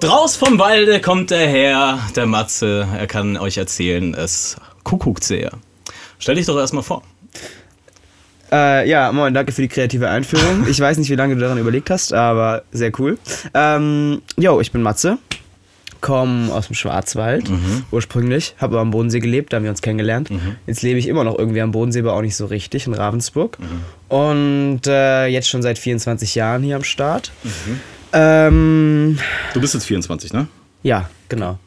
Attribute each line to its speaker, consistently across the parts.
Speaker 1: Draus vom Walde kommt der Herr, der Matze. Er kann euch erzählen, es kuckuckt sehr. Stell dich doch erstmal vor.
Speaker 2: Äh, ja, moin, danke für die kreative Einführung. Ich weiß nicht, wie lange du daran überlegt hast, aber sehr cool. Ähm, yo, ich bin Matze, komme aus dem Schwarzwald ursprünglich, habe aber am Bodensee gelebt, da haben wir uns kennengelernt. Jetzt lebe ich immer noch irgendwie am Bodensee, aber auch nicht so richtig, in Ravensburg. Und äh, jetzt schon seit 24 Jahren hier am Start. Ähm,
Speaker 1: Du bist jetzt 24, ne?
Speaker 2: ja, genau.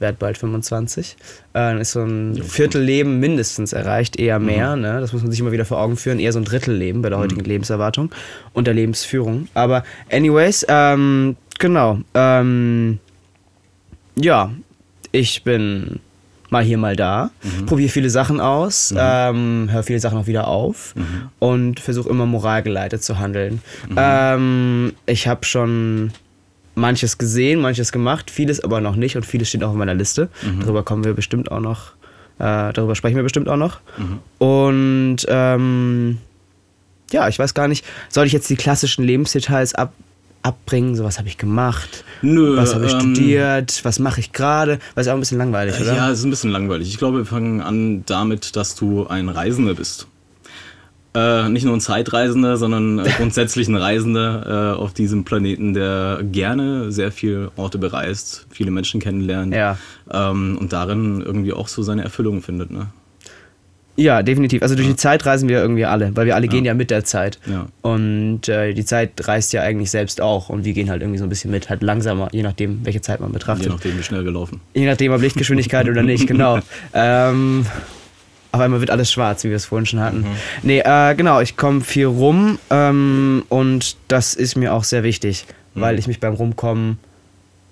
Speaker 2: Werd bald 25. Äh, dann ist so ein Viertelleben mindestens erreicht, eher mehr. Ne? Das muss man sich immer wieder vor Augen führen. Eher so ein Drittelleben bei der heutigen Lebenserwartung und der Lebensführung. Aber, anyways, ähm, genau. Ähm, ja, ich bin mal hier, mal da. Probiere viele Sachen aus, ähm, höre viele Sachen auch wieder auf und versuche immer moralgeleitet zu handeln. Ähm, ich habe schon manches gesehen, manches gemacht, vieles aber noch nicht und vieles steht auch auf meiner Liste. Darüber kommen wir bestimmt auch noch, äh, darüber sprechen wir bestimmt auch noch. Und ähm, ja, ich weiß gar nicht, soll ich jetzt die klassischen Lebensdetails ab, abbringen? So, was habe ich gemacht?
Speaker 1: Nö,
Speaker 2: Was habe ich
Speaker 1: ähm,
Speaker 2: studiert? Was mache ich gerade? Weil ist auch ein bisschen langweilig, oder?
Speaker 1: Ja, es ist ein bisschen langweilig. Ich glaube, wir fangen an damit, dass du ein Reisender bist. Äh, nicht nur ein Zeitreisender, sondern äh, grundsätzlich ein Reisender äh, auf diesem Planeten, der gerne sehr viele Orte bereist, viele Menschen kennenlernt
Speaker 2: Ja.
Speaker 1: ähm, und darin irgendwie auch so seine Erfüllung findet. Ne?
Speaker 2: Ja, definitiv. Also durch die Zeit reisen wir irgendwie alle, weil wir alle gehen ja mit der Zeit.
Speaker 1: Ja.
Speaker 2: Und äh, die Zeit reist ja eigentlich selbst auch und wir gehen halt irgendwie so ein bisschen mit, halt langsamer, je nachdem, welche Zeit man betrachtet.
Speaker 1: Je nachdem, wie schnell gelaufen.
Speaker 2: Je nachdem, ob Lichtgeschwindigkeit oder nicht, genau. Ähm, auf einmal wird alles schwarz, wie wir es vorhin schon hatten. Nee, äh, genau, ich komme viel rum ähm, und das ist mir auch sehr wichtig, weil ich mich beim Rumkommen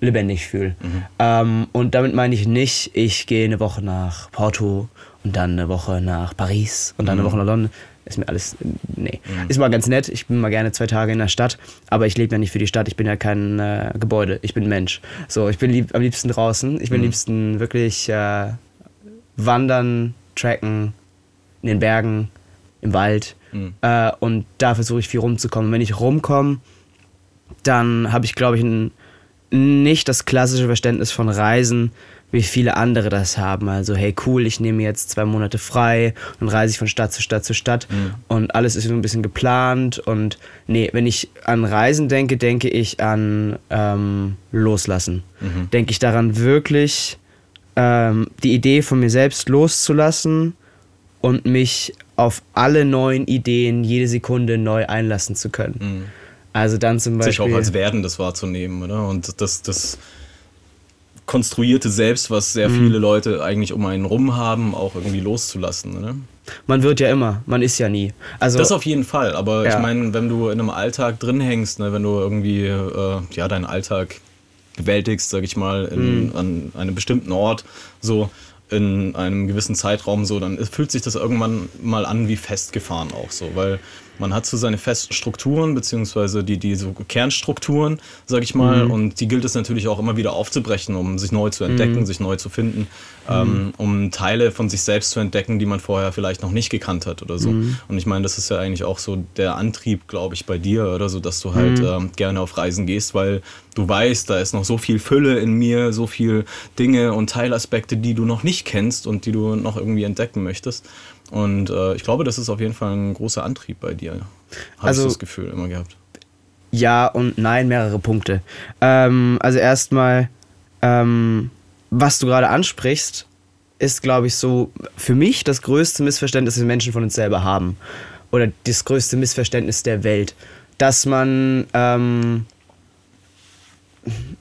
Speaker 2: lebendig fühle. Ähm, und damit meine ich nicht, ich gehe eine Woche nach Porto und dann eine Woche nach Paris und dann eine Woche nach London. Ist mir alles, nee. Ist mal ganz nett, ich bin mal gerne zwei Tage in der Stadt, aber ich lebe ja nicht für die Stadt, ich bin ja kein äh, Gebäude, ich bin Mensch. So, ich bin lieb, am liebsten draußen, ich bin am liebsten wirklich äh, wandern, tracken, in den Bergen, im Wald. Äh, und da versuche ich viel rumzukommen. Und wenn ich rumkomme, dann habe ich, glaube ich, ein, nicht das klassische Verständnis von Reisen, wie viele andere das haben. Also, hey, cool, ich nehme jetzt zwei Monate frei und reise ich von Stadt zu Stadt zu Stadt und alles ist so ein bisschen geplant. Und nee, wenn ich an Reisen denke, denke ich an ähm, Loslassen. Denke ich daran wirklich, ähm, die Idee von mir selbst loszulassen und mich auf alle neuen Ideen jede Sekunde neu einlassen zu können. Also dann zum
Speaker 1: Sich
Speaker 2: Beispiel.
Speaker 1: auch als Werdendes wahrzunehmen, oder? Und das, das konstruierte Selbst, was sehr viele Leute eigentlich um einen rum haben, auch irgendwie loszulassen, oder?
Speaker 2: man wird ja immer, man ist ja nie. Also
Speaker 1: Das auf jeden Fall, aber
Speaker 2: Ja.
Speaker 1: ich meine, wenn du in einem Alltag drin hängst, ne, wenn du irgendwie äh, ja, deinen Alltag bewältigst, sag ich mal, in,
Speaker 2: Mhm.
Speaker 1: an einem bestimmten Ort, so in einem gewissen Zeitraum, so, dann fühlt sich das irgendwann mal an wie festgefahren auch so, weil man hat so seine festen Strukturen, beziehungsweise die, die so Kernstrukturen, sag ich mal,
Speaker 2: Mhm.
Speaker 1: und die gilt es natürlich auch immer wieder aufzubrechen, um sich neu zu entdecken,
Speaker 2: Mhm.
Speaker 1: sich neu zu finden, ähm, um Teile von sich selbst zu entdecken, die man vorher vielleicht noch nicht gekannt hat oder so.
Speaker 2: Mhm.
Speaker 1: Und ich meine, das ist ja eigentlich auch so der Antrieb, glaube ich, bei dir oder so, dass du halt
Speaker 2: Mhm.
Speaker 1: ähm, gerne auf Reisen gehst, weil du weißt, da ist noch so viel Fülle in mir, so viel Dinge und Teilaspekte, die du noch nicht kennst und die du noch irgendwie entdecken möchtest. Und äh, ich glaube, das ist auf jeden Fall ein großer Antrieb bei dir. Habe
Speaker 2: Also-
Speaker 1: ich das Gefühl immer gehabt.
Speaker 2: Ja und nein, mehrere Punkte. Ähm, also erstmal, ähm, was du gerade ansprichst, ist, glaube ich, so für mich das größte Missverständnis, das Menschen von uns selber haben. Oder das größte Missverständnis der Welt. Dass man ähm,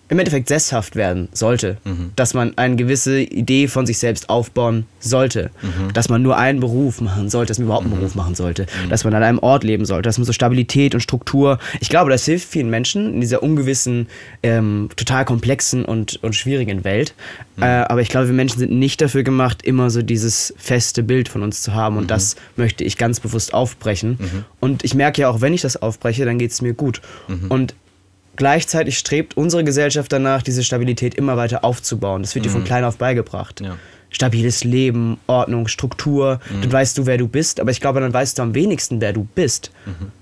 Speaker 2: im Endeffekt sesshaft werden sollte. Dass man eine gewisse Idee von sich selbst aufbauen sollte. Dass man nur einen Beruf machen sollte, dass man überhaupt einen Beruf machen sollte. Dass man an einem Ort leben sollte. Dass man so Stabilität und Struktur. Ich glaube, das hilft vielen Menschen in dieser ungewissen, ähm, total komplexen und, und schwierigen Welt. Äh, aber ich glaube, wir Menschen sind nicht dafür gemacht, immer so dieses feste Bild von uns zu haben. Und das möchte ich ganz bewusst aufbrechen. Und ich merke ja auch, wenn ich das aufbreche, dann geht es mir gut. Und Gleichzeitig strebt unsere Gesellschaft danach, diese Stabilität immer weiter aufzubauen. Das wird dir von klein auf beigebracht.
Speaker 1: Ja.
Speaker 2: stabiles Leben, Ordnung, Struktur.
Speaker 3: Mhm.
Speaker 2: Dann weißt du, wer du bist, aber ich glaube, dann weißt du am wenigsten, wer du bist.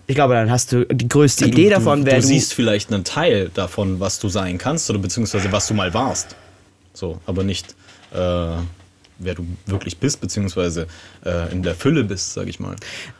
Speaker 2: Ich glaube, dann hast du die größte Idee
Speaker 1: du,
Speaker 2: davon,
Speaker 1: du,
Speaker 2: wer
Speaker 1: du
Speaker 2: du.
Speaker 1: siehst vielleicht einen Teil davon, was du sein kannst oder beziehungsweise was du mal warst. So, aber nicht äh, wer du wirklich bist, beziehungsweise äh, in der Fülle bist, sag ich mal.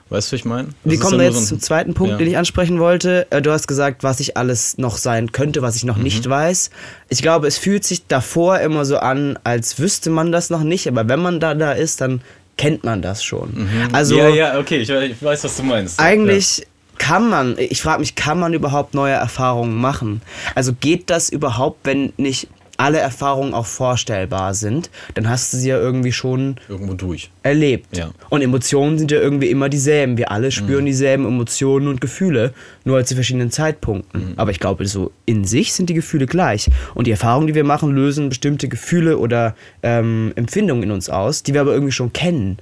Speaker 1: Weißt du, was ich meine?
Speaker 2: Wir kommen
Speaker 1: ja
Speaker 2: jetzt
Speaker 1: so
Speaker 2: zum zweiten Punkt,
Speaker 1: ja.
Speaker 2: den ich ansprechen wollte. Äh, Du hast gesagt, was ich alles noch sein könnte, was ich noch
Speaker 1: Mhm.
Speaker 2: nicht weiß. Ich glaube, es fühlt sich davor immer so an, als wüsste man das noch nicht, aber wenn man da da ist, dann kennt man das schon. Also
Speaker 1: Mhm. ja, ja, okay, ich, ich weiß, was du meinst.
Speaker 2: eigentlich kann man, ich frage mich, kann man überhaupt neue Erfahrungen machen? Also geht das überhaupt, wenn nicht alle Erfahrungen auch vorstellbar sind? Dann hast du sie ja irgendwie schon
Speaker 1: irgendwo durch.
Speaker 2: erlebt.
Speaker 1: Ja.
Speaker 2: Und Emotionen sind ja irgendwie immer dieselben. Wir alle spüren dieselben Emotionen und Gefühle, nur halt zu verschiedenen Zeitpunkten. Aber ich glaube, so in sich sind die Gefühle gleich. Und die Erfahrungen, die wir machen, lösen bestimmte Gefühle oder ähm, Empfindungen in uns aus, die wir aber irgendwie schon kennen.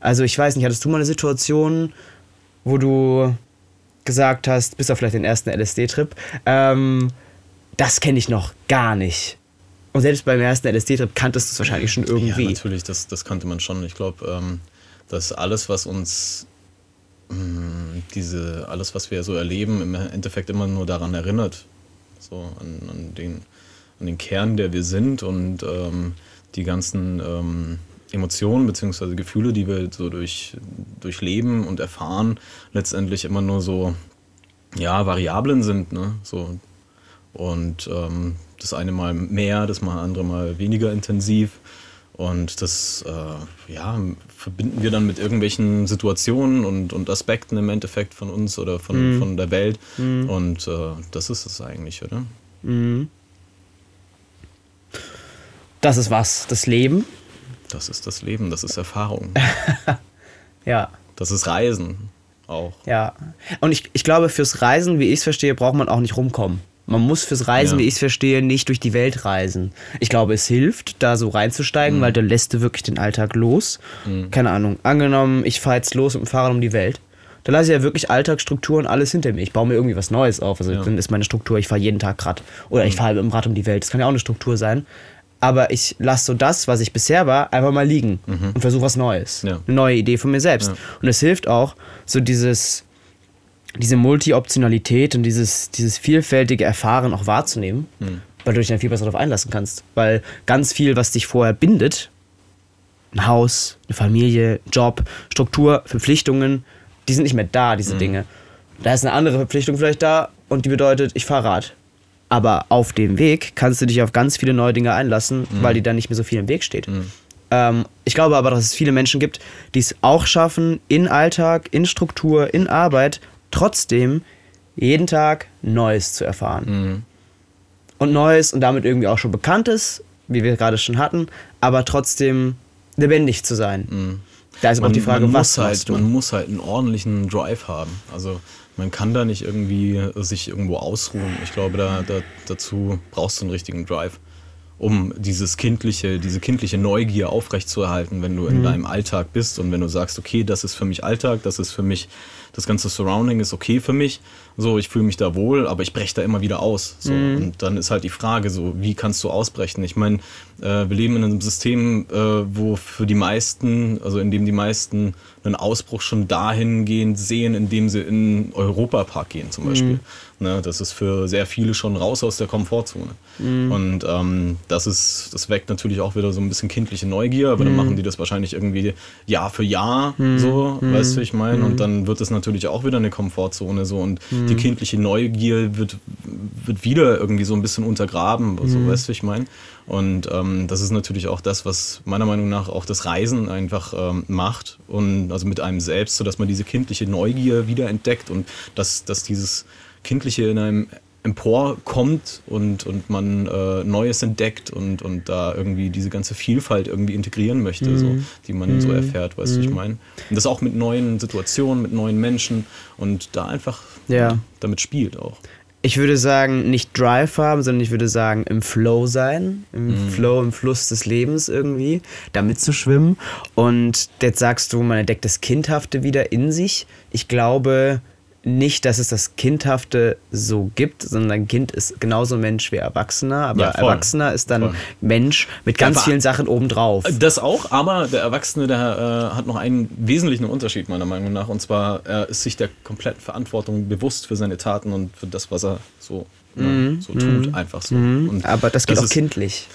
Speaker 2: Also ich weiß nicht, hattest du mal eine Situation, wo du gesagt hast, bis auf vielleicht den ersten LSD-Trip, ähm, das kenne ich noch gar nicht. Und selbst beim ersten LSD-Trip kanntest du es wahrscheinlich schon irgendwie.
Speaker 1: Ja, natürlich, das, das kannte man schon. Ich glaube, ähm, dass alles, was uns, mh, diese, alles, was wir so erleben, im Endeffekt immer nur daran erinnert. So an, an, den, an den Kern, der wir sind und ähm, die ganzen ähm, Emotionen bzw. Gefühle, die wir so durch, durchleben und erfahren, letztendlich immer nur so, ja, Variablen sind. Ne? So, und ähm, das eine mal mehr, das mal andere mal weniger intensiv. Und das äh, ja, verbinden wir dann mit irgendwelchen Situationen und, und Aspekten im Endeffekt von uns oder von, von der Welt. Und äh, das ist es eigentlich, oder?
Speaker 2: Mhm. Das ist was, das Leben.
Speaker 1: Das ist das Leben, das ist Erfahrung,
Speaker 2: Ja,
Speaker 1: das ist Reisen auch.
Speaker 2: ja. Und ich, ich glaube, fürs Reisen, wie ich es verstehe, braucht man auch nicht rumkommen. Man muss fürs Reisen,
Speaker 1: Ja.
Speaker 2: wie ich es verstehe, nicht durch die Welt reisen. Ich glaube, es hilft, da so reinzusteigen, weil dann lässt du wirklich den Alltag los. Keine Ahnung. Angenommen, ich fahre jetzt los dem Fahrrad um die Welt. Da lasse ich ja wirklich Alltagsstrukturen alles hinter mir. Ich baue mir irgendwie was Neues auf. Also
Speaker 1: Ja.
Speaker 2: dann ist meine Struktur, ich fahre jeden Tag Rad. Oder ich fahre mit dem Rad um die Welt. Das kann ja auch eine Struktur sein. Aber ich lasse so das, was ich bisher war, einfach mal liegen und versuche was Neues.
Speaker 1: Ja.
Speaker 2: Eine neue Idee von mir selbst. Und es hilft auch, so dieses, diese Multi-Optionalität und dieses, dieses vielfältige Erfahren auch wahrzunehmen, weil du dich dann viel besser darauf einlassen kannst. Weil ganz viel, was dich vorher bindet, ein Haus, eine Familie, Job, Struktur, Verpflichtungen, die sind nicht mehr da, diese Dinge. Da ist eine andere Verpflichtung vielleicht da und die bedeutet, ich fahre Rad. Aber auf dem Weg kannst du dich auf ganz viele neue Dinge einlassen, weil dir dann nicht mehr so viel im Weg steht. Ähm, ich glaube aber, dass es viele Menschen gibt, die es auch schaffen, in Alltag, in Struktur, in Arbeit, trotzdem jeden Tag Neues zu erfahren. Und Neues und damit irgendwie auch schon Bekanntes, wie wir gerade schon hatten, aber trotzdem lebendig zu sein. Da ist aber auch die Frage,
Speaker 1: man
Speaker 2: was
Speaker 1: muss halt,
Speaker 2: du?
Speaker 1: Man muss halt einen ordentlichen Drive haben. Also man kann da nicht irgendwie sich irgendwo ausruhen. Ich glaube, da, da, dazu brauchst du einen richtigen Drive, um dieses kindliche, diese kindliche Neugier aufrechtzuerhalten, wenn du in
Speaker 2: Mhm.
Speaker 1: deinem Alltag bist und wenn du sagst, okay, das ist für mich Alltag, das ist für mich, das ganze Surrounding ist okay für mich, so, ich fühle mich da wohl, aber ich breche da immer wieder aus. So.
Speaker 2: Mhm.
Speaker 1: Und dann ist halt die Frage, so, wie kannst du ausbrechen? Ich meine, äh, wir leben in einem System, äh, wo für die meisten, also in dem die meisten einen Ausbruch schon dahingehend sehen, indem sie in Europapark gehen zum Beispiel. Ne, das ist für sehr viele schon raus aus der Komfortzone. Und ähm, das ist, das weckt natürlich auch wieder so ein bisschen kindliche Neugier, aber dann machen die das wahrscheinlich irgendwie Jahr für Jahr so, weißt du, ich meine? Und dann wird es natürlich auch wieder eine Komfortzone so und die kindliche Neugier wird, wird wieder irgendwie so ein bisschen untergraben, so, weißt du, ich meine? Und ähm, das ist natürlich auch das, was meiner Meinung nach auch das Reisen einfach ähm, macht und also mit einem selbst, sodass man diese kindliche Neugier wieder entdeckt und dass, dass dieses Kindliche in einem emporkommt und, und man äh, Neues entdeckt und, und da irgendwie diese ganze Vielfalt irgendwie integrieren möchte, so, die man so erfährt, weißt du, wie ich meine? Und das auch mit neuen Situationen, mit neuen Menschen und da einfach
Speaker 2: Ja.
Speaker 1: damit spielt auch.
Speaker 2: Ich würde sagen, nicht Drive haben, sondern ich würde sagen, im Flow sein. Im Flow, im Fluss des Lebens irgendwie, da mitzuschwimmen. Und jetzt sagst du, man entdeckt das Kindhafte wieder in sich. Ich glaube, nicht, dass es das Kindhafte so gibt, sondern Kind ist genauso Mensch wie Erwachsener, aber
Speaker 1: Ja.
Speaker 2: Erwachsener ist dann
Speaker 1: Voll.
Speaker 2: Mensch mit ganz
Speaker 1: aber-
Speaker 2: vielen Sachen obendrauf.
Speaker 1: Das auch, aber der Erwachsene, der äh, hat noch einen wesentlichen Unterschied meiner Meinung nach. Und zwar, er ist sich der kompletten Verantwortung bewusst für seine Taten und für das, was er so, ne, so tut, einfach so. Und
Speaker 2: Aber das geht auch
Speaker 1: ist-
Speaker 2: kindlich.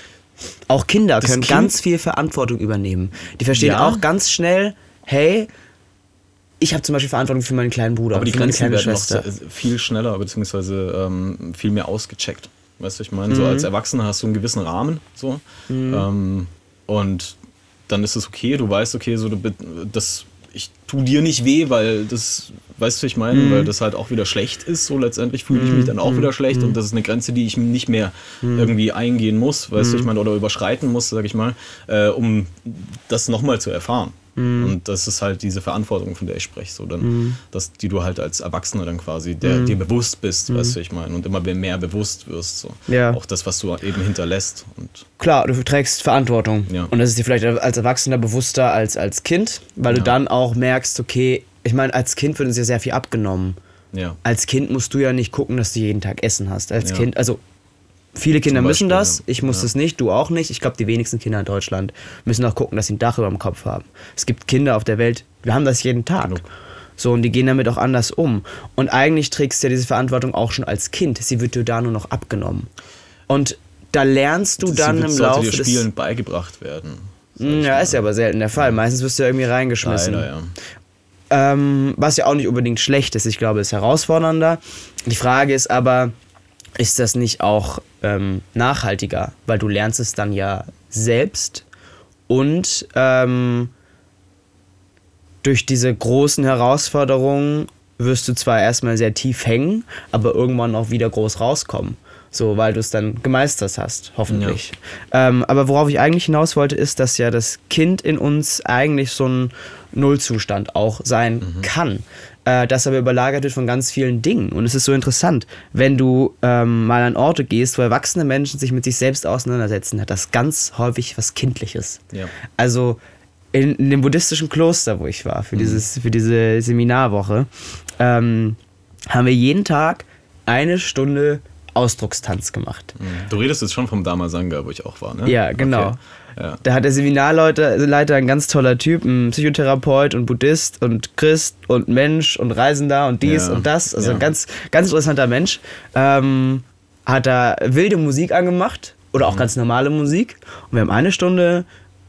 Speaker 2: Auch Kinder
Speaker 1: Das
Speaker 2: können
Speaker 1: Kind-
Speaker 2: ganz viel Verantwortung übernehmen. Die verstehen
Speaker 1: Ja.
Speaker 2: auch ganz schnell, hey, ich habe zum Beispiel Verantwortung für meinen kleinen Bruder,
Speaker 1: Aber die
Speaker 2: für meine
Speaker 1: Grenzen
Speaker 2: kleine
Speaker 1: werden noch
Speaker 2: Schwester.
Speaker 1: sehr- viel schneller, beziehungsweise ähm, viel mehr ausgecheckt. Weißt du, ich meine, so
Speaker 2: Mhm.
Speaker 1: als Erwachsener hast du einen gewissen Rahmen, so. Ähm, und dann ist es okay, du weißt, okay, so, du, das, ich tu dir nicht weh, weil das, weißt du, ich meine,
Speaker 2: Mhm.
Speaker 1: weil das halt auch wieder schlecht ist, so letztendlich fühle ich mich dann auch wieder schlecht und das ist eine Grenze, die ich nicht mehr
Speaker 2: Mhm.
Speaker 1: irgendwie eingehen muss, weißt du, ich meine, oder überschreiten muss, sag ich mal, äh, um das nochmal zu erfahren.
Speaker 2: Mhm.
Speaker 1: Und das ist halt diese Verantwortung, von der ich spreche, so dann, dass die du halt als Erwachsener dann quasi, der dir bewusst bist, weißt du, ich meine, und immer mehr bewusst wirst, so.
Speaker 2: Mhm. Ja.
Speaker 1: Auch das, was du eben hinterlässt und
Speaker 2: Klar, du trägst Verantwortung.
Speaker 1: Ja.
Speaker 2: Und das ist dir vielleicht als Erwachsener bewusster als als Kind, weil du
Speaker 1: Ja.
Speaker 2: dann auch merkst, okay, ich meine, als Kind wird uns ja sehr viel abgenommen.
Speaker 1: ja.
Speaker 2: Als Kind musst du ja nicht gucken, dass du jeden Tag Essen hast. Als
Speaker 1: Ja.
Speaker 2: Kind, also viele Kinder müssen das. Ich muss
Speaker 1: Ja.
Speaker 2: das nicht, du auch nicht. Ich glaube, die wenigsten Kinder in Deutschland müssen auch gucken, dass sie ein Dach über dem Kopf haben. Es gibt Kinder auf der Welt, wir haben das jeden Tag.
Speaker 1: Genug.
Speaker 2: So, und die gehen damit auch anders um. Und eigentlich trägst du ja diese Verantwortung auch schon als Kind. Sie wird dir da nur noch abgenommen. Und da lernst du
Speaker 1: Das
Speaker 2: dann im Laufe
Speaker 1: dir
Speaker 2: des...
Speaker 1: Spielen beigebracht werden.
Speaker 2: Ja, ist ja aber selten der Fall. Meistens wirst du ja irgendwie reingeschmissen.
Speaker 1: Leider, ja.
Speaker 2: Ähm, was ja auch nicht unbedingt schlecht ist. Ich glaube, es ist herausfordernder. Die Frage ist aber, ist das nicht auch ähm, nachhaltiger? Weil du lernst es dann ja selbst und ähm, durch diese großen Herausforderungen wirst du zwar erstmal sehr tief hängen, aber irgendwann auch wieder groß rauskommen. So, weil du es dann gemeistert hast, hoffentlich. Ähm, aber worauf ich eigentlich hinaus wollte, ist, dass ja das Kind in uns eigentlich so ein Nullzustand auch sein kann. Äh, das aber überlagert wird von ganz vielen Dingen. Und es ist so interessant, wenn du ähm, mal an Orte gehst, wo erwachsene Menschen sich mit sich selbst auseinandersetzen, hat das ganz häufig was Kindliches.
Speaker 1: Ja.
Speaker 2: Also in, in dem buddhistischen Kloster, wo ich war, für, dieses, für diese Seminarwoche, ähm, haben wir jeden Tag eine Stunde Ausdruckstanz gemacht.
Speaker 1: Du redest jetzt schon vom Damasanga, wo ich auch war, ne?
Speaker 2: Ja, genau.
Speaker 1: Okay. Ja.
Speaker 2: Da hat der Seminarleiter Leiter ein ganz toller Typ, ein Psychotherapeut und Buddhist und Christ und Mensch und Reisender und dies
Speaker 1: Ja,
Speaker 2: und das. Also
Speaker 1: ja.
Speaker 2: ein ganz, ganz interessanter Mensch. Ähm, hat da wilde Musik angemacht oder
Speaker 1: Mhm.
Speaker 2: auch ganz normale Musik. Und wir haben eine Stunde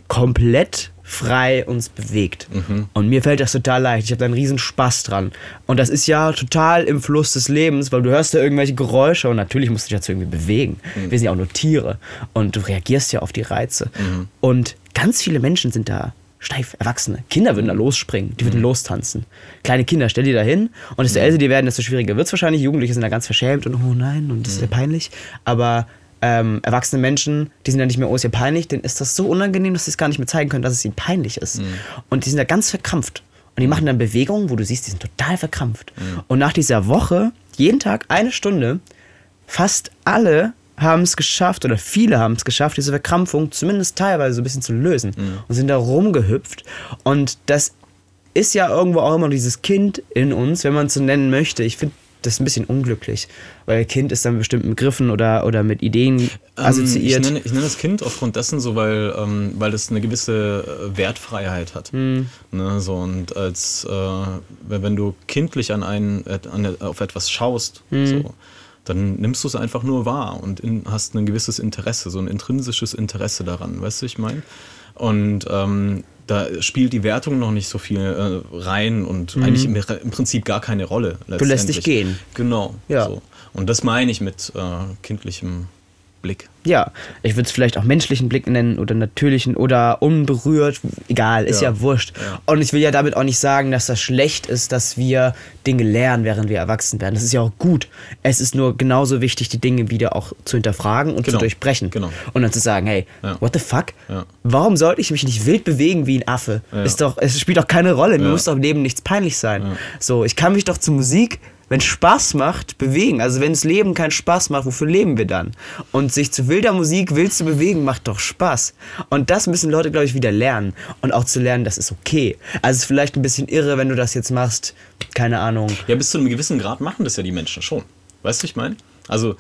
Speaker 2: komplett frei uns bewegt.
Speaker 1: Mhm.
Speaker 2: Und mir fällt das total leicht. Ich habe da einen riesen Spaß dran. Und das ist ja total im Fluss des Lebens, weil du hörst da irgendwelche Geräusche und natürlich musst du dich dazu irgendwie bewegen.
Speaker 1: Mhm.
Speaker 2: Wir sind ja auch nur Tiere und du reagierst ja auf die Reize.
Speaker 1: Mhm.
Speaker 2: Und ganz viele Menschen sind da steif, Erwachsene. Kinder würden da lospringen, die
Speaker 1: Mhm.
Speaker 2: würden lostanzen. Kleine Kinder, stell die da hin und desto älter die werden, desto schwieriger wird es wahrscheinlich. Jugendliche sind da ganz verschämt und oh nein, und das ist ja
Speaker 1: Mhm.
Speaker 2: peinlich. Aber ähm, erwachsene Menschen, die sind ja nicht mehr, oh, ist ja peinlich, denen ist das so unangenehm, dass sie es gar nicht mehr zeigen können, dass es ihnen peinlich ist. Und die sind da ganz verkrampft. Und die machen dann Bewegungen, wo du siehst, die sind total verkrampft. Und nach dieser Woche, jeden Tag eine Stunde, fast alle haben es geschafft oder viele haben es geschafft, diese Verkrampfung zumindest teilweise so ein bisschen zu lösen und sind da rumgehüpft. Und das ist ja irgendwo auch immer dieses Kind in uns, wenn man es so nennen möchte. Ich finde das ein bisschen unglücklich, weil Kind ist dann mit bestimmten Begriffen oder, oder mit Ideen assoziiert.
Speaker 1: Ähm, ich, nenne, ich nenne das Kind aufgrund dessen so, weil, ähm, weil es eine gewisse äh, Wertfreiheit hat.
Speaker 2: Hm.
Speaker 1: Ne, so, und als äh, wenn wenn du kindlich an einen, an, auf etwas schaust,
Speaker 2: Hm.
Speaker 1: so, dann nimmst du es einfach nur wahr und in, hast ein gewisses Interesse, so ein intrinsisches Interesse daran, weißt du, ich meine? Und ähm, da spielt die Wertung noch nicht so viel äh, rein und eigentlich im, im Prinzip gar keine Rolle.
Speaker 2: Mhm. Du lässt dich gehen.
Speaker 1: Genau.
Speaker 2: Ja.
Speaker 1: So. Und das meine ich mit äh, kindlichem Blick.
Speaker 2: ja, ich würde es vielleicht auch menschlichen Blick nennen oder natürlichen oder unberührt, egal, ist ja,
Speaker 1: Ja.
Speaker 2: wurscht.
Speaker 1: Ja.
Speaker 2: Und ich will ja damit auch nicht sagen, dass das schlecht ist, dass wir Dinge lernen, während wir erwachsen werden. Das ist ja auch gut. Es ist nur genauso wichtig, die Dinge wieder auch zu hinterfragen und zu
Speaker 1: Genau.
Speaker 2: durchbrechen.
Speaker 1: Genau.
Speaker 2: Und dann zu sagen, hey,
Speaker 1: Ja.
Speaker 2: what the fuck? Warum sollte ich mich nicht wild bewegen wie ein Affe? Ist doch, es spielt doch keine Rolle. Mir muss doch im Leben nichts peinlich sein. So, ich kann mich doch zu Musik Wenn Spaß macht, bewegen. Also wenn das Leben keinen Spaß macht, wofür leben wir dann? Und sich zu wilder Musik wild zu bewegen, macht doch Spaß. Und das müssen Leute, glaube ich, wieder lernen. Und auch zu lernen, das ist okay. Also es ist vielleicht ein bisschen irre, wenn du das jetzt machst. Keine Ahnung.
Speaker 1: Ja, bis zu einem gewissen Grad machen das ja die Menschen schon. Weißt du, ich meine? Also,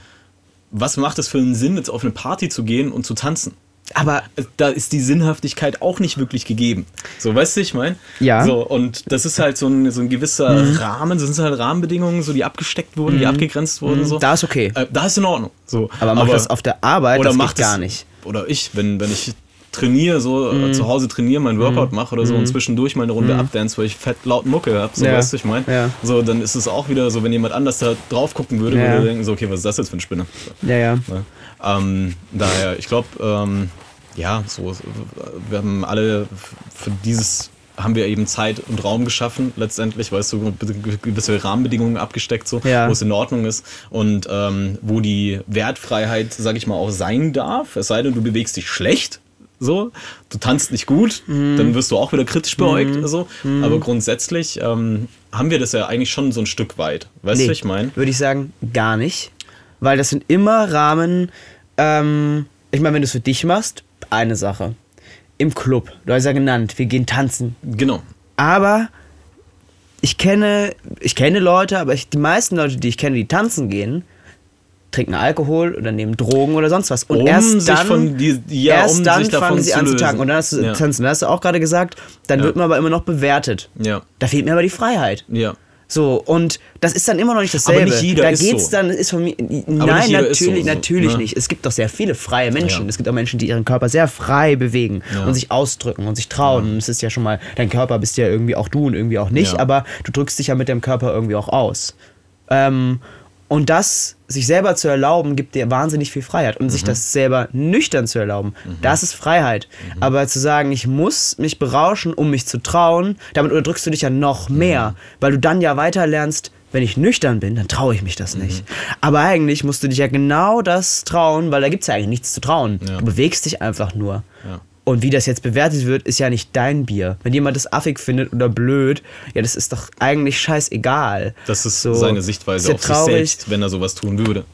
Speaker 1: was macht es für einen Sinn, jetzt auf eine Party zu gehen und zu tanzen?
Speaker 2: Aber
Speaker 1: da ist die Sinnhaftigkeit auch nicht wirklich gegeben. So, weißt du, ich meine?
Speaker 2: Ja.
Speaker 1: So, und das ist halt so ein, so ein gewisser Rahmen, das sind halt Rahmenbedingungen, so die abgesteckt wurden, die abgegrenzt wurden. So.
Speaker 2: da ist okay.
Speaker 1: Äh, da ist in Ordnung. So.
Speaker 2: Aber mach das auf der Arbeit,
Speaker 1: oder
Speaker 2: das
Speaker 1: macht
Speaker 2: gar nicht.
Speaker 1: Oder ich, wenn, wenn ich trainiere, so äh, zu Hause trainiere, mein Workout mache oder so und zwischendurch mal eine Runde updance, weil ich fett laut Mucke habe, so
Speaker 2: Ja.
Speaker 1: weißt du, ich meine.
Speaker 2: Ja.
Speaker 1: So, dann ist es auch wieder so, wenn jemand anders da drauf gucken würde,
Speaker 2: Ja.
Speaker 1: würde denken, so, okay, was ist das jetzt für eine Spinne? So.
Speaker 2: Ja, ja.
Speaker 1: Ne? Ähm, daher, ich glaube, ähm, ja, so, wir haben alle für dieses haben wir eben Zeit und Raum geschaffen, letztendlich, weißt du, gewisse Rahmenbedingungen abgesteckt, so,
Speaker 2: Ja.
Speaker 1: wo es in Ordnung ist und ähm, wo die Wertfreiheit, sag ich mal, auch sein darf, es sei denn, du bewegst dich schlecht, so, du tanzt nicht gut,
Speaker 2: Mhm.
Speaker 1: dann wirst du auch wieder kritisch beäugt, so, aber grundsätzlich ähm, haben wir das ja eigentlich schon so ein Stück weit, weißt du, ich meine?
Speaker 2: Würde ich sagen, gar nicht. Weil das sind immer Rahmen. Ähm, ich meine, wenn du es für dich machst, eine Sache. Im Club, du hast ja genannt, wir gehen tanzen.
Speaker 1: Genau.
Speaker 2: Aber ich kenne, ich kenne Leute, aber ich, die meisten Leute, die ich kenne, die tanzen gehen, trinken Alkohol oder nehmen Drogen oder sonst was. Und
Speaker 1: Um
Speaker 2: erst dann,
Speaker 1: die- ja,
Speaker 2: erst
Speaker 1: um
Speaker 2: dann fangen sie
Speaker 1: zu
Speaker 2: an zu tanken. Und dann hast du
Speaker 1: Ja.
Speaker 2: tanzen. Da hast du auch gerade gesagt, dann
Speaker 1: Ja.
Speaker 2: wird man aber immer noch bewertet.
Speaker 1: Ja,
Speaker 2: Da fehlt mir aber die Freiheit.
Speaker 1: ja.
Speaker 2: So, und das ist dann immer noch nicht dasselbe.
Speaker 1: nicht jeder
Speaker 2: da
Speaker 1: ist
Speaker 2: geht's
Speaker 1: so.
Speaker 2: dann, ist von mir. Nein, natürlich,
Speaker 1: so,
Speaker 2: natürlich
Speaker 1: ne?
Speaker 2: nicht. Es gibt doch sehr viele freie Menschen.
Speaker 1: Ja.
Speaker 2: Es gibt auch Menschen, die ihren Körper sehr frei bewegen
Speaker 1: Ja.
Speaker 2: und sich ausdrücken und sich trauen. Und es ist ja schon mal, dein Körper bist ja irgendwie auch du und irgendwie auch nicht,
Speaker 1: Ja.
Speaker 2: aber du drückst dich ja mit deinem Körper irgendwie auch aus. Ähm, und das sich selber zu erlauben, gibt dir wahnsinnig viel Freiheit. Und
Speaker 1: Mhm.
Speaker 2: sich das selber nüchtern zu erlauben, das ist Freiheit.
Speaker 1: Mhm.
Speaker 2: Aber zu sagen, ich muss mich berauschen, um mich zu trauen, damit unterdrückst du dich ja noch
Speaker 1: Mhm.
Speaker 2: mehr. Weil du dann ja weiter lernst, wenn ich nüchtern bin, dann traue ich mich das
Speaker 1: Mhm.
Speaker 2: nicht. Aber eigentlich musst du dich ja genau das trauen, weil da gibt es ja eigentlich nichts zu trauen.
Speaker 1: Ja.
Speaker 2: Du bewegst dich einfach nur.
Speaker 1: Ja.
Speaker 2: Und wie das jetzt bewertet wird, ist ja nicht dein Bier. Wenn jemand das affig findet oder blöd, ja, das ist doch eigentlich scheißegal.
Speaker 1: Das ist
Speaker 2: So,
Speaker 1: seine Sichtweise
Speaker 2: ja
Speaker 1: auf sich selbst, wenn er sowas tun würde.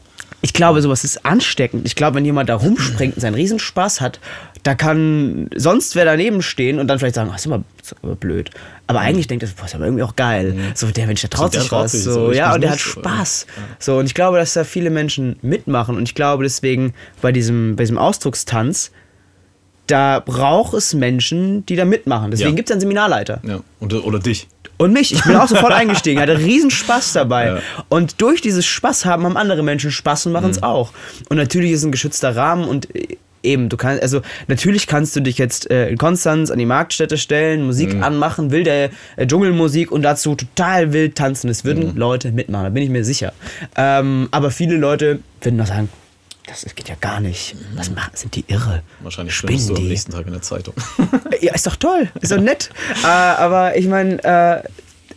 Speaker 2: Ich glaube, sowas ist ansteckend. Ich glaube, wenn jemand da rumspringt und seinen Riesenspaß hat, da kann sonst wer daneben stehen und dann vielleicht sagen, ach, ist aber, ist aber blöd. Aber eigentlich denkt er, boah, ist aber irgendwie auch geil. So, der Mensch, der traut
Speaker 1: der
Speaker 2: sich
Speaker 1: traut
Speaker 2: was.
Speaker 1: sich,
Speaker 2: so,
Speaker 1: so,
Speaker 2: ja, und der hat
Speaker 1: so,
Speaker 2: Spaß. So, und ich glaube, dass da viele Menschen mitmachen. Und ich glaube deswegen, bei diesem, bei diesem Ausdruckstanz, da braucht es Menschen, die da mitmachen. Deswegen
Speaker 1: Ja.
Speaker 2: gibt es einen Seminarleiter.
Speaker 1: Ja. Und, oder dich.
Speaker 2: Und mich, ich bin auch sofort eingestiegen, hatte riesen Spaß dabei.
Speaker 1: Ja.
Speaker 2: Und durch dieses Spaß haben, haben andere Menschen Spaß und machen
Speaker 1: Mhm.
Speaker 2: es auch. Und natürlich ist es ein geschützter Rahmen und äh, eben, du kannst, also natürlich kannst du dich jetzt äh, in Konstanz an die Marktstätte stellen, Musik
Speaker 1: Mhm.
Speaker 2: anmachen, wilde äh, Dschungelmusik und dazu total wild tanzen. Es würden
Speaker 1: Mhm.
Speaker 2: Leute mitmachen, da bin ich mir sicher. Ähm, aber viele Leute würden noch sagen, das geht ja gar nicht. Was machen, sind die irre?
Speaker 1: Wahrscheinlich
Speaker 2: Spinnen
Speaker 1: findest du am
Speaker 2: die?
Speaker 1: nächsten Tag in der Zeitung.
Speaker 2: Ja, ist doch toll, ist doch nett. äh, aber ich meine,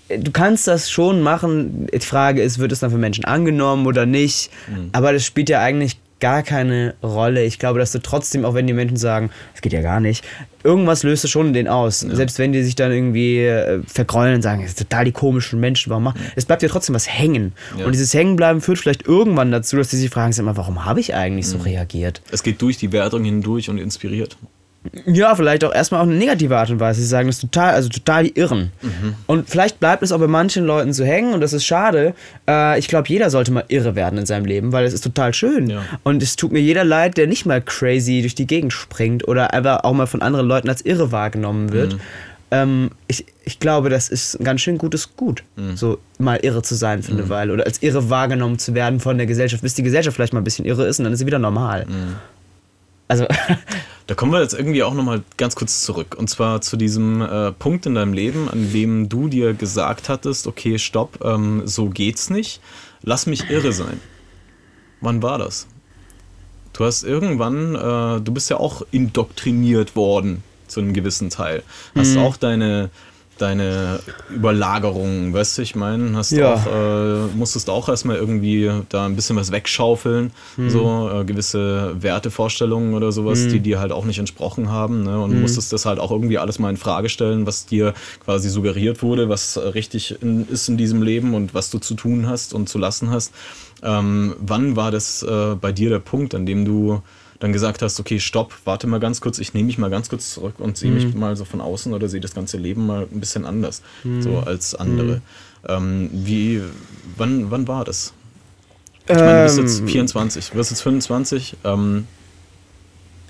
Speaker 2: äh, du kannst das schon machen. Die Frage ist, wird es dann für Menschen angenommen oder nicht?
Speaker 1: Mhm.
Speaker 2: Aber das spielt ja eigentlich gar keine Rolle. Ich glaube, dass du trotzdem, auch wenn die Menschen sagen, es geht ja gar nicht, irgendwas löst es schon in denen aus. Selbst wenn die sich dann irgendwie äh, vergrollen und sagen, das sind total die komischen Menschen, warum machen? Es bleibt ja trotzdem was hängen.
Speaker 1: Ja.
Speaker 2: Und dieses Hängenbleiben führt vielleicht irgendwann dazu, dass die sich fragen, sag mal, warum habe ich eigentlich
Speaker 1: Mhm.
Speaker 2: so reagiert?
Speaker 1: Es geht durch die Wertung hindurch und inspiriert.
Speaker 2: Ja, vielleicht auch erstmal auf eine negative Art und Weise. Sie sagen, das ist total, also total die Irren. Und vielleicht bleibt es auch bei manchen Leuten zu hängen und das ist schade. Äh, ich glaube, jeder sollte mal irre werden in seinem Leben, weil es ist total schön.
Speaker 1: Ja.
Speaker 2: Und es tut mir jeder leid, der nicht mal crazy durch die Gegend springt oder einfach auch mal von anderen Leuten als irre wahrgenommen wird. Ähm, ich, ich glaube, das ist ein ganz schön gutes Gut, so mal irre zu sein für eine Weile oder als irre wahrgenommen zu werden von der Gesellschaft, bis die Gesellschaft vielleicht mal ein bisschen irre ist und dann ist sie wieder normal. Also,
Speaker 1: Da kommen wir jetzt irgendwie auch nochmal ganz kurz zurück. Und zwar zu diesem äh, Punkt in deinem Leben, an dem du dir gesagt hattest, okay, stopp, ähm, so geht's nicht. Lass mich irre sein. Wann war das? Du hast irgendwann, äh, du bist ja auch indoktriniert worden zu einem gewissen Teil. Hast auch deine, deine Überlagerungen, weißt du, ich meine, hast
Speaker 2: Ja.
Speaker 1: auch, äh, musstest auch erstmal irgendwie da ein bisschen was wegschaufeln,
Speaker 2: Mhm.
Speaker 1: so äh, gewisse Wertevorstellungen oder sowas, die dir halt auch nicht entsprochen haben, ne? und
Speaker 2: Mhm.
Speaker 1: musstest das halt auch irgendwie alles mal in Frage stellen, was dir quasi suggeriert wurde, was richtig in, ist in diesem Leben und was du zu tun hast und zu lassen hast. Ähm, wann war das äh, bei dir der Punkt, an dem du dann gesagt hast, okay, stopp, warte mal ganz kurz, ich nehme mich mal ganz kurz zurück und sehe
Speaker 2: Mhm.
Speaker 1: mich mal so von außen oder sehe das ganze Leben mal ein bisschen anders,
Speaker 2: Mhm.
Speaker 1: so als andere. Ähm, wie, wann, wann war das? Ich meine, du bist jetzt
Speaker 2: Ähm,
Speaker 1: 24, du wirst jetzt 25. Ähm,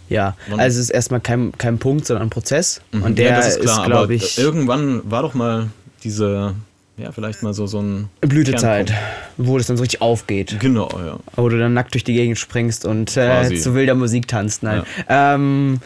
Speaker 2: Ja, also es ist erstmal kein, kein Punkt, sondern ein Prozess.
Speaker 1: mhm,
Speaker 2: Und der
Speaker 1: ja, das
Speaker 2: ist,
Speaker 1: aber
Speaker 2: glaube ich,
Speaker 1: irgendwann war doch mal diese, ja, vielleicht mal so, so ein
Speaker 2: Blütezeit, wo das dann so richtig aufgeht.
Speaker 1: Genau, ja.
Speaker 2: Wo du dann nackt durch die Gegend springst und äh, zu wilder Musik tanzt. Nein. Ähm,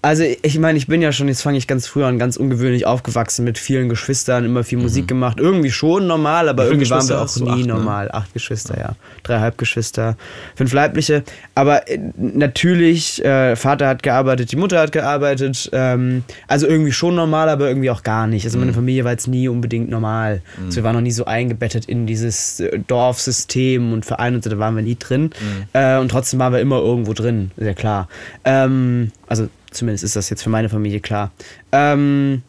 Speaker 2: also ich meine, ich bin ja schon, jetzt fange ich ganz früh an, ganz ungewöhnlich aufgewachsen mit vielen Geschwistern, immer viel Musik gemacht. Irgendwie schon normal, aber
Speaker 1: Mhm.
Speaker 2: Irgendwie waren wir auch nie
Speaker 1: Acht, ne?
Speaker 2: normal. Acht Geschwister, ja. Drei Halbgeschwister, fünf leibliche. Aber äh, natürlich, äh, Vater hat gearbeitet, die Mutter hat gearbeitet. Ähm, also irgendwie schon normal, aber irgendwie auch gar nicht. Also
Speaker 1: Mhm.
Speaker 2: meine Familie war jetzt nie unbedingt normal. Also wir waren noch nie so eingebettet in dieses äh, Dorfsystem und Verein und so, da waren wir nie drin.
Speaker 1: Mhm.
Speaker 2: Äh, und trotzdem waren wir immer irgendwo drin, sehr klar. Ähm, also zumindest ist das jetzt für meine Familie klar. Ähm,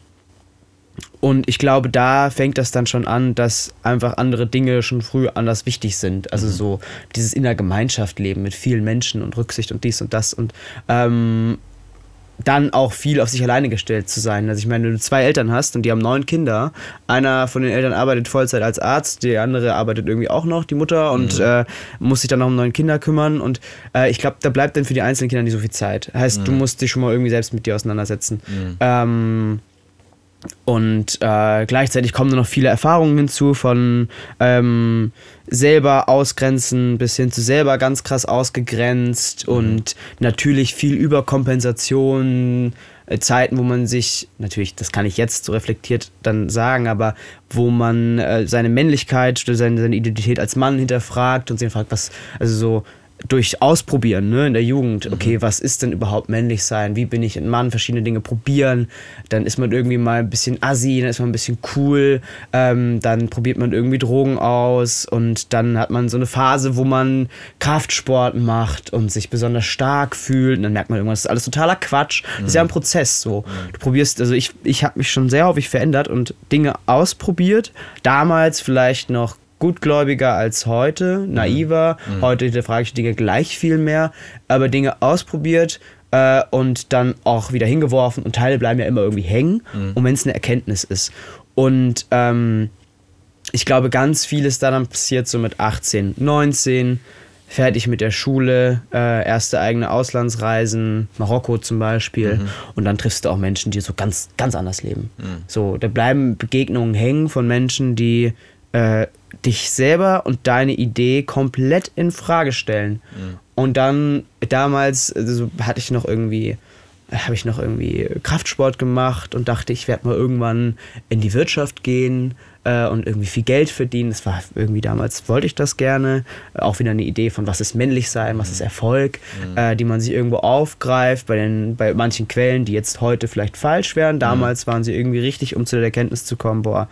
Speaker 2: und ich glaube, da fängt das dann schon an, dass einfach andere Dinge schon früh anders wichtig sind. Also so dieses in der Gemeinschaft leben mit vielen Menschen und Rücksicht und dies und das und ähm, dann auch viel auf sich alleine gestellt zu sein. Also ich meine, wenn du zwei Eltern hast und die haben neun Kinder, einer von den Eltern arbeitet Vollzeit als Arzt, die andere arbeitet irgendwie auch noch, die Mutter, und äh, muss sich dann noch um neun Kinder kümmern. Und äh, ich glaube, da bleibt dann für die einzelnen Kinder nicht so viel Zeit. Heißt, du musst dich schon mal irgendwie selbst mit dir auseinandersetzen. Ähm, und äh, gleichzeitig kommen noch viele Erfahrungen hinzu von ähm, selber ausgrenzen bis hin zu selber ganz krass ausgegrenzt und natürlich viel Überkompensation, äh, Zeiten, wo man sich, natürlich, das kann ich jetzt so reflektiert dann sagen, aber wo man äh, seine Männlichkeit oder seine, seine Identität als Mann hinterfragt und sich fragt, was, also so durch Ausprobieren ne, in der Jugend, okay, was ist denn überhaupt männlich sein? Wie bin ich ein Mann? Verschiedene Dinge probieren. Dann ist man irgendwie mal ein bisschen assi, dann ist man ein bisschen cool. Ähm, dann probiert man irgendwie Drogen aus und dann hat man so eine Phase, wo man Kraftsport macht und sich besonders stark fühlt. Und dann merkt man irgendwann, das ist alles totaler Quatsch. Das ist ja ein Prozess so. Du probierst, also ich, ich habe mich schon sehr häufig verändert und Dinge ausprobiert. Damals vielleicht noch gutgläubiger als heute, naiver. Heute hinterfrage ich Dinge gleich viel mehr, aber Dinge ausprobiert äh, und dann auch wieder hingeworfen und Teile bleiben ja immer irgendwie hängen, und wenn es eine Erkenntnis ist. Und ähm, ich glaube, ganz vieles da dann passiert so mit 18, 19, fertig mit der Schule, äh, erste eigene Auslandsreisen, Marokko zum Beispiel. Und dann triffst du auch Menschen, die so ganz, ganz anders leben. So, da bleiben Begegnungen hängen von Menschen, die äh, dich selber und deine Idee komplett in Frage stellen. Und dann damals also, hatte ich noch irgendwie habe ich noch irgendwie Kraftsport gemacht und dachte, ich werde mal irgendwann in die Wirtschaft gehen äh, und irgendwie viel Geld verdienen. Das war irgendwie damals, wollte ich das gerne. Auch wieder eine Idee von, was ist männlich sein, was ist Erfolg, äh, die man sich irgendwo aufgreift bei, den, bei manchen Quellen, die jetzt heute vielleicht falsch wären. Damals waren sie irgendwie richtig, um zu der Erkenntnis zu kommen, boah,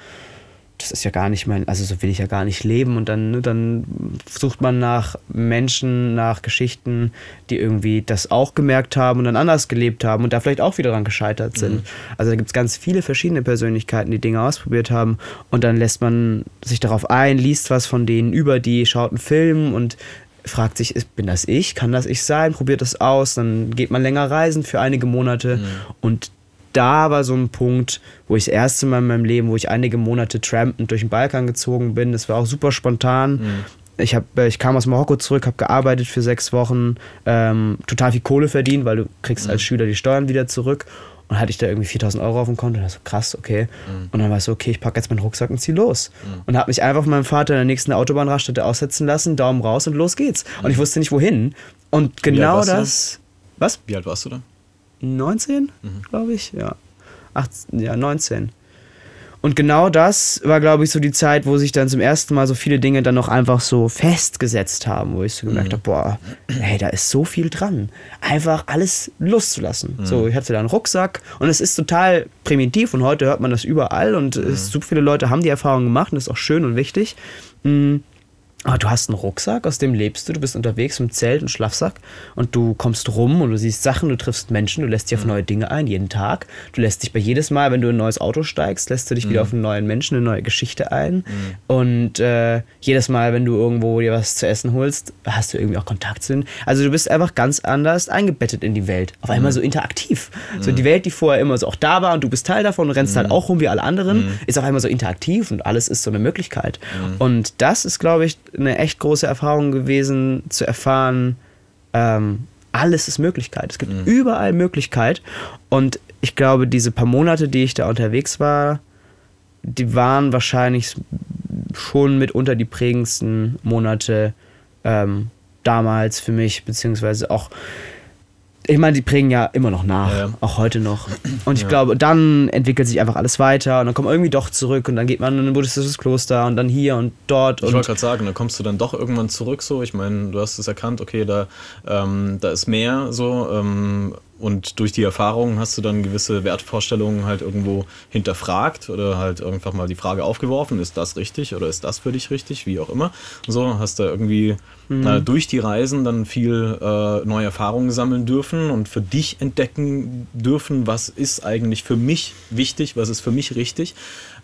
Speaker 2: das ist ja gar nicht mein, also so will ich ja gar nicht leben. Und dann, ne, dann sucht man nach Menschen, nach Geschichten, die irgendwie das auch gemerkt haben und dann anders gelebt haben und da vielleicht auch wieder dran gescheitert sind. Also da gibt es ganz viele verschiedene Persönlichkeiten, die Dinge ausprobiert haben und dann lässt man sich darauf ein, liest was von denen über die, schaut einen Film und fragt sich, bin das ich? Kann das ich sein? Probiert das aus, dann geht man länger reisen für einige Monate und da war so ein Punkt, wo ich das erste Mal in meinem Leben, wo ich einige Monate trampend durch den Balkan gezogen bin. Das war auch super spontan. Ich, hab, äh, ich kam aus Marokko zurück, habe gearbeitet für sechs Wochen, ähm, total viel Kohle verdient, weil du kriegst als Schüler die Steuern wieder zurück. Und hatte ich da irgendwie 4000 Euro auf dem Konto. Und das so krass, okay. Und dann war es so, okay, ich packe jetzt meinen Rucksack und zieh los. Und habe mich einfach von meinem Vater in der nächsten Autobahnraststätte aussetzen lassen, Daumen raus und los geht's. Und ich wusste nicht wohin. Und genau das. Was?
Speaker 1: Wie alt warst du da?
Speaker 2: 19, glaube ich, ja. 18, ja, 19. Und genau das war, glaube ich, so die Zeit, wo sich dann zum ersten Mal so viele Dinge dann noch einfach so festgesetzt haben, wo ich so gemerkt
Speaker 1: Mhm.
Speaker 2: habe, boah, hey, da ist so viel dran. Einfach alles loszulassen.
Speaker 1: Mhm.
Speaker 2: So, ich hatte da einen Rucksack und es ist total primitiv und heute hört man das überall und
Speaker 1: Mhm.
Speaker 2: so viele Leute haben die Erfahrung gemacht und das ist auch schön und wichtig. Aber du hast einen Rucksack, aus dem lebst du, du bist unterwegs im Zelt und Schlafsack und du kommst rum und du siehst Sachen, du triffst Menschen, du lässt dich auf neue Dinge ein, jeden Tag. Du lässt dich bei jedes Mal, wenn du in ein neues Auto steigst, lässt du dich wieder auf einen neuen Menschen, eine neue Geschichte ein. Und äh, jedes Mal, wenn du irgendwo dir was zu essen holst, hast du irgendwie auch Kontakt zu denen. Also du bist einfach ganz anders eingebettet in die Welt. Auf einmal so interaktiv. So die Welt, die vorher immer so auch da war und du bist Teil davon und rennst halt auch rum wie alle anderen, ist auf einmal so interaktiv und alles ist so eine Möglichkeit. Und das ist, glaube ich, eine echt große Erfahrung gewesen, zu erfahren, ähm, alles ist Möglichkeit. Es gibt überall Möglichkeit. Und ich glaube, diese paar Monate, die ich da unterwegs war, die waren wahrscheinlich schon mitunter die prägendsten Monate ähm, damals für mich, beziehungsweise auch, ich meine, die prägen ja immer noch nach,
Speaker 1: Ja, ja.
Speaker 2: auch heute noch. Und ich glaube, dann entwickelt sich einfach alles weiter und dann kommt man irgendwie doch zurück und dann geht man in ein buddhistisches Kloster und dann hier und dort.
Speaker 1: Ich wollte gerade sagen, da kommst du dann doch irgendwann zurück so. Ich meine, du hast es erkannt, okay, da, ähm, da ist mehr so. Ähm, und durch die Erfahrungen hast du dann gewisse Wertvorstellungen halt irgendwo hinterfragt oder halt einfach mal die Frage aufgeworfen, ist das richtig oder ist das für dich richtig, wie auch immer. So, hast da irgendwie äh, durch die Reisen dann viel äh, neue Erfahrungen sammeln dürfen und für dich entdecken dürfen, was ist eigentlich für mich wichtig, was ist für mich richtig.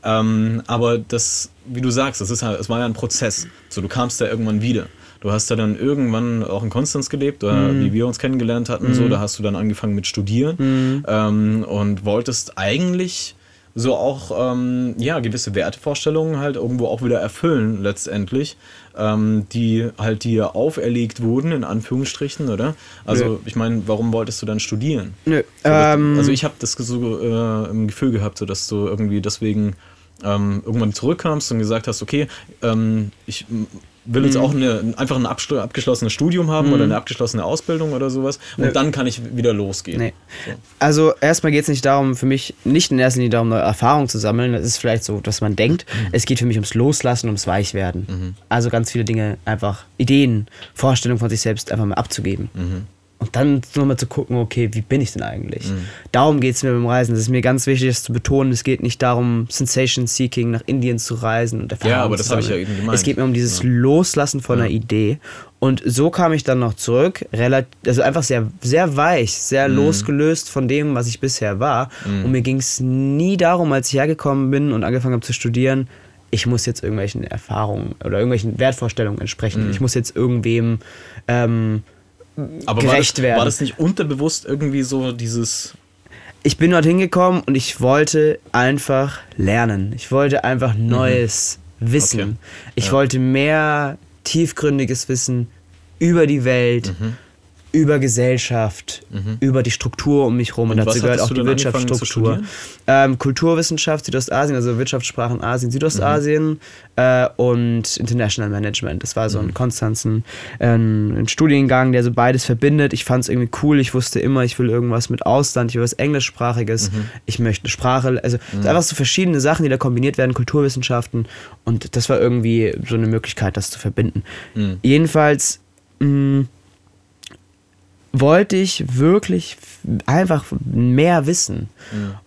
Speaker 1: Ähm, aber das, wie du sagst, das ist halt, es war ja ein Prozess. So, du kamst da irgendwann wieder. Du hast ja dann irgendwann auch in Konstanz gelebt, oder wie wir uns kennengelernt hatten. So, da hast du dann angefangen mit Studieren ähm, und wolltest eigentlich so auch ähm, ja gewisse Wertevorstellungen halt irgendwo auch wieder erfüllen letztendlich, ähm, die halt dir auferlegt wurden in Anführungsstrichen, oder? Also
Speaker 2: Nö.
Speaker 1: ich meine, warum wolltest du dann studieren?
Speaker 2: Nö,
Speaker 1: So,
Speaker 2: ähm,
Speaker 1: also ich habe das so äh, im Gefühl gehabt, so dass du irgendwie deswegen ähm, irgendwann zurückkamst und gesagt hast, okay, ähm, ich will
Speaker 2: Mhm.
Speaker 1: jetzt auch eine, einfach ein abgeschlossenes Studium haben oder eine abgeschlossene Ausbildung oder sowas und
Speaker 2: Nö.
Speaker 1: dann kann ich wieder losgehen.
Speaker 2: Nee.
Speaker 1: So.
Speaker 2: Also erstmal geht es nicht darum, für mich nicht in erster Linie darum, neue Erfahrungen zu sammeln. Das ist vielleicht so, dass man denkt. Es geht für mich ums Loslassen, ums Weichwerden. Also ganz viele Dinge einfach, Ideen, Vorstellungen von sich selbst einfach mal abzugeben. Und dann nochmal zu gucken, okay, wie bin ich denn eigentlich? Darum geht es mir beim Reisen. Es ist mir ganz wichtig, das zu betonen. Es geht nicht darum, Sensation Seeking nach Indien zu reisen und Erfahrungen
Speaker 1: aber das habe ich ja eben gemeint.
Speaker 2: Es geht mir um dieses Loslassen von einer Idee. Und so kam ich dann noch zurück, relativ, also einfach sehr, sehr weich, sehr
Speaker 1: Mhm.
Speaker 2: losgelöst von dem, was ich bisher war. Und mir ging es nie darum, als ich hergekommen bin und angefangen habe zu studieren, ich muss jetzt irgendwelchen Erfahrungen oder irgendwelchen Wertvorstellungen entsprechen.
Speaker 1: Mhm.
Speaker 2: Ich muss jetzt irgendwem ähm,
Speaker 1: Aber
Speaker 2: gerecht
Speaker 1: war das,
Speaker 2: werden.
Speaker 1: war das nicht unterbewusst irgendwie so dieses
Speaker 2: ich bin dort hingekommen und ich wollte einfach lernen. Ich wollte einfach Neues Wissen.
Speaker 1: Mhm. Okay.
Speaker 2: Ich
Speaker 1: Ja.
Speaker 2: wollte mehr tiefgründiges Wissen über die Welt,
Speaker 1: Mhm.
Speaker 2: Über Gesellschaft, über die Struktur um mich herum. Und,
Speaker 1: Und
Speaker 2: dazu gehört auch die Wirtschaftsstruktur. Ähm, Kulturwissenschaft Südostasien, also Wirtschaftssprachen Asien, Südostasien äh, und International Management. Das war so ein Konstanzen, äh, ein Studiengang, der so beides verbindet. Ich fand es irgendwie cool. Ich wusste immer, ich will irgendwas mit Ausland, ich will was Englischsprachiges, ich möchte eine Sprache. Also es sind einfach so verschiedene Sachen, die da kombiniert werden, Kulturwissenschaften. Und das war irgendwie so eine Möglichkeit, das zu verbinden. Jedenfalls mh, wollte ich wirklich einfach mehr wissen.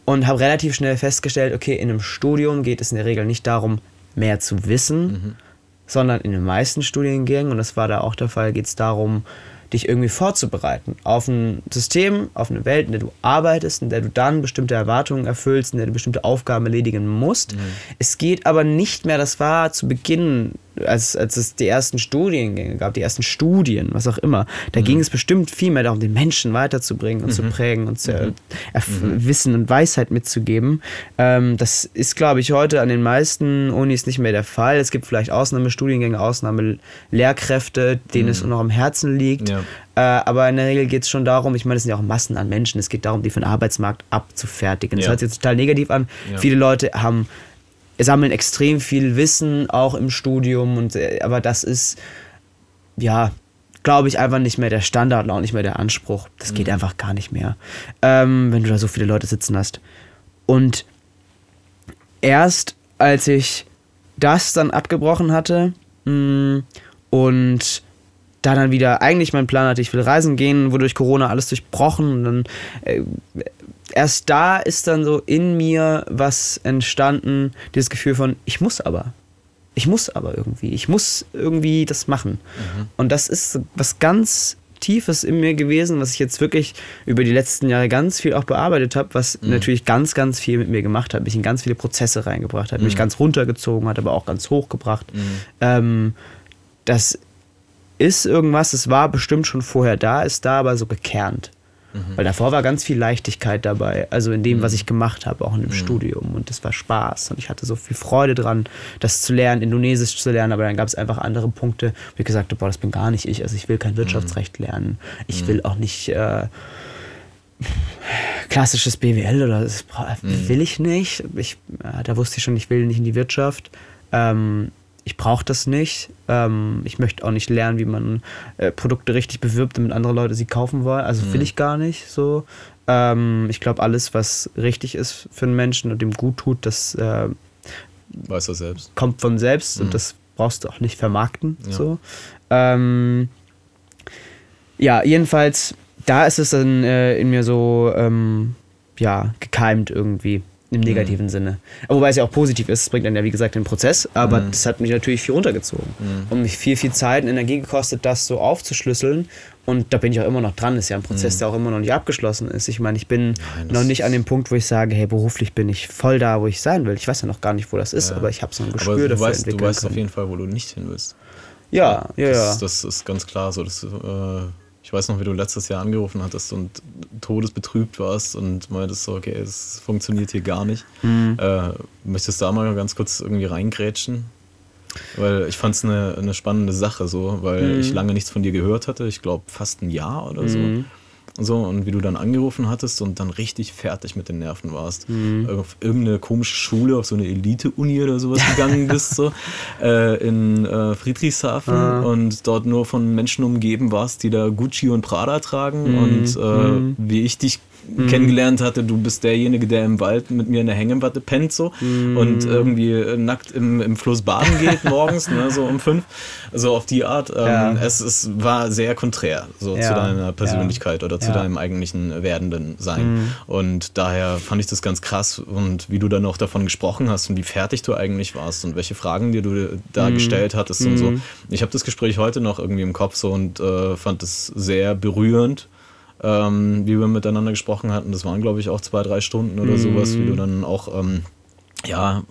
Speaker 2: Und habe relativ schnell festgestellt, okay, in einem Studium geht es in der Regel nicht darum, mehr zu wissen, sondern in den meisten Studiengängen, und das war da auch der Fall, geht es darum, dich irgendwie vorzubereiten auf ein System, auf eine Welt, in der du arbeitest, in der du dann bestimmte Erwartungen erfüllst, in der du bestimmte Aufgaben erledigen musst. Es geht aber nicht mehr, das war zu Beginn, als, als es die ersten Studiengänge gab, die ersten Studien, was auch immer, da ging es bestimmt viel mehr darum, den Menschen weiterzubringen und zu prägen und zu erf- Wissen und Weisheit mitzugeben. Ähm, das ist, glaube ich, heute an den meisten Unis nicht mehr der Fall. Es gibt vielleicht Ausnahmestudiengänge, Ausnahmelehrkräfte, denen es noch am Herzen liegt.
Speaker 1: Ja.
Speaker 2: Äh, aber in der Regel geht es schon darum, ich meine, es sind ja auch Massen an Menschen, es geht darum, die für den Arbeitsmarkt abzufertigen. Das
Speaker 1: Ja.
Speaker 2: hört sich jetzt total negativ an.
Speaker 1: Ja.
Speaker 2: Viele Leute haben sammeln extrem viel Wissen, auch im Studium, und, äh, aber das ist, ja, glaube ich, einfach nicht mehr der Standard und auch nicht mehr der Anspruch. Das geht einfach gar nicht mehr, ähm, wenn du da so viele Leute sitzen hast. Und erst als ich das dann abgebrochen hatte mh, und da dann wieder eigentlich mein Plan hatte, ich will reisen gehen, wurde durch Corona alles durchbrochen und dann äh, erst da ist dann so in mir was entstanden, dieses Gefühl von, ich muss aber. Ich muss aber irgendwie. Ich muss irgendwie das machen. Und das ist was ganz Tiefes in mir gewesen, was ich jetzt wirklich über die letzten Jahre ganz viel auch bearbeitet habe, was natürlich ganz, ganz viel mit mir gemacht hat, mich in ganz viele Prozesse reingebracht hat, mich ganz runtergezogen hat, aber auch ganz hochgebracht. Ähm, das ist irgendwas, es war bestimmt schon vorher da, ist da aber so gekernt. Weil davor war ganz viel Leichtigkeit dabei, also in dem, was ich gemacht habe, auch in dem Studium. Und das war Spaß. Und ich hatte so viel Freude dran, das zu lernen, Indonesisch zu lernen. Aber dann gab es einfach andere Punkte, wo ich gesagt habe, boah, das bin gar nicht ich. Also ich will kein Wirtschaftsrecht lernen. Ich will auch nicht äh, klassisches BWL oder das will ich nicht. Ich, äh, da wusste ich schon, ich will nicht in die Wirtschaft. Ähm, ich brauche das nicht. Ähm, ich möchte auch nicht lernen, wie man äh, Produkte richtig bewirbt, damit andere Leute sie kaufen wollen. Also will ich gar nicht so. Ähm, ich glaube, alles, was richtig ist für einen Menschen und dem gut tut, das äh,
Speaker 1: Weiß er selbst.
Speaker 2: kommt von selbst und das brauchst du auch nicht vermarkten. So. Ähm, ja, jedenfalls, da ist es dann äh, in mir so ähm, ja, gekeimt irgendwie. Im negativen Sinne. Aber wobei es ja auch positiv ist, es bringt dann ja wie gesagt den Prozess, aber das hat mich natürlich viel runtergezogen und mich viel, viel Zeit und Energie gekostet, das so aufzuschlüsseln. Und da bin ich auch immer noch dran. ist ja ein Prozess, der auch immer noch nicht abgeschlossen ist. Ich meine, ich bin
Speaker 1: Nein, das
Speaker 2: noch nicht an dem Punkt, wo ich sage, hey, beruflich bin ich voll da, wo ich sein will. Ich weiß ja noch gar nicht, wo das ist, aber ich habe so ein Gespür
Speaker 1: Aber du
Speaker 2: dafür
Speaker 1: weißt, du weißt auf
Speaker 2: können.
Speaker 1: jeden Fall, wo du nicht hin willst.
Speaker 2: Ja, ja,
Speaker 1: das,
Speaker 2: ja.
Speaker 1: das ist ganz klar so. Das, äh, ich weiß noch, wie du letztes Jahr angerufen hattest und todesbetrübt warst und meintest so, okay, es funktioniert hier gar nicht.
Speaker 2: Mhm.
Speaker 1: Äh, möchtest du da mal ganz kurz irgendwie reingrätschen? Weil ich fand es eine, eine spannende Sache so, weil
Speaker 2: Mhm.
Speaker 1: ich lange nichts von dir gehört hatte. Ich glaube fast ein Jahr oder so. So, und wie du dann angerufen hattest und dann richtig fertig mit den Nerven warst.
Speaker 2: Mhm.
Speaker 1: Auf irgendeine komische Schule, auf so eine Elite-Uni oder sowas gegangen bist, so, äh, in äh, Friedrichshafen
Speaker 2: Ah.
Speaker 1: und dort nur von Menschen umgeben warst, die da Gucci und Prada tragen.
Speaker 2: Mhm.
Speaker 1: Und äh, wie ich dich kennengelernt hatte, du bist derjenige, der im Wald mit mir in der Hängematte pennt so
Speaker 2: Mhm.
Speaker 1: und irgendwie äh, nackt im, im Fluss baden geht morgens, ne, so um fünf. So auf die Art. Ähm,
Speaker 2: Ja.
Speaker 1: es, es war sehr konträr so
Speaker 2: Ja.
Speaker 1: zu deiner Persönlichkeit oder zu
Speaker 2: Ja.
Speaker 1: deinem eigentlichen werdenden Sein.
Speaker 2: Mhm.
Speaker 1: Und daher fand ich das ganz krass und wie du dann auch davon gesprochen hast und wie fertig du eigentlich warst und welche Fragen dir du da
Speaker 2: Mhm.
Speaker 1: gestellt hattest und so. Ich habe das Gespräch heute noch irgendwie im Kopf so und äh, fand es sehr berührend. Ähm, wie wir miteinander gesprochen hatten, das waren glaube ich auch zwei, drei Stunden oder sowas, wie du dann auch, ähm, ja,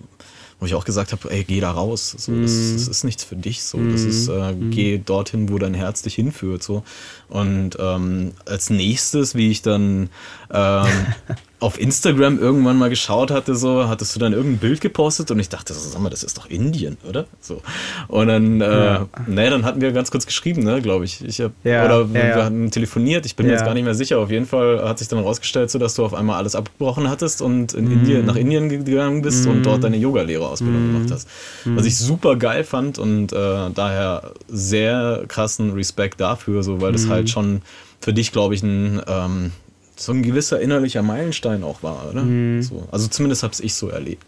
Speaker 1: wo ich auch gesagt habe, ey, geh da raus. So, das, das ist nichts für dich. So, das ist, äh, geh dorthin, wo dein Herz dich hinführt. So. Und ähm, als nächstes, wie ich dann ähm, auf Instagram irgendwann mal geschaut hatte, so, hattest du dann irgendein Bild gepostet und ich dachte, so, sag mal, das ist doch Indien, oder? So. Und dann, äh,
Speaker 2: Ja.
Speaker 1: ne, dann hatten wir ganz kurz geschrieben, ne, glaube ich. ich hab,
Speaker 2: Ja,
Speaker 1: oder
Speaker 2: ja,
Speaker 1: wir hatten telefoniert, ich bin mir jetzt gar nicht mehr sicher. Auf jeden Fall hat sich dann rausgestellt, so, dass du auf einmal alles abgebrochen hattest und in Indien, nach Indien gegangen bist und dort deine Yoga-Lehrerausbildung gemacht hast. Was ich super geil fand und äh, daher sehr krassen Respekt dafür, so, weil das halt schon für dich, glaube ich, ein, ähm, so ein gewisser innerlicher Meilenstein auch war, oder? So, also zumindest habe ich so erlebt.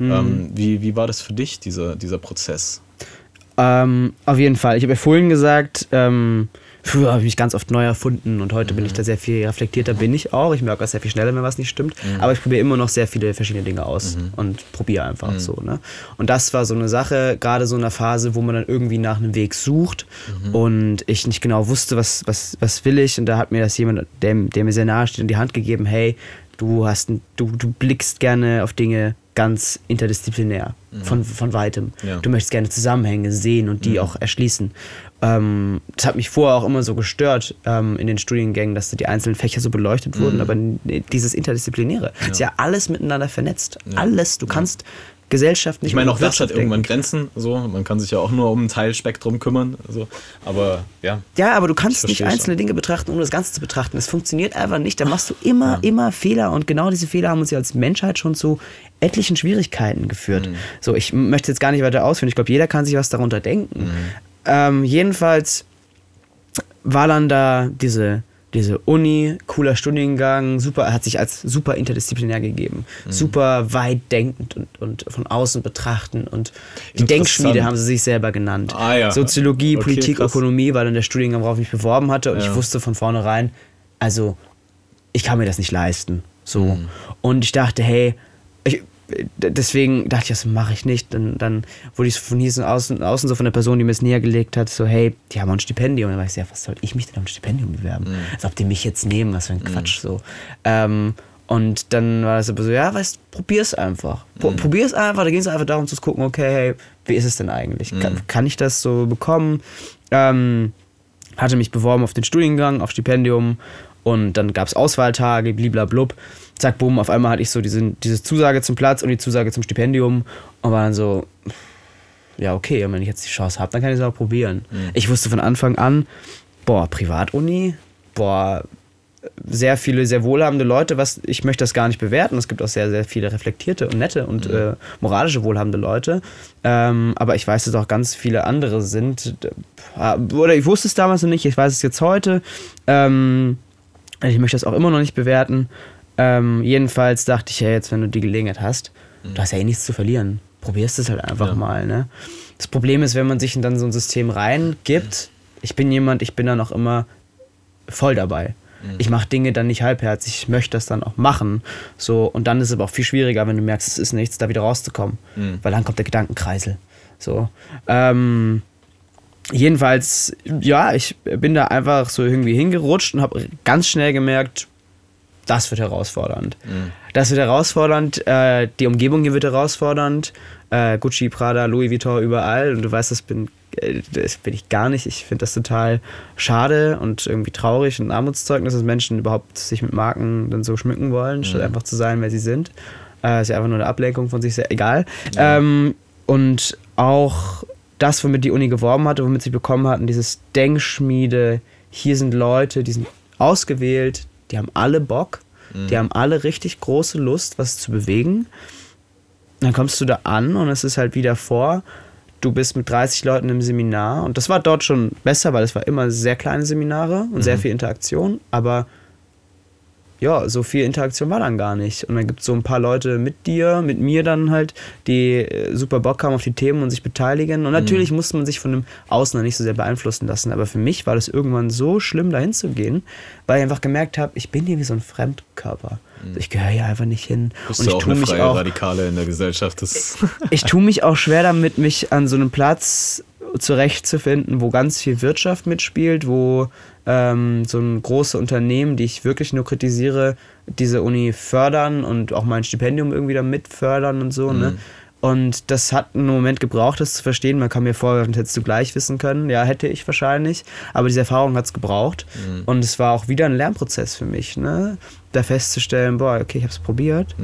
Speaker 1: Ähm, wie, wie war das für dich, dieser, dieser Prozess?
Speaker 2: Ähm, auf jeden Fall. Ich habe ja vorhin gesagt, ähm, früher habe ich mich ganz oft neu erfunden und heute bin
Speaker 1: Mhm.
Speaker 2: ich da sehr viel reflektierter, bin ich auch. Ich merke auch sehr viel schneller, wenn was nicht stimmt.
Speaker 1: Mhm.
Speaker 2: Aber ich probiere immer noch sehr viele verschiedene Dinge aus und probiere einfach
Speaker 1: Mhm.
Speaker 2: so. Ne? Und das war so eine Sache, gerade so in einer Phase, wo man dann irgendwie nach einem Weg sucht
Speaker 1: Mhm.
Speaker 2: und ich nicht genau wusste, was, was, was will ich. Und da hat mir das jemand, der, der mir sehr nahe steht, in die Hand gegeben, hey, du hast du, du blickst gerne auf Dinge ganz interdisziplinär, von, von weitem.
Speaker 1: Ja.
Speaker 2: Du möchtest gerne Zusammenhänge sehen und die auch erschließen. Ähm, das hat mich vorher auch immer so gestört ähm, in den Studiengängen, dass die einzelnen Fächer so beleuchtet wurden, aber n- dieses Interdisziplinäre ist ja alles miteinander vernetzt. Alles. Du kannst Gesellschaft nicht
Speaker 1: Ich meine, auch das hat irgendwann Grenzen. So. Man kann sich ja auch nur um ein Teilspektrum kümmern. So. Aber ja.
Speaker 2: Ja, aber du kannst
Speaker 1: Ich
Speaker 2: nicht einzelne Dinge betrachten, ohne das Ganze zu betrachten. Das funktioniert einfach nicht. Da machst du immer, immer Fehler. Und genau diese Fehler haben uns ja als Menschheit schon zu etlichen Schwierigkeiten geführt.
Speaker 1: Mhm.
Speaker 2: So, ich möchte jetzt gar nicht weiter ausführen. Ich glaube, jeder kann sich was darunter denken.
Speaker 1: Mhm.
Speaker 2: Ähm, jedenfalls war dann da diese diese Uni, cooler Studiengang, super, hat sich als super interdisziplinär gegeben,
Speaker 1: Mhm.
Speaker 2: super weit denkend und, und von außen betrachten und die. Denkschmiede haben sie sich selber genannt.
Speaker 1: Ah, ja.
Speaker 2: Soziologie,
Speaker 1: Okay,
Speaker 2: Politik,
Speaker 1: krass.
Speaker 2: Ökonomie war dann der Studiengang, worauf ich mich beworben hatte und
Speaker 1: Ja.
Speaker 2: ich wusste von vornherein, also ich kann mir das nicht leisten. So.
Speaker 1: Mhm.
Speaker 2: Und ich dachte, hey, deswegen dachte ich, das mache ich nicht. Dann, dann wurde ich von hier so außen, außen so von der Person, die mir es näher gelegt hat, so, hey, die haben ein Stipendium. Und dann war ich so, ja, was soll ich mich denn auf ein Stipendium bewerben?
Speaker 1: Mhm.
Speaker 2: Als ob die mich jetzt nehmen, was für ein Quatsch. So. Ähm, und dann war es aber so, ja, weißt probier's einfach.
Speaker 1: Mhm.
Speaker 2: Pro, Probier's einfach. Da ging es einfach darum zu gucken, okay, hey, wie ist es denn eigentlich?
Speaker 1: Mhm.
Speaker 2: Kann, kann ich das so bekommen? Ähm, hatte mich beworben auf den Studiengang, auf Stipendium und dann gab es Auswahltage, bliblablub. Zack, bumm, auf einmal hatte ich so diese, diese Zusage zum Platz und die Zusage zum Stipendium und war dann so, ja, okay, und wenn ich jetzt die Chance habe, dann kann ich es auch probieren. Ich wusste von Anfang an, boah, Privatuni, boah, sehr viele, sehr wohlhabende Leute, was ich möchte das gar nicht bewerten. Es gibt auch sehr, sehr viele reflektierte und nette und äh, moralische wohlhabende Leute. Ähm, aber ich weiß, dass auch ganz viele andere sind. Oder ich wusste es damals noch nicht, ich weiß es jetzt heute. Ähm, ich möchte das auch immer noch nicht bewerten. Ähm, jedenfalls dachte ich ja jetzt, wenn du die Gelegenheit hast, du hast ja eh nichts zu verlieren. Probierst es halt einfach
Speaker 1: Ja.
Speaker 2: mal. Ne? Das Problem ist, wenn man sich in dann so ein System reingibt, ich bin jemand, ich bin dann auch immer voll dabei. Ich mache Dinge dann nicht halbherzig, ich möchte das dann auch machen. So, und dann ist es aber auch viel schwieriger, wenn du merkst, es ist nichts, da wieder rauszukommen.
Speaker 1: Mhm.
Speaker 2: Weil dann kommt der Gedankenkreisel. So. Ähm, jedenfalls, ja, ich bin da einfach so irgendwie hingerutscht und habe ganz schnell gemerkt, das wird herausfordernd. Das wird herausfordernd, äh, die Umgebung hier wird herausfordernd. Äh, Gucci, Prada, Louis Vuitton überall. Und du weißt, das bin, äh, das bin ich gar nicht. Ich finde das total schade und irgendwie traurig und Armutszeugnis, dass Menschen überhaupt sich mit Marken dann so schmücken wollen, statt einfach zu sein, wer sie sind. Äh, ist ja einfach nur eine Ablenkung von sich sehr egal. Ähm, und auch das, womit die Uni geworben hatte, womit sie bekommen hatten, dieses Denkschmiede, hier sind Leute, die sind ausgewählt, die haben alle Bock, die haben alle richtig große Lust, was zu bewegen. Dann kommst du da an und es ist halt wieder vor, du bist mit 30 Leuten im Seminar. Und das war dort schon besser, weil es war immer sehr kleine Seminare und sehr viel Interaktion, aber ja, so viel Interaktion war dann gar nicht. Und dann gibt es so ein paar Leute mit dir, mit mir dann halt, die äh, super Bock haben auf die Themen und sich beteiligen. Und natürlich muss man sich von dem Außen nicht so sehr beeinflussen lassen. Aber für mich war das irgendwann so schlimm, dahin zu gehen, weil ich einfach gemerkt habe, ich bin hier wie so ein Fremdkörper. Ich gehöre hier einfach nicht hin.
Speaker 1: Bist
Speaker 2: und ich
Speaker 1: auch
Speaker 2: tue
Speaker 1: eine
Speaker 2: mich
Speaker 1: freie
Speaker 2: auch
Speaker 1: Radikale in der Gesellschaft? Das
Speaker 2: ich tue mich auch schwer damit, mich an so einem Platz zurechtzufinden, wo ganz viel Wirtschaft mitspielt, wo ähm, so ein große Unternehmen, die ich wirklich nur kritisiere, diese Uni fördern und auch mein Stipendium irgendwie da mit fördern und so, ne? Und das hat einen Moment gebraucht, das zu verstehen. Man kann mir vorwerfen, hättest du gleich wissen können. Ja, hätte ich wahrscheinlich. Aber diese Erfahrung hat es gebraucht. Und es war auch wieder ein Lernprozess für mich, ne? Da festzustellen, boah, okay, ich habe es probiert.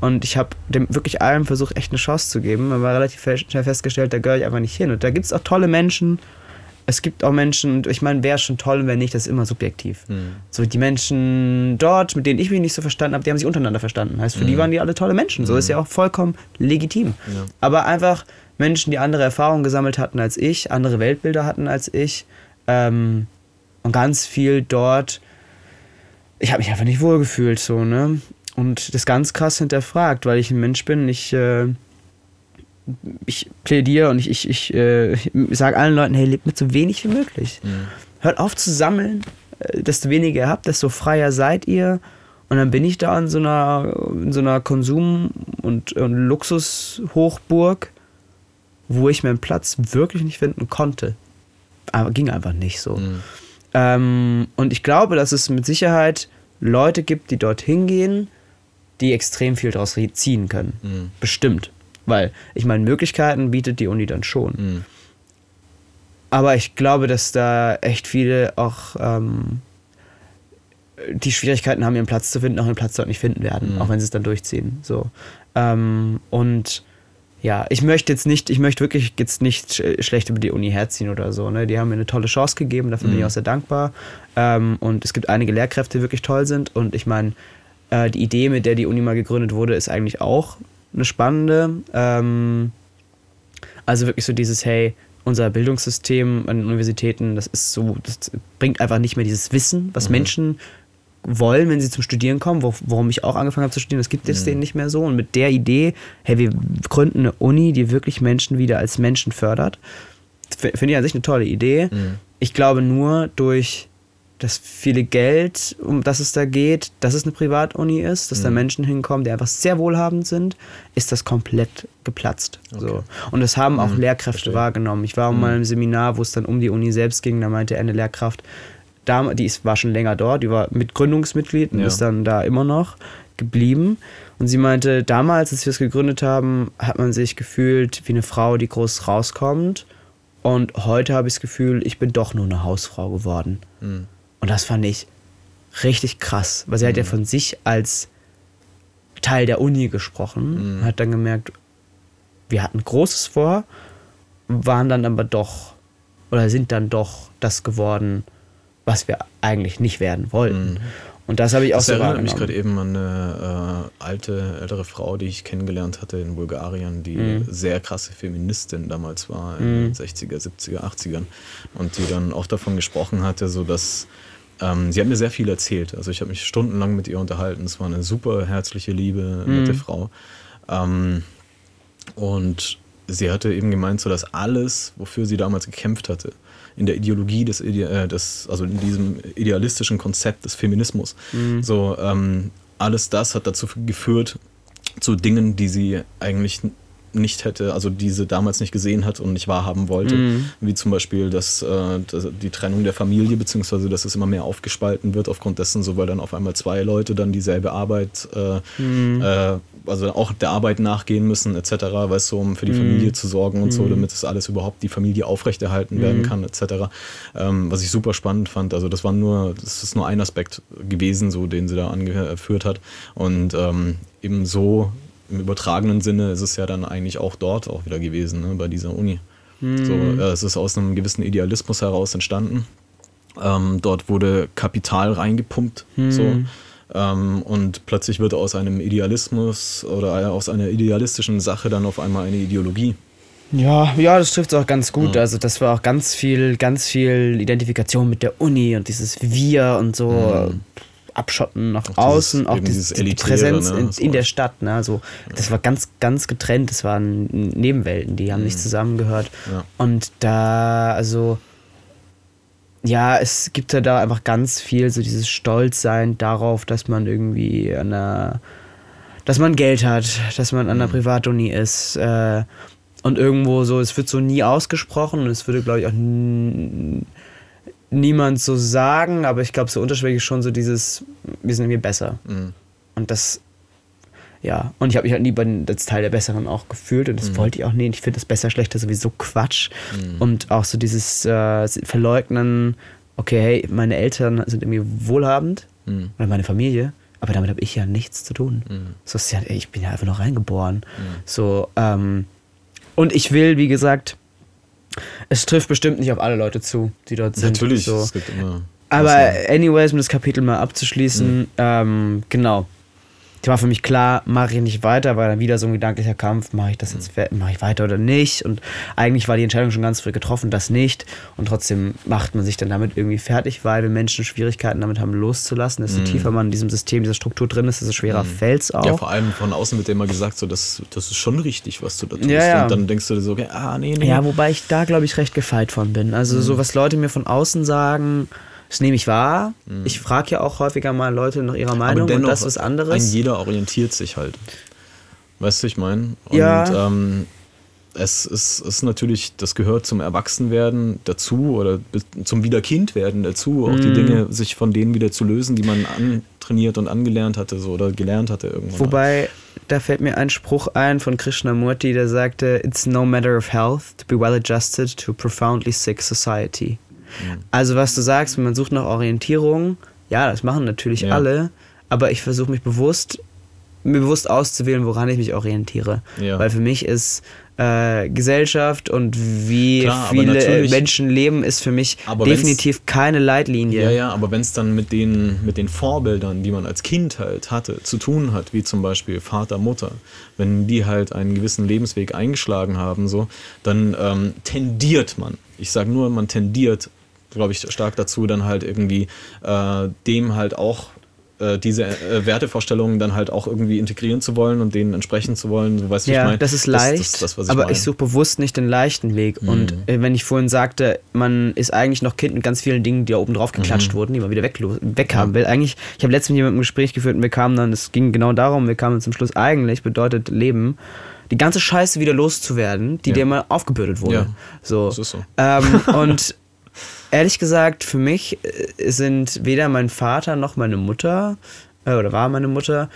Speaker 2: Und ich habe dem wirklich allem versucht, echt eine Chance zu geben. Man war relativ schnell festgestellt, da gehöre ich einfach nicht hin. Und da gibt es auch tolle Menschen. Es gibt auch Menschen, und ich meine, wäre schon toll, wenn nicht, das ist immer subjektiv. So die Menschen dort, mit denen ich mich nicht so verstanden habe, die haben sich untereinander verstanden. Heißt, für die waren die alle tolle Menschen. So ist ja auch vollkommen legitim. Aber einfach Menschen, die andere Erfahrungen gesammelt hatten als ich, andere Weltbilder hatten als ich ähm, und ganz viel dort ich habe mich einfach nicht wohlgefühlt so, ne? Und das ganz krass hinterfragt, weil ich ein Mensch bin, ich, äh, ich plädiere und ich, ich, ich, äh, ich sage allen Leuten, hey, lebt mit so wenig wie möglich. Hört auf zu sammeln, äh, desto weniger ihr habt, desto freier seid ihr. Und dann bin ich da in so einer, in so einer Konsum- und, und Luxushochburg, wo ich meinen Platz wirklich nicht finden konnte. Aber ging einfach nicht so. Ähm, und ich glaube, dass es mit Sicherheit Leute gibt, die dorthin gehen, die extrem viel daraus ziehen können. Bestimmt. Weil, ich meine, Möglichkeiten bietet die Uni dann schon. Aber ich glaube, dass da echt viele auch ähm, die Schwierigkeiten haben, ihren Platz zu finden, auch ihren Platz dort nicht finden werden, auch wenn sie es dann durchziehen. So. Ähm, und ja, ich möchte jetzt nicht, ich möchte wirklich jetzt nicht äh, schlecht über die Uni herziehen oder so. Ne? Die haben mir eine tolle Chance gegeben, dafür bin ich auch sehr dankbar. Ähm, und es gibt einige Lehrkräfte, die wirklich toll sind. Und ich meine, äh, die Idee, mit der die Uni mal gegründet wurde, ist eigentlich auch eine spannende. Ähm, also wirklich so dieses, hey, unser Bildungssystem an den Universitäten, das ist so, das bringt einfach nicht mehr dieses Wissen, was Menschen wollen, wenn sie zum Studieren kommen, wo, warum ich auch angefangen habe zu studieren, das gibt es denen nicht mehr so. Und mit der Idee, hey, wir gründen eine Uni, die wirklich Menschen wieder als Menschen fördert, finde ich an sich eine tolle Idee. Ich glaube nur durch das viele Geld, um das es da geht, dass es eine Privatuni ist, dass da Menschen hinkommen, die einfach sehr wohlhabend sind, ist das komplett geplatzt. So. Und das haben auch Lehrkräfte wahrgenommen. Ich war mal im Seminar, wo es dann um die Uni selbst ging, da meinte eine Lehrkraft, die ist, war schon länger dort, die war mit Gründungsmitglied und
Speaker 1: Ja.
Speaker 2: ist dann da immer noch geblieben. Und sie meinte, damals, als wir es gegründet haben, hat man sich gefühlt wie eine Frau, die groß rauskommt. Und heute habe ich das Gefühl, ich bin doch nur eine Hausfrau geworden. Und das fand ich richtig krass, weil sie hat ja von sich als Teil der Uni gesprochen, hat dann gemerkt, wir hatten Großes vor, waren dann aber doch oder sind dann doch das geworden, was wir eigentlich nicht werden wollten. Und das habe ich auch
Speaker 1: Das
Speaker 2: so
Speaker 1: erinnert mich gerade eben an eine äh, alte, ältere Frau, die ich kennengelernt hatte in Bulgarien, die
Speaker 2: Mhm.
Speaker 1: sehr krasse Feministin damals war, in den 60er, 70er, 80ern. Und die dann auch davon gesprochen hatte, so dass ähm, sie hat mir sehr viel erzählt. Also ich habe mich stundenlang mit ihr unterhalten. Es war eine super herzliche, liebe, nette
Speaker 2: Mhm.
Speaker 1: Frau. Ähm, und sie hatte eben gemeint, so dass alles, wofür sie damals gekämpft hatte, in der Ideologie des, Ide äh, des also in diesem idealistischen Konzept des Feminismus, so ähm, alles das hat dazu geführt zu Dingen, die sie eigentlich nicht hätte, also die sie damals nicht gesehen hat und nicht wahrhaben wollte, wie zum Beispiel das, äh, das, die Trennung der Familie, beziehungsweise dass es immer mehr aufgespalten wird aufgrund dessen, so weil dann auf einmal zwei Leute dann dieselbe Arbeit, äh, äh, also auch der Arbeit nachgehen müssen, etc., weißt du, um für die Familie zu sorgen und so, damit es alles überhaupt die Familie aufrechterhalten werden kann, etc. Ähm, was ich super spannend fand. Also das war nur, das ist nur ein Aspekt gewesen, so den sie da angeführt hat. Und ähm, eben so im übertragenen Sinne ist es ja dann eigentlich auch dort auch wieder gewesen, ne, bei dieser Uni. So, äh, es ist aus einem gewissen Idealismus heraus entstanden. Ähm, dort wurde Kapital reingepumpt. So. Ähm, und plötzlich wird aus einem Idealismus oder aus einer idealistischen Sache dann auf einmal eine Ideologie.
Speaker 2: Ja, ja, das trifft es auch ganz gut. Also das war auch ganz viel, ganz viel Identifikation mit der Uni und dieses Wir und so abschotten nach
Speaker 1: Mhm. dieses-
Speaker 2: außen, auch
Speaker 1: eben
Speaker 2: die,
Speaker 1: dieses
Speaker 2: die
Speaker 1: Elitäre,
Speaker 2: Präsenz
Speaker 1: ne?
Speaker 2: in, in der Stadt. Ne? Also das war ganz, ganz getrennt. Das waren Nebenwelten, die haben nicht zusammengehört.
Speaker 1: Mhm. Ja.
Speaker 2: Und da, also ja, es gibt ja da einfach ganz viel so dieses Stolzsein darauf, dass man irgendwie an einer, dass man Geld hat, dass man an einer Privatuni ist. Äh, und irgendwo so, es wird so nie ausgesprochen und es würde, glaube ich, auch niemand so sagen, aber ich glaube, so unterschwellig schon so dieses, wir sind irgendwie besser.
Speaker 1: Mhm.
Speaker 2: Und das, ja, und ich habe mich halt nie als Teil der Besseren auch gefühlt und das wollte ich auch nie. Und ich finde das besser, schlechter sowieso Quatsch. Und auch so dieses äh, Verleugnen, okay, hey, meine Eltern sind irgendwie wohlhabend
Speaker 1: Mhm.
Speaker 2: oder meine Familie, aber damit habe ich ja nichts zu tun. So ist ja, ey, ich bin ja einfach noch reingeboren. So, ähm, und ich will, wie gesagt, es trifft bestimmt nicht auf alle Leute zu, die dort sind.
Speaker 1: Natürlich,
Speaker 2: So.
Speaker 1: es gibt immer.
Speaker 2: Aber anyways, um das Kapitel mal abzuschließen, ähm, genau. Die war für mich klar, mache ich nicht weiter, weil dann wieder so ein gedanklicher Kampf, mache ich das jetzt, we- mache ich weiter oder nicht? Und eigentlich war die Entscheidung schon ganz früh getroffen, das nicht. Und trotzdem macht man sich dann damit irgendwie fertig, weil wenn Menschen Schwierigkeiten damit haben, loszulassen, desto tiefer man in diesem System, dieser Struktur drin ist, desto schwerer fällt's auch.
Speaker 1: Ja, vor allem von außen wird dir immer gesagt, so, das, das ist schon richtig, was du da tust.
Speaker 2: Ja, ja.
Speaker 1: Und dann denkst du dir so, okay, ah, nee, nee.
Speaker 2: Ja, wobei ich da, glaube ich, recht gefeit von bin. Also, so was Leute mir von außen sagen, das nehme ich wahr. Ich frage ja auch häufiger mal Leute nach ihrer Meinung und das ist was
Speaker 1: Ein
Speaker 2: anderes.
Speaker 1: jeder orientiert sich halt. Weißt du, ich meine? Und
Speaker 2: Ja.
Speaker 1: ähm, es ist, ist natürlich, das gehört zum Erwachsenwerden dazu oder zum Wiederkindwerden dazu, auch
Speaker 2: Mhm.
Speaker 1: die Dinge sich von denen wieder zu lösen, die man antrainiert und angelernt hatte so, oder gelernt hatte irgendwann.
Speaker 2: Wobei, da fällt mir ein Spruch ein von Krishnamurti, der sagte, It's no matter of health to be well adjusted to a profoundly sick society. Also was du sagst, man sucht nach Orientierung, ja, das machen natürlich
Speaker 1: Ja.
Speaker 2: alle, aber ich versuche mich bewusst mir bewusst auszuwählen, woran ich mich orientiere.
Speaker 1: Ja.
Speaker 2: Weil für mich ist äh, Gesellschaft und wie
Speaker 1: Klar,
Speaker 2: viele Menschen leben, ist für mich definitiv keine Leitlinie.
Speaker 1: Ja, ja, aber wenn es dann mit den, mit den Vorbildern, die man als Kind halt hatte, zu tun hat, wie zum Beispiel Vater, Mutter, wenn die halt einen gewissen Lebensweg eingeschlagen haben, so, dann ähm, tendiert man, ich sage nur, man tendiert, glaube ich, stark dazu, dann halt irgendwie äh, dem halt auch äh, diese äh, Wertevorstellungen dann halt auch irgendwie integrieren zu wollen und denen entsprechen zu wollen. So, weißt du, wie
Speaker 2: Ja,
Speaker 1: ich meine?
Speaker 2: das ist leicht,
Speaker 1: Das, das, das, ich
Speaker 2: aber
Speaker 1: meine. Mhm.
Speaker 2: ich suche bewusst nicht den leichten Weg. Und äh, wenn ich vorhin sagte, man ist eigentlich noch Kind mit ganz vielen Dingen, die da oben drauf geklatscht
Speaker 1: Mhm.
Speaker 2: wurden, die man wieder weg, weghaben will. Eigentlich, ich habe letztens mit jemandem ein Gespräch geführt und wir kamen dann, es ging genau darum, wir kamen zum Schluss, eigentlich bedeutet Leben, die ganze Scheiße wieder loszuwerden, die
Speaker 1: Ja.
Speaker 2: dir mal aufgebürdet wurde.
Speaker 1: Ja,
Speaker 2: so.
Speaker 1: das ist so.
Speaker 2: Ähm, und ehrlich gesagt, für mich äh, sind weder mein Vater noch meine Mutter äh, oder war meine Mutter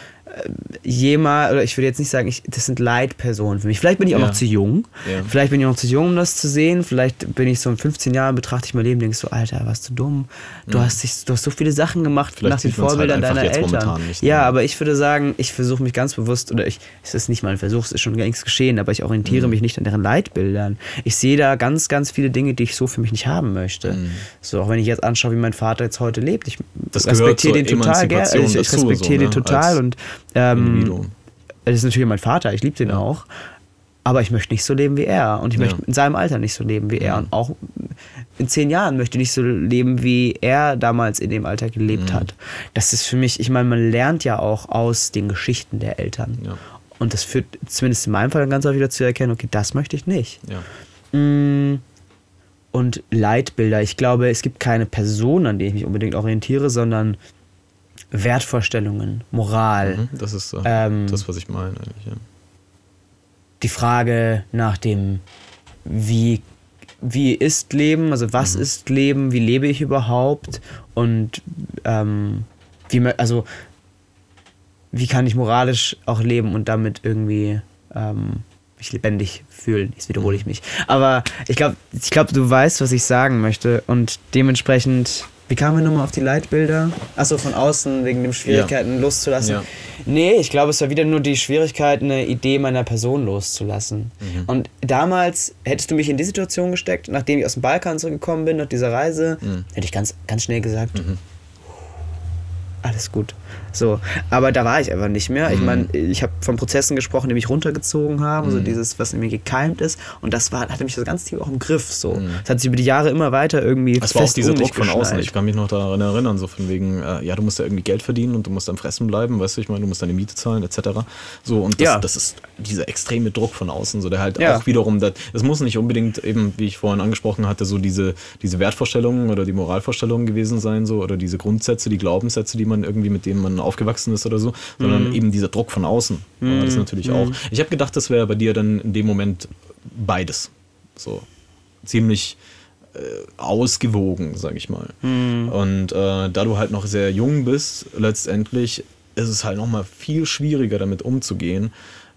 Speaker 2: jemals, oder ich würde jetzt nicht sagen, ich, das sind Leitpersonen für mich. Vielleicht bin ich auch
Speaker 1: Ja.
Speaker 2: noch zu jung.
Speaker 1: Ja.
Speaker 2: Vielleicht bin ich noch zu jung, um das zu sehen. Vielleicht bin ich so in 15 Jahren, betrachte ich mein Leben und denke so, Alter, warst du dumm. Du, hast dich, du hast so viele Sachen gemacht
Speaker 1: Mhm. Vielleicht
Speaker 2: nach den
Speaker 1: halt
Speaker 2: Vorbildern
Speaker 1: einfach
Speaker 2: deiner Eltern.
Speaker 1: nicht,
Speaker 2: ja, aber ich würde sagen, ich versuche mich ganz bewusst, oder ich, es ist nicht mal ein Versuch, es ist schon längst geschehen, aber ich orientiere
Speaker 1: Mhm.
Speaker 2: mich nicht an deren Leitbildern. Ich sehe da ganz, ganz viele Dinge, die ich so für mich nicht haben möchte. So, auch wenn ich jetzt anschaue, wie mein Vater jetzt heute lebt. Ich
Speaker 1: Mhm. Das
Speaker 2: respektiere den total gerne.
Speaker 1: Emanzipation
Speaker 2: Ich, ich respektiere
Speaker 1: so,
Speaker 2: den
Speaker 1: ne,
Speaker 2: total
Speaker 1: als
Speaker 2: und ähm, das ist natürlich mein Vater, ich liebe den
Speaker 1: Ja.
Speaker 2: auch. Aber ich möchte nicht so leben wie er. Und ich
Speaker 1: Ja.
Speaker 2: möchte in seinem Alter nicht so leben wie er.
Speaker 1: Ja.
Speaker 2: Und auch in zehn Jahren möchte ich nicht so leben, wie er damals in dem Alter gelebt
Speaker 1: Mhm.
Speaker 2: hat. Das ist für mich, ich meine, man lernt ja auch aus den Geschichten der Eltern.
Speaker 1: Ja.
Speaker 2: Und das führt zumindest in meinem Fall dann ganz häufig dazu erkennen, okay, das möchte ich nicht.
Speaker 1: Ja.
Speaker 2: Mm, Und Leitbilder. Ich glaube, es gibt keine Person, an die ich mich unbedingt orientiere, sondern Wertvorstellungen, Moral.
Speaker 1: Mhm, Das ist äh,
Speaker 2: Ähm,
Speaker 1: das, was ich meine eigentlich. Ja.
Speaker 2: die Frage nach dem, wie, wie ist Leben, also was
Speaker 1: Mhm.
Speaker 2: ist Leben, wie lebe ich überhaupt und ähm, wie, also, wie kann ich moralisch auch leben und damit irgendwie ähm, mich lebendig fühlen. Jetzt wiederhole
Speaker 1: Mhm.
Speaker 2: ich mich. Aber ich glaube, ich glaub, du weißt, was ich sagen möchte und dementsprechend. Wie kamen wir nochmal auf die Leitbilder? Achso, von außen wegen den Schwierigkeiten loszulassen.
Speaker 1: Ja.
Speaker 2: Nee, ich glaube, es war wieder nur die Schwierigkeit, eine Idee meiner Person loszulassen.
Speaker 1: Mhm.
Speaker 2: Und damals hättest du mich in die Situation gesteckt, nachdem ich aus dem Balkan zurückgekommen bin, nach dieser Reise,
Speaker 1: Mhm.
Speaker 2: hätte ich ganz, ganz schnell gesagt, alles gut. So, aber da war ich einfach nicht mehr. Ich
Speaker 1: Mhm.
Speaker 2: meine, ich habe von Prozessen gesprochen, die mich runtergezogen haben, so dieses, was in mir gekeimt ist. Und das war, hatte mich das ganz tief auch im Griff. So, es hat sich über die Jahre immer weiter irgendwie
Speaker 1: Mhm. Es war auch dieser Druck von außen. Ich kann mich noch daran erinnern, so von wegen, äh, ja, du musst ja irgendwie Geld verdienen und du musst am Fressen bleiben, weißt du, ich meine, du musst deine Miete zahlen, etc. So, und das,
Speaker 2: Ja.
Speaker 1: das ist dieser extreme Druck von außen, so der halt
Speaker 2: Ja.
Speaker 1: auch wiederum, das, es muss nicht unbedingt eben, wie ich vorhin angesprochen hatte, so diese, diese Wertvorstellungen oder die Moralvorstellungen gewesen sein, so, oder diese Grundsätze, die Glaubenssätze, die man irgendwie, mit denen man aufgewachsen ist oder so, sondern
Speaker 2: Mhm.
Speaker 1: eben dieser Druck von außen. War das natürlich auch. Ich habe gedacht, das wäre bei dir dann in dem Moment beides. So ziemlich äh, ausgewogen, sag ich mal. Und äh, da du halt noch sehr jung bist, letztendlich ist es halt nochmal viel schwieriger damit umzugehen,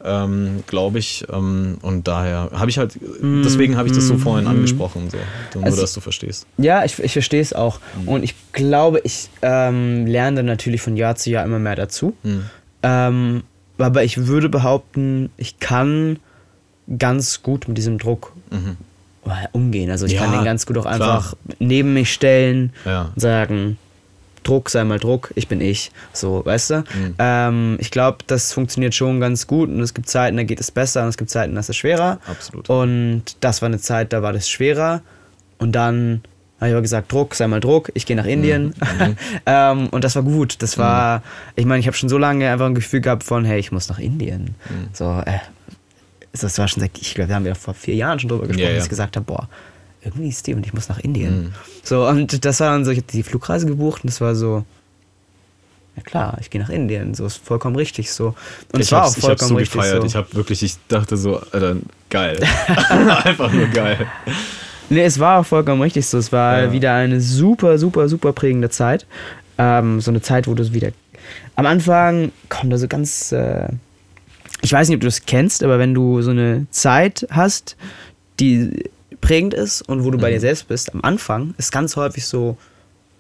Speaker 1: ähm, glaube ich. Ähm, und daher habe ich halt, deswegen habe ich das so vorhin angesprochen, so, nur
Speaker 2: Also-
Speaker 1: dass du verstehst.
Speaker 2: Ja, ich, ich verstehe es auch.
Speaker 1: Mhm.
Speaker 2: Und ich glaube, ich ähm, lerne natürlich von Jahr zu Jahr immer mehr dazu.
Speaker 1: Mhm.
Speaker 2: Aber ich würde behaupten, ich kann ganz gut mit diesem Druck äh, umgehen. Also ich
Speaker 1: Mhm. Ja,
Speaker 2: kann den ganz gut auch
Speaker 1: klar.
Speaker 2: einfach neben mich stellen
Speaker 1: Ja.
Speaker 2: und sagen, Druck sei mal Druck, ich bin ich. So, weißt du?
Speaker 1: Mhm.
Speaker 2: Ähm, ich glaube, das funktioniert schon ganz gut und es gibt Zeiten, da geht es besser und es gibt Zeiten, da ist es schwerer.
Speaker 1: Absolut.
Speaker 2: Und das war eine Zeit, da war das schwerer. Und dann habe ich aber gesagt, Druck, sei mal Druck, ich gehe nach Indien. ähm, und das war gut. Das war, ich meine, ich habe schon so lange einfach ein Gefühl gehabt von, hey, ich muss nach Indien. So, äh, das war schon seit, ich glaube, da haben wir vor vier Jahren schon drüber gesprochen,
Speaker 1: Ja, ja.
Speaker 2: dass ich gesagt habe, boah, irgendwie ist die und ich muss nach Indien. So, und das war dann so, ich habe die Flugreise gebucht und das war so, ja klar, ich gehe nach Indien. So ist vollkommen richtig so. Und es
Speaker 1: ich
Speaker 2: war
Speaker 1: hab's,
Speaker 2: auch
Speaker 1: ich hab's
Speaker 2: vollkommen
Speaker 1: so
Speaker 2: richtig
Speaker 1: gefeiert.
Speaker 2: so.
Speaker 1: Ich habe wirklich, ich dachte so, Alter, geil. Einfach nur geil.
Speaker 2: Nee, es war auch vollkommen richtig so. Es war
Speaker 1: Ja.
Speaker 2: wieder eine super, super, super prägende Zeit. Ähm, so eine Zeit, wo du wieder. Am Anfang kommt da so ganz. Äh, ich weiß nicht, ob du das kennst, aber wenn du so eine Zeit hast, die prägend ist und wo du bei dir selbst bist, am Anfang ist ganz häufig so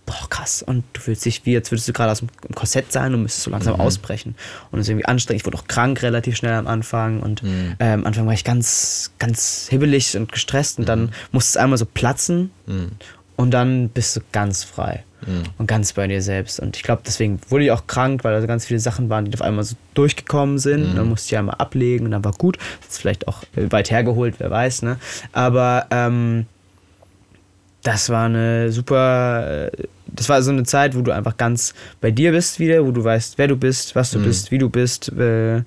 Speaker 2: boah, krass. Und du fühlst dich wie, als würdest du gerade aus dem Korsett sein und müsstest so langsam ausbrechen. Und es ist irgendwie anstrengend. Ich wurde auch krank relativ schnell am Anfang. Und äh, am Anfang war ich ganz, ganz hibbelig und gestresst. Und dann musste es einmal so platzen. Und dann bist du ganz frei und ganz bei dir selbst. Und ich glaube, deswegen wurde ich auch krank, weil da ganz viele Sachen waren, die auf einmal so durchgekommen sind. Und dann musste ich einmal ablegen und dann war gut. Das ist vielleicht auch weit hergeholt, wer weiß, ne? Aber ähm, das war eine super. äh, Das war so eine Zeit, wo du einfach ganz bei dir bist wieder, wo du weißt, wer du bist, was du bist, wie du bist. Äh,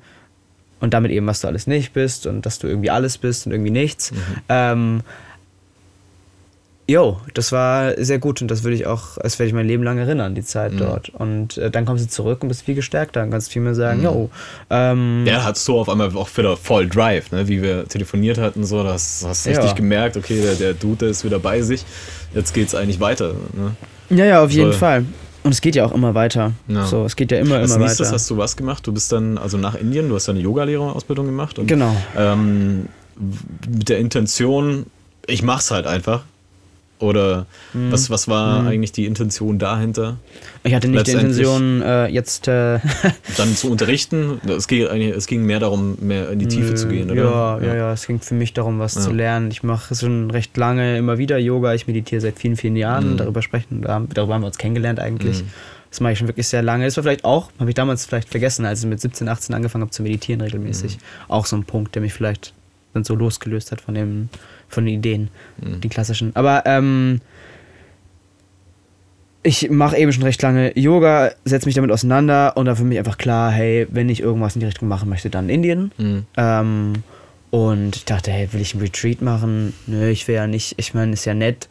Speaker 2: und damit eben, was du alles nicht bist und dass du irgendwie alles bist und irgendwie nichts. Ähm, Jo, das war sehr gut und das würde ich auch, das werde ich mein Leben lang erinnern, die Zeit dort. Und äh, dann kommst du zurück und bist viel gestärkter und kannst viel mehr sagen, jo, ähm,
Speaker 1: Ja, hattest du auf einmal auch wieder voll Drive, ne? wie wir telefoniert hatten, so, das hast du richtig gemerkt, okay, der, der Dude der ist wieder bei sich, jetzt geht's eigentlich weiter. Ne?
Speaker 2: ja, ja, auf jeden. Fall. Und es geht ja auch immer weiter.
Speaker 1: Ja.
Speaker 2: So, es geht ja immer,
Speaker 1: Als
Speaker 2: immer
Speaker 1: nächstes
Speaker 2: weiter.
Speaker 1: hast du was gemacht? Du bist dann also nach Indien, du hast deine Yogalehrerausbildung gemacht und
Speaker 2: Genau.
Speaker 1: ähm, mit der Intention, ich mach's halt einfach. Oder
Speaker 2: Mhm.
Speaker 1: was, was war eigentlich die Intention dahinter?
Speaker 2: Ich hatte nicht die Intention, äh, jetzt äh,
Speaker 1: Dann zu unterrichten? Es ging, eigentlich- es ging mehr darum, mehr in die Tiefe zu gehen, oder?
Speaker 2: Ja, ja, ja, es ging für mich darum, was
Speaker 1: Ja.
Speaker 2: zu lernen. Ich mache schon recht lange immer wieder Yoga. Ich meditiere seit vielen, vielen Jahren.
Speaker 1: Mhm.
Speaker 2: Darüber sprechen, da- darüber haben wir uns kennengelernt eigentlich. Das mache ich schon wirklich sehr lange. Das war vielleicht auch, habe ich damals vielleicht vergessen, als ich mit 17, 18 angefangen habe zu meditieren regelmäßig.
Speaker 1: Mhm.
Speaker 2: Auch so ein Punkt, der mich vielleicht dann so losgelöst hat von, dem, von den Ideen,
Speaker 1: Mhm.
Speaker 2: die klassischen. Aber ähm, ich mache eben schon recht lange Yoga, setze mich damit auseinander und dann für mich einfach klar, hey, wenn ich irgendwas in die Richtung machen möchte, dann Indien.
Speaker 1: Mhm.
Speaker 2: Ähm, und ich dachte, hey, will ich einen Retreat machen? Nö, ich will ja nicht. Ich meine, ist ja nett.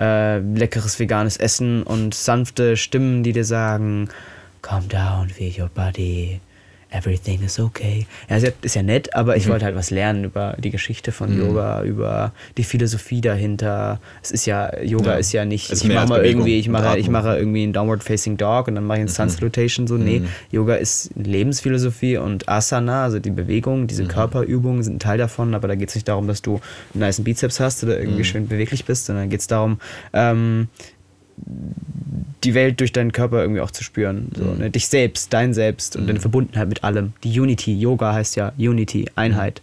Speaker 2: Äh, leckeres veganes Essen und sanfte Stimmen, die dir sagen, calm down, feel your body. Everything is okay. Ja, ist ja, ist ja nett, aber ich wollte halt was lernen über die Geschichte von Yoga, über die Philosophie dahinter. Es ist ja, Yoga
Speaker 1: Ja.
Speaker 2: ist ja nicht,
Speaker 1: ist
Speaker 2: ich
Speaker 1: mehr
Speaker 2: mache mal irgendwie, ich mache, ich mache irgendwie einen Downward Facing Dog und dann mache ich einen Sun Salutation. So, nee,
Speaker 1: Mhm.
Speaker 2: Yoga ist Lebensphilosophie und Asana, also die Bewegung, diese
Speaker 1: Mhm.
Speaker 2: Körperübungen sind ein Teil davon, aber da geht es nicht darum, dass du einen nice Bizeps hast oder
Speaker 1: Mhm.
Speaker 2: irgendwie schön beweglich bist, sondern geht es darum, ähm, die Welt durch deinen Körper irgendwie auch zu spüren. So,
Speaker 1: Mhm.
Speaker 2: ne? Dich selbst, dein Selbst und deine Verbundenheit mit allem. Die Unity, Yoga heißt ja Unity, Einheit,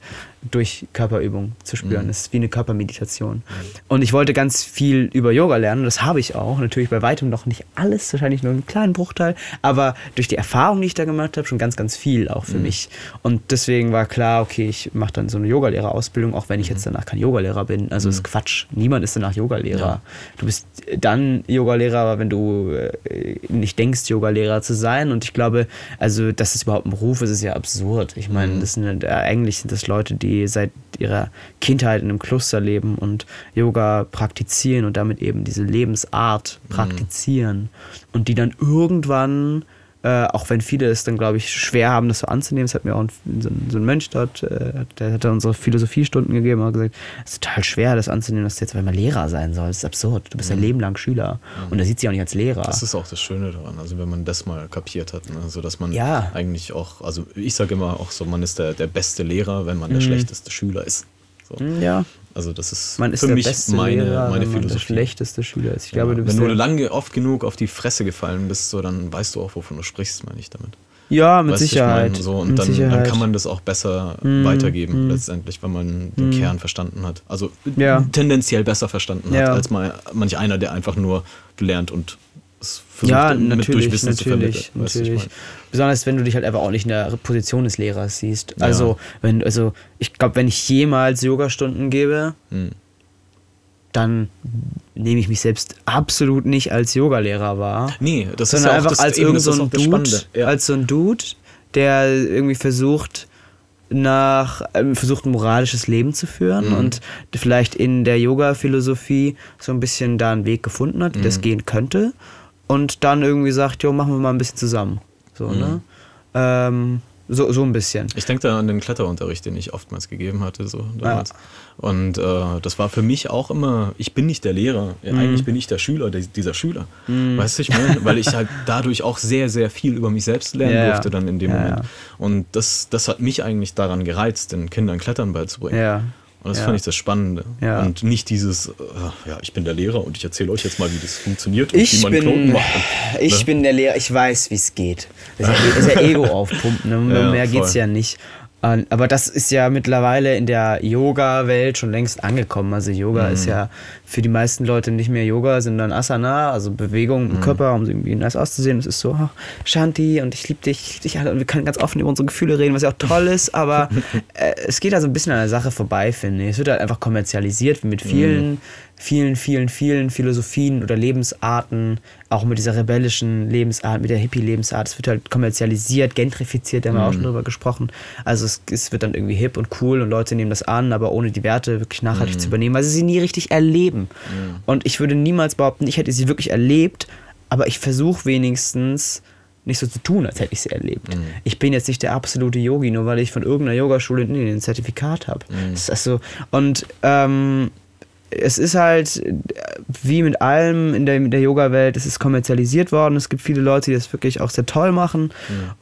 Speaker 2: durch Körperübung zu spüren. Das ist wie eine Körpermeditation. Und ich wollte ganz viel über Yoga lernen, das habe ich auch. Natürlich bei weitem noch nicht alles, wahrscheinlich nur einen kleinen Bruchteil, aber durch die Erfahrung, die ich da gemacht habe, schon ganz, ganz viel auch für mich. Und deswegen war klar, okay, ich mache dann so eine Yogalehrerausbildung, auch wenn ich jetzt danach kein Yogalehrer bin. Also ist Quatsch. Niemand ist danach Yogalehrer.
Speaker 1: Ja.
Speaker 2: Du bist dann Yogalehrer, wenn du äh, nicht denkst, Yogalehrer zu sein. Und ich glaube, also, dass es überhaupt ein Beruf ist, ist ja absurd. Ich meine, das sind äh, eigentlich sind das Leute, die seit ihrer Kindheit in einem Kloster leben und Yoga praktizieren und damit eben diese Lebensart praktizieren und die dann irgendwann äh, auch wenn viele es dann, glaube ich, schwer haben, das so anzunehmen. Es hat mir auch ein, so, ein, so ein Mönch dort, äh, der hat dann unsere Philosophiestunden gegeben und hat gesagt, es ist total schwer, das anzunehmen, dass du jetzt einmal Lehrer sein sollst. Das ist absurd. Du bist dein Leben lang Schüler. Und er sieht sich auch nicht als Lehrer.
Speaker 1: Das ist auch das Schöne daran, also wenn man das mal kapiert hat, ne? so dass man
Speaker 2: Ja.
Speaker 1: eigentlich auch, also ich sage immer auch so, man ist der, der beste Lehrer, wenn man der schlechteste Schüler ist. So.
Speaker 2: ja,
Speaker 1: Also das ist
Speaker 2: man ist
Speaker 1: für mich meine,
Speaker 2: Lehrer,
Speaker 1: meine
Speaker 2: man der
Speaker 1: Philosophie.
Speaker 2: schlechteste Schüler ist. Ich
Speaker 1: Ja,
Speaker 2: glaube, du bist
Speaker 1: wenn du lange oft genug auf die Fresse gefallen bist, so, dann weißt du auch, wovon du sprichst, meine ich damit.
Speaker 2: Ja, mit
Speaker 1: Weißt du, ich
Speaker 2: Sicherheit.
Speaker 1: meine, so, und dann, dann
Speaker 2: Sicherheit. Mhm,
Speaker 1: kann man das auch besser weitergeben, letztendlich, wenn man den Kern verstanden hat. Also
Speaker 2: Ja.
Speaker 1: tendenziell besser verstanden hat,
Speaker 2: Ja.
Speaker 1: als mal manch einer, der einfach nur gelernt und versucht
Speaker 2: ja, natürlich,
Speaker 1: durch Wissen zu
Speaker 2: natürlich,
Speaker 1: vermitteln. ich
Speaker 2: natürlich. Besonders wenn du dich halt einfach auch nicht in der Position des Lehrers siehst. Also, wenn, also ich glaube, wenn ich jemals Yogastunden gebe,
Speaker 1: Hm.
Speaker 2: dann nehme ich mich selbst absolut nicht als Yogalehrer wahr.
Speaker 1: Nee, das
Speaker 2: sondern
Speaker 1: ist ja auch
Speaker 2: einfach
Speaker 1: das,
Speaker 2: als irgend so ein Dude.
Speaker 1: Ja.
Speaker 2: als so ein Dude, der irgendwie versucht nach ähm, versucht ein moralisches Leben zu führen
Speaker 1: Mhm.
Speaker 2: und vielleicht in der Yoga Philosophie so ein bisschen da einen Weg gefunden hat, wie
Speaker 1: Mhm.
Speaker 2: das gehen könnte und dann irgendwie sagt, jo, machen wir mal ein bisschen zusammen. So,
Speaker 1: Mhm.
Speaker 2: ne? Ähm, so, so ein bisschen.
Speaker 1: Ich denke da an den Kletterunterricht, den ich oftmals gegeben hatte, so damals. Und äh, das war für mich auch immer, ich bin nicht der Lehrer, ja,
Speaker 2: Mhm.
Speaker 1: eigentlich bin ich der Schüler, der, dieser Schüler. Weißt du, ich meine, weil ich halt dadurch auch sehr, sehr viel über mich selbst lernen
Speaker 2: Ja, ja.
Speaker 1: durfte dann in dem
Speaker 2: Ja,
Speaker 1: Moment.
Speaker 2: ja.
Speaker 1: Und das, das hat mich eigentlich daran gereizt, den Kindern Klettern beizubringen. Und das
Speaker 2: Ja.
Speaker 1: fand ich das Spannende.
Speaker 2: Ja.
Speaker 1: Und nicht dieses, äh, ja, ich bin der Lehrer und ich erzähle euch jetzt mal, wie das funktioniert und wie
Speaker 2: Ich
Speaker 1: man Knoten
Speaker 2: bin,
Speaker 1: macht. Und,
Speaker 2: ich
Speaker 1: ne?
Speaker 2: bin der Lehrer, ich weiß, wie es geht. Das ist ja, Ego aufpumpen, ne?
Speaker 1: Ja,
Speaker 2: mehr
Speaker 1: voll.
Speaker 2: geht's ja nicht. Und- Aber das ist ja mittlerweile in der Yoga-Welt schon längst angekommen. Also Yoga
Speaker 1: Mhm.
Speaker 2: ist ja für die meisten Leute nicht mehr Yoga, sondern Asana, also Bewegung
Speaker 1: Mhm.
Speaker 2: im Körper, um irgendwie nice auszusehen. Es ist so, oh, Shanti und ich liebe dich, ich lieb dich alle und wir können ganz offen über unsere Gefühle reden, was ja auch toll ist, aber äh, es geht also ein bisschen an der Sache vorbei, finde ich. Es wird halt einfach kommerzialisiert, wie mit vielen, vielen, vielen, vielen Philosophien oder Lebensarten, auch mit dieser rebellischen Lebensart, mit der Hippie-Lebensart. Es wird halt kommerzialisiert, gentrifiziert, da haben wir auch schon drüber gesprochen. Also es, es wird dann irgendwie hip und cool und Leute nehmen das an, aber ohne die Werte wirklich nachhaltig zu übernehmen, weil sie sie nie richtig erleben. Und ich würde niemals behaupten, ich hätte sie wirklich erlebt, aber ich versuche wenigstens nicht so zu tun, als hätte ich sie erlebt. Ich bin jetzt nicht der absolute Yogi, nur weil ich von irgendeiner Yogaschule ein Zertifikat habe. Das ist also, und ähm, es ist halt äh, wie mit allem in der, der Yoga-Welt, es ist kommerzialisiert worden. Es gibt viele Leute, die das wirklich auch sehr toll machen.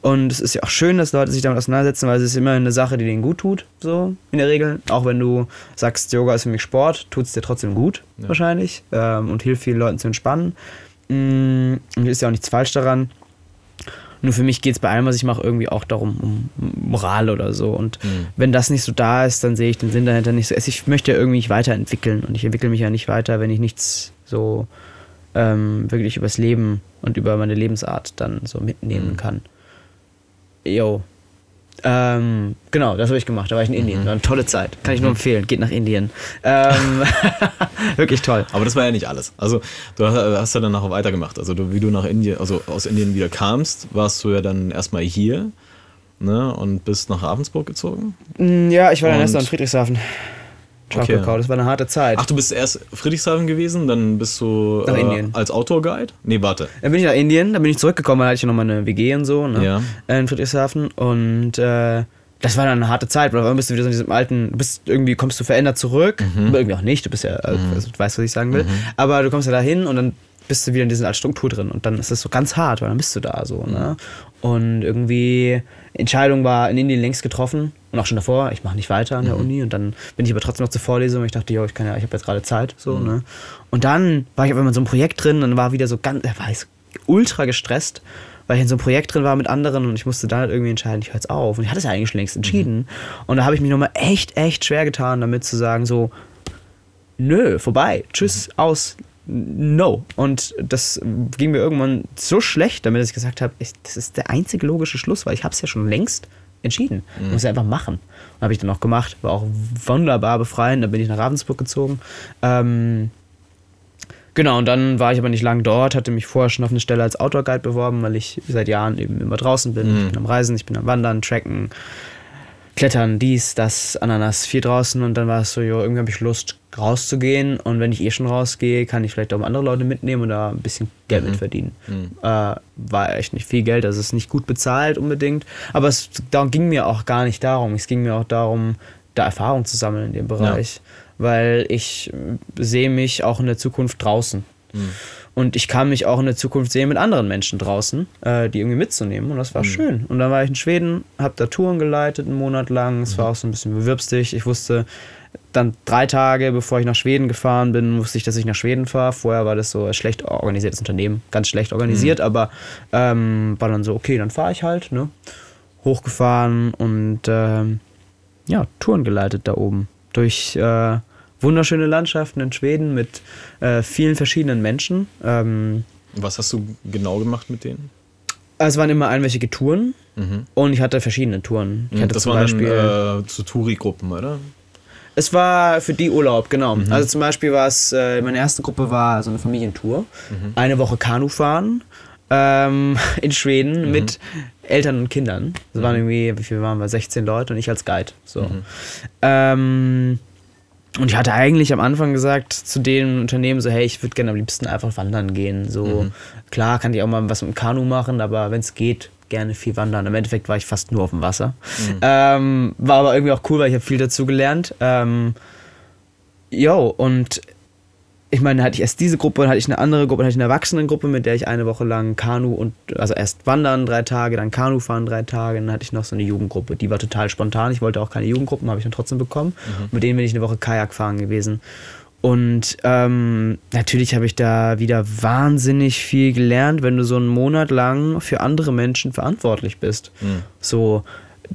Speaker 2: Und es ist ja auch schön, dass Leute sich damit auseinandersetzen, weil es ist immer eine Sache, die denen gut tut, so in der Regel. Auch wenn du sagst, Yoga ist für mich Sport, tut es dir trotzdem gut, wahrscheinlich. Ähm, und hilft vielen Leuten zu entspannen. Und ist ja auch nichts falsch daran. Nur für mich geht es bei allem, was ich mache, irgendwie auch darum, um Moral oder so. Und wenn das nicht so da ist, dann sehe ich den Sinn dahinter nicht so. Ich möchte ja irgendwie mich weiterentwickeln und ich entwickle mich ja nicht weiter, wenn ich nichts so ähm, wirklich übers Leben und über meine Lebensart dann so mitnehmen kann. Jo. Ähm, genau, das habe ich gemacht. Da war ich in Indien. War eine tolle Zeit. Kann ich nur empfehlen. Geht nach Indien. Ähm, wirklich toll.
Speaker 1: Aber das war ja nicht alles. Also du hast, ja dann nachher weitergemacht. Also du, wie du nach Indien, also aus Indien wieder kamst, warst du ja dann erstmal hier ne, und bist nach Ravensburg gezogen.
Speaker 2: Mm, Ja, ich war dann
Speaker 1: Und-
Speaker 2: erst noch in Friedrichshafen.
Speaker 1: Okay.
Speaker 2: Das war eine harte Zeit.
Speaker 1: Ach, du bist erst Friedrichshafen gewesen, dann bist du
Speaker 2: Nach
Speaker 1: äh,
Speaker 2: Indien.
Speaker 1: als Outdoor-Guide? Nee, warte.
Speaker 2: Dann bin ich nach Indien, dann bin ich zurückgekommen, da hatte ich ja noch meine WG und so, ne?
Speaker 1: Ja.
Speaker 2: Äh, In Friedrichshafen. Und äh, das war dann eine harte Zeit, weil einmal bist du wieder so in diesem alten, bist irgendwie kommst du verändert zurück, aber irgendwie auch nicht, du bist ja, also, also, du weißt, was ich sagen will. Aber du kommst ja dahin und dann bist du wieder in dieser alten Struktur drin und dann ist das so ganz hart, weil dann bist du da so, ne? Und irgendwie, Entscheidung war in Indien längst getroffen und auch schon davor, ich mache nicht weiter an der Uni. Und dann bin ich aber trotzdem noch zur Vorlesung. Und ich dachte, jo, ich kann ja, ich habe jetzt gerade Zeit, so, ne? Und dann war ich einmal in so einem Projekt drin. Und dann war wieder so ganz, er war ich ultra gestresst, weil ich in so einem Projekt drin war mit anderen. Und ich musste dann halt irgendwie entscheiden, ich höre jetzt auf. Und ich hatte es ja eigentlich schon längst entschieden. Und da habe ich mich nochmal echt, echt schwer getan, damit zu sagen, so, nö, vorbei, tschüss, aus, no. Und das ging mir irgendwann so schlecht, damit ich gesagt habe, ich, das ist der einzige logische Schluss, weil ich habe es ja schon längst entschieden. Ich muss ja einfach machen. Und habe ich dann auch gemacht, war auch wunderbar befreiend. Dann bin ich nach Ravensburg gezogen. Ähm, Genau, und dann war ich aber nicht lang dort, hatte mich vorher schon auf eine Stelle als Outdoor-Guide beworben, weil ich seit Jahren eben immer draußen bin. Ich bin am Reisen, ich bin am Wandern, Tracken, Klettern, dies, das, Ananas, viel draußen. Und dann war es so, jo, irgendwie habe ich Lust, rauszugehen. Und wenn ich eh schon rausgehe, kann ich vielleicht auch andere Leute mitnehmen und da ein bisschen Geld mit verdienen. Äh, war echt nicht viel Geld, also es ist nicht gut bezahlt unbedingt. Aber es darum ging mir auch gar nicht darum. Es ging mir auch darum, da Erfahrung zu sammeln in dem Bereich. Weil ich sehe mich auch in der Zukunft draußen. Und ich kann mich auch in der Zukunft sehen mit anderen Menschen draußen, äh, die irgendwie mitzunehmen. Und das war schön. Und dann war ich in Schweden, habe da Touren geleitet, einen Monat lang. Es war auch so ein bisschen bewirbst dich. Ich wusste dann drei Tage, bevor ich nach Schweden gefahren bin, wusste ich, dass ich nach Schweden fahre. Vorher war das so ein schlecht organisiertes Unternehmen, ganz schlecht organisiert, aber ähm, war dann so, okay, dann fahre ich halt, ne? Hochgefahren und ähm, ja, Touren geleitet da oben. Durch äh, wunderschöne Landschaften in Schweden mit äh, vielen verschiedenen Menschen. Ähm,
Speaker 1: Was hast du genau gemacht mit denen?
Speaker 2: es waren immer einwöchige Touren und ich hatte verschiedene Touren. Ich hatte
Speaker 1: Mhm. das
Speaker 2: zum
Speaker 1: waren
Speaker 2: Beispiel.
Speaker 1: dann äh, zu Touri-Gruppen, oder?
Speaker 2: Es war für die Urlaub, genau. Also zum Beispiel war es, äh, meine erste Gruppe war so eine Familientour. Eine Woche Kanu fahren ähm, in Schweden mit Eltern und Kindern. Das waren irgendwie, wie viel waren wir? 16 Leute und ich als Guide. So. Ähm, und ich hatte eigentlich am Anfang gesagt zu dem Unternehmen so, hey, ich würde gerne am liebsten einfach wandern gehen. So, klar kann ich auch mal was mit dem Kanu machen, aber wenn es geht, gerne viel wandern. Im Endeffekt war ich fast nur auf dem Wasser. Ähm, war aber irgendwie auch cool, weil ich habe viel dazu gelernt. Ähm, Jo, und ich meine, hatte ich erst diese Gruppe, dann hatte ich eine andere Gruppe, dann hatte ich eine Erwachsenengruppe, mit der ich eine Woche lang Kanu und, also erst wandern drei Tage, dann Kanu fahren drei Tage, dann hatte ich noch so eine Jugendgruppe, die war total spontan. Ich wollte auch keine Jugendgruppen, habe ich dann trotzdem bekommen. Mhm. Mit denen bin ich eine Woche Kajak fahren gewesen. Und ähm, natürlich habe ich da wieder wahnsinnig viel gelernt, wenn du so einen Monat lang für andere Menschen verantwortlich bist. Mhm. So,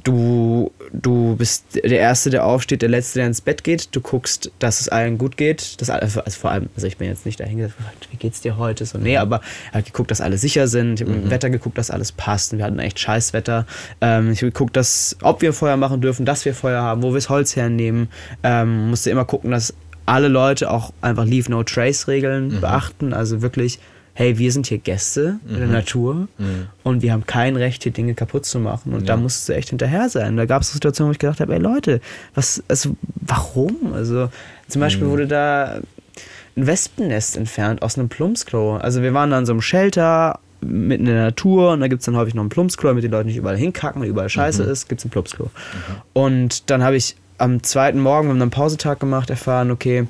Speaker 2: du, du bist der Erste, der aufsteht, der Letzte, der ins Bett geht. Du guckst, dass es allen gut geht. Dass, also vor allem, also ich bin jetzt nicht dahin gesagt, wie geht's dir heute? So, nee, aber ich habe geguckt, dass alle sicher sind. Ich habe mhm. im Wetter geguckt, dass alles passt. Und wir hatten echt scheiß Wetter. Ähm, ich habe geguckt, dass, ob wir Feuer machen dürfen, dass wir Feuer haben, wo wir das Holz hernehmen. Ähm, musste immer gucken, dass alle Leute auch einfach Leave No Trace Regeln mhm. beachten. Also wirklich hey, wir sind hier Gäste mhm. in der mhm. Natur mhm. und wir haben kein Recht, hier Dinge kaputt zu machen. Und ja. da musst du echt hinterher sein. Da gab es Situationen, wo ich gedacht habe, ey Leute, was, also warum? Also zum Beispiel mhm. wurde da ein Wespennest entfernt aus einem Plumpsklo. Also wir waren da in so einem Shelter mitten in der Natur und da gibt es dann häufig noch ein Plumpsklo, damit die Leute nicht überall hinkacken, weil überall Scheiße mhm. ist, gibt es ein Plumpsklo. Mhm. Und dann habe ich am zweiten Morgen, wir haben einen Pausetag gemacht, erfahren, okay,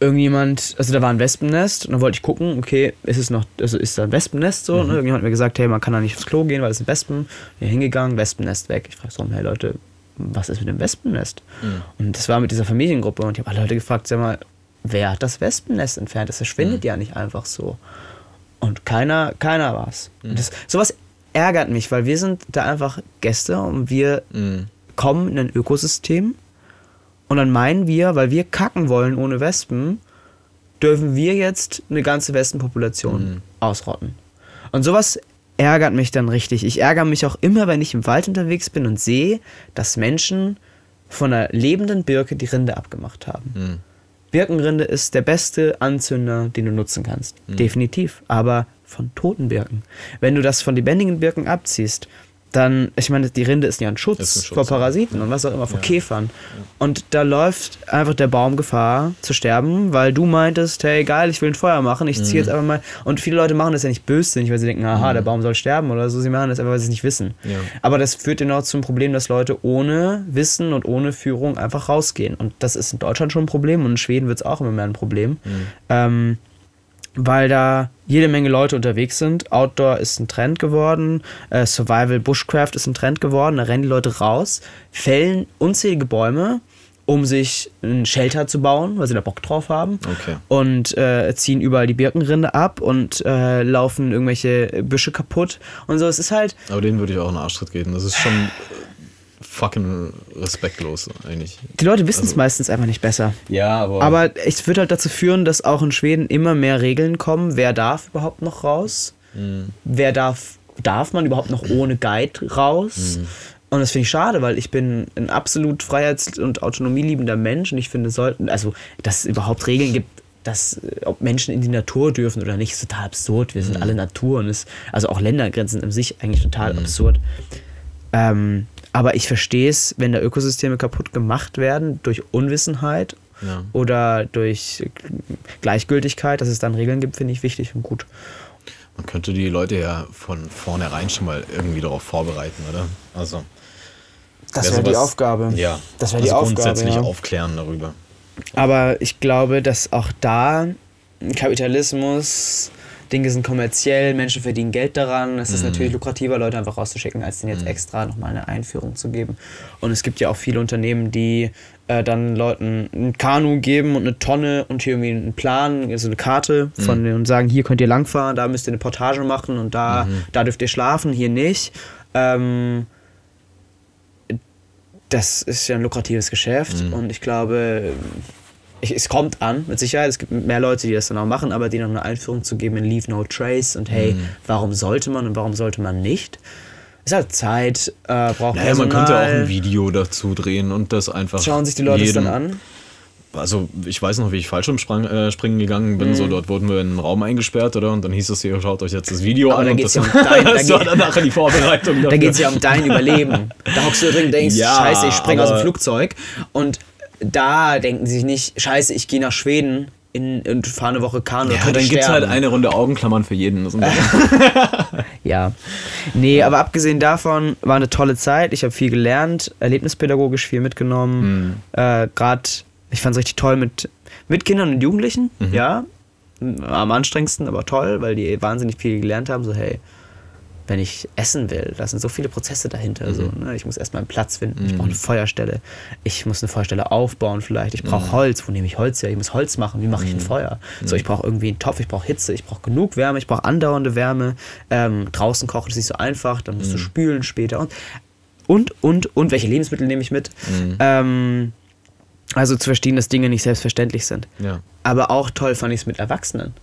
Speaker 2: irgendjemand, also da war ein Wespennest und dann wollte ich gucken, okay, ist es noch, also ist da ein Wespennest so? Ne? Mhm. Ne? Irgendjemand hat mir gesagt, hey, man kann da nicht aufs Klo gehen, weil es sind Wespen. Hier hingegangen, Wespennest weg. Ich frage so, hey Leute, was ist mit dem Wespennest? Mhm. Und das war mit dieser Familiengruppe und ich habe alle Leute gefragt, sag mal, wer hat das Wespennest entfernt? Das verschwindet mhm. ja nicht einfach so. Und keiner, keiner war es. Mhm. sowas ärgert mich, weil wir sind da einfach Gäste und wir mhm. kommen in ein Ökosystem und dann meinen wir, weil wir kacken wollen ohne Wespen, dürfen wir jetzt eine ganze Wespenpopulation mhm. ausrotten. Und sowas ärgert mich dann richtig. Ich ärgere mich auch immer, wenn ich im Wald unterwegs bin und sehe, dass Menschen von einer lebenden Birke die Rinde abgemacht haben. Mhm. Birkenrinde ist der beste Anzünder, den du nutzen kannst. Mhm. Definitiv. Aber von toten Birken. Wenn du das von lebendigen Birken abziehst, dann, ich meine, die Rinde ist ja ein Schutz, ein Schutz vor Parasiten ja. und was auch immer, vor ja. Käfern. Ja. Und da läuft einfach der Baum Gefahr zu sterben, weil du meintest, hey, geil, ich will ein Feuer machen, ich ziehe mhm. jetzt einfach mal. Und viele Leute machen das ja nicht bössinnig, weil sie denken, aha, mhm. der Baum soll sterben oder so. Sie machen das einfach, weil sie es nicht wissen. Aber das führt genau zum Problem, dass Leute ohne Wissen und ohne Führung einfach rausgehen. Und das ist in Deutschland schon ein Problem und in Schweden wird es auch immer mehr ein Problem. Mhm. Ähm, weil da jede Menge Leute unterwegs sind. Outdoor ist ein Trend geworden, äh, Survival Bushcraft ist ein Trend geworden. Da rennen die Leute raus, fällen unzählige Bäume, um sich ein Shelter zu bauen, weil sie da Bock drauf haben.
Speaker 1: Okay.
Speaker 2: Und äh, ziehen überall die Birkenrinde ab und äh, laufen irgendwelche Büsche kaputt und so. Es ist halt.
Speaker 1: Aber denen würde ich auch einen Arschtritt geben. Das ist schon fucking respektlos eigentlich.
Speaker 2: Die Leute wissen es also, meistens einfach nicht besser.
Speaker 1: Ja, aber.
Speaker 2: Aber es wird halt dazu führen, dass auch in Schweden immer mehr Regeln kommen. Wer darf überhaupt noch raus? Mhm. Wer darf, darf man überhaupt noch ohne Guide raus? Mhm. Und das finde ich schade, weil ich bin ein absolut freiheits- und autonomieliebender Mensch und ich finde, sollten, also, dass es überhaupt Regeln gibt, dass, ob Menschen in die Natur dürfen oder nicht, ist total absurd. Wir sind mhm. alle Natur und ist, also auch Ländergrenzen in sich eigentlich total mhm. absurd. Ähm, aber ich verstehe es, wenn da Ökosysteme kaputt gemacht werden durch Unwissenheit ja. oder durch Gleichgültigkeit, dass es dann Regeln gibt, finde ich wichtig und gut.
Speaker 1: Man könnte die Leute ja von vornherein schon mal irgendwie darauf vorbereiten, oder? Also.
Speaker 2: Das wäre die Aufgabe.
Speaker 1: Ja.
Speaker 2: Das wäre also die Aufgabe.
Speaker 1: Grundsätzlich
Speaker 2: ja.
Speaker 1: aufklären darüber.
Speaker 2: Aber ich glaube, dass auch da Kapitalismus Dinge sind kommerziell, Menschen verdienen Geld daran. Es ist mhm. natürlich lukrativer, Leute einfach rauszuschicken, als denen jetzt mhm. extra nochmal eine Einführung zu geben. Und es gibt ja auch viele Unternehmen, die äh, dann Leuten ein Kanu geben und eine Tonne und hier irgendwie einen Plan, also eine Karte von mhm. und sagen, hier könnt ihr langfahren, da müsst ihr eine Portage machen und da, mhm. da dürft ihr schlafen, hier nicht. Ähm, das ist ja ein lukratives Geschäft mhm. und ich glaube, es kommt an, mit Sicherheit. Es gibt mehr Leute, die das dann auch machen, aber denen noch eine Einführung zu geben in Leave No Trace und hey, mhm. warum sollte man und warum sollte man nicht? Ist halt Zeit, äh, braucht
Speaker 1: naja, man könnte auch ein Video dazu drehen und das einfach.
Speaker 2: Schauen sich die Leute jedem, das dann an?
Speaker 1: Also, ich weiß noch, wie ich Fallschirmspringen äh, gegangen bin. Mhm. So, dort wurden wir in einen Raum eingesperrt, oder? Und dann hieß es hier, schaut euch jetzt das Video
Speaker 2: Aber
Speaker 1: an.
Speaker 2: Da
Speaker 1: geht es
Speaker 2: ja um dein, da
Speaker 1: das war dann nachher die Vorbereitung.
Speaker 2: Dafür. Da geht es ja um dein Überleben. Da hockst du drin und denkst, ja, scheiße, ich springe aus dem Flugzeug. Und da denken sie sich nicht, scheiße, ich gehe nach Schweden in, und fahre eine Woche Kanu.
Speaker 1: Ja, dann gibt es halt eine Runde Augenklammern für jeden.
Speaker 2: ja. Nee, aber abgesehen davon war eine tolle Zeit. Ich habe viel gelernt, erlebnispädagogisch viel mitgenommen. Mhm. Äh, Gerade Ich fand es richtig toll mit, mit Kindern und Jugendlichen, ja. Am anstrengendsten, aber toll, weil die wahnsinnig viel gelernt haben. So, hey, wenn ich essen will, da sind so viele Prozesse dahinter. So, ne? Ich muss erstmal einen Platz finden, ich brauche eine Feuerstelle, ich muss eine Feuerstelle aufbauen vielleicht, ich brauche Holz, wo nehme ich Holz her? Ich muss Holz machen, wie mache ich ein Feuer? So, ich brauche irgendwie einen Topf, ich brauche Hitze, ich brauche genug Wärme, ich brauche andauernde Wärme. Ähm, draußen kochen ist nicht so einfach, dann musst du spülen später und und, und, und welche Lebensmittel nehme ich mit? Ähm, also zu verstehen, dass Dinge nicht selbstverständlich sind.
Speaker 1: Ja.
Speaker 2: Aber auch toll fand ich es mit Erwachsenen.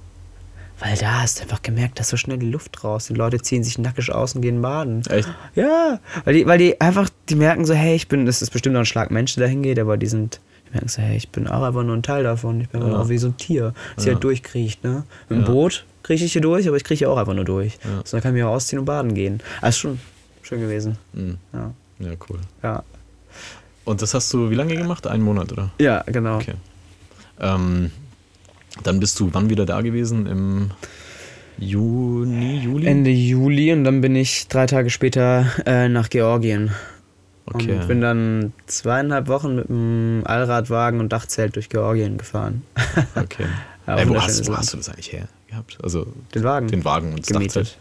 Speaker 2: Weil da hast du einfach gemerkt, dass so schnell die Luft raus. Die Leute ziehen sich nackig aus und gehen baden.
Speaker 1: Echt?
Speaker 2: Ja, weil die, weil die einfach, die merken so, hey, ich bin, das ist bestimmt noch ein Schlag Mensch, der da hingeht, aber die sind, die merken so, hey, ich bin auch einfach nur ein Teil davon. Ich bin
Speaker 1: Ja.
Speaker 2: auch wie so ein Tier, das
Speaker 1: Ja.
Speaker 2: hier halt durchkriecht, ne? Mit dem
Speaker 1: Ja.
Speaker 2: Boot krieche ich hier durch, aber ich krieche auch einfach nur durch.
Speaker 1: Ja.
Speaker 2: So, dann kann ich mich auch ausziehen und baden gehen. Also schon schön gewesen.
Speaker 1: Mhm.
Speaker 2: Ja.
Speaker 1: Ja, cool.
Speaker 2: Ja,
Speaker 1: Und das hast du wie lange gemacht? Einen Monat, oder?
Speaker 2: ja genau.
Speaker 1: Okay. Ähm, dann bist du wann wieder da gewesen? Im Juni, Juli?
Speaker 2: Ende Juli und dann bin ich drei Tage später äh, nach Georgien.
Speaker 1: okay.
Speaker 2: Und bin dann zweieinhalb Wochen mit einem Allradwagen und Dachzelt durch Georgien gefahren.
Speaker 1: okay.
Speaker 2: Ja,
Speaker 1: Ey, wo,
Speaker 2: wunderschönes
Speaker 1: hast, wo hast du das eigentlich her gehabt? Also
Speaker 2: Den Wagen.
Speaker 1: den Wagen und das
Speaker 2: Gemietet.
Speaker 1: Dachzelt?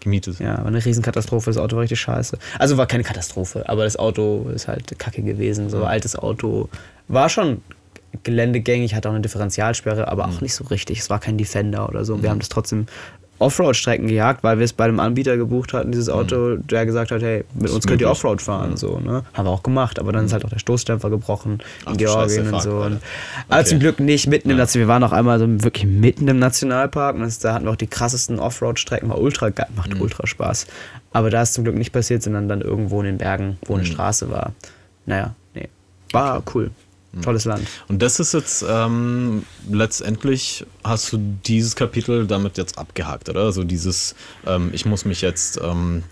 Speaker 1: Gemietet.
Speaker 2: Ja, war eine Riesenkatastrophe. Das Auto war richtig scheiße. Also war keine Katastrophe, aber das Auto ist halt kacke gewesen. So altes Auto. War schon geländegängig, hatte auch eine Differentialsperre, aber auch nicht so richtig. Es war kein Defender oder so. Wir haben das trotzdem Offroad-Strecken gejagt, weil wir es bei einem Anbieter gebucht hatten, dieses Auto, der gesagt hat, hey, mit uns könnt ihr. Offroad fahren. So, ne? Haben wir auch gemacht, aber dann ist halt auch der Stoßdämpfer gebrochen
Speaker 1: Ach
Speaker 2: in
Speaker 1: du Scheiße,
Speaker 2: Georgien und so.
Speaker 1: Alter.
Speaker 2: Und, aber
Speaker 1: Okay.
Speaker 2: zum Glück nicht mitten im Nationalpark. Wir waren auch einmal so wirklich mitten im Nationalpark und das, da hatten wir auch die krassesten Offroad-Strecken. War ultra geil, macht
Speaker 1: Mhm.
Speaker 2: ultra Spaß. Aber da ist zum Glück nicht passiert, sondern dann irgendwo in den Bergen, wo eine
Speaker 1: Mhm.
Speaker 2: Straße war. Naja, nee. War cool.
Speaker 1: Mhm.
Speaker 2: Tolles Land.
Speaker 1: Und das ist jetzt ähm, letztendlich hast du dieses Kapitel damit jetzt abgehakt, oder? Also dieses, ähm, ich muss mich jetzt ähm,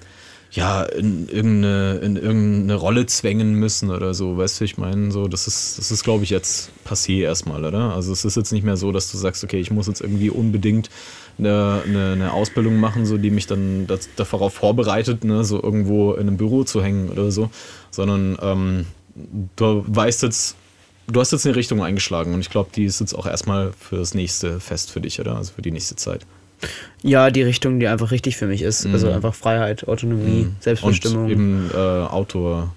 Speaker 1: ja in irgendeine, in irgendeine Rolle zwängen müssen oder so, weißt du, ich meine, so, das ist, das ist, glaube ich, jetzt passé erstmal, oder? Also es ist jetzt nicht mehr so, dass du sagst, okay, ich muss jetzt irgendwie unbedingt eine, eine, eine Ausbildung machen, so die mich dann das, darauf vorbereitet, ne, so irgendwo in einem Büro zu hängen oder so, sondern ähm, du weißt jetzt, du hast jetzt eine Richtung eingeschlagen und ich glaube, die ist jetzt auch erstmal für das nächste Fest für dich, oder? Also für die nächste Zeit.
Speaker 2: Ja, die Richtung, die einfach richtig für mich ist. Also einfach Freiheit, Autonomie, Selbstbestimmung.
Speaker 1: Mhm. Und eben äh, Outdoor.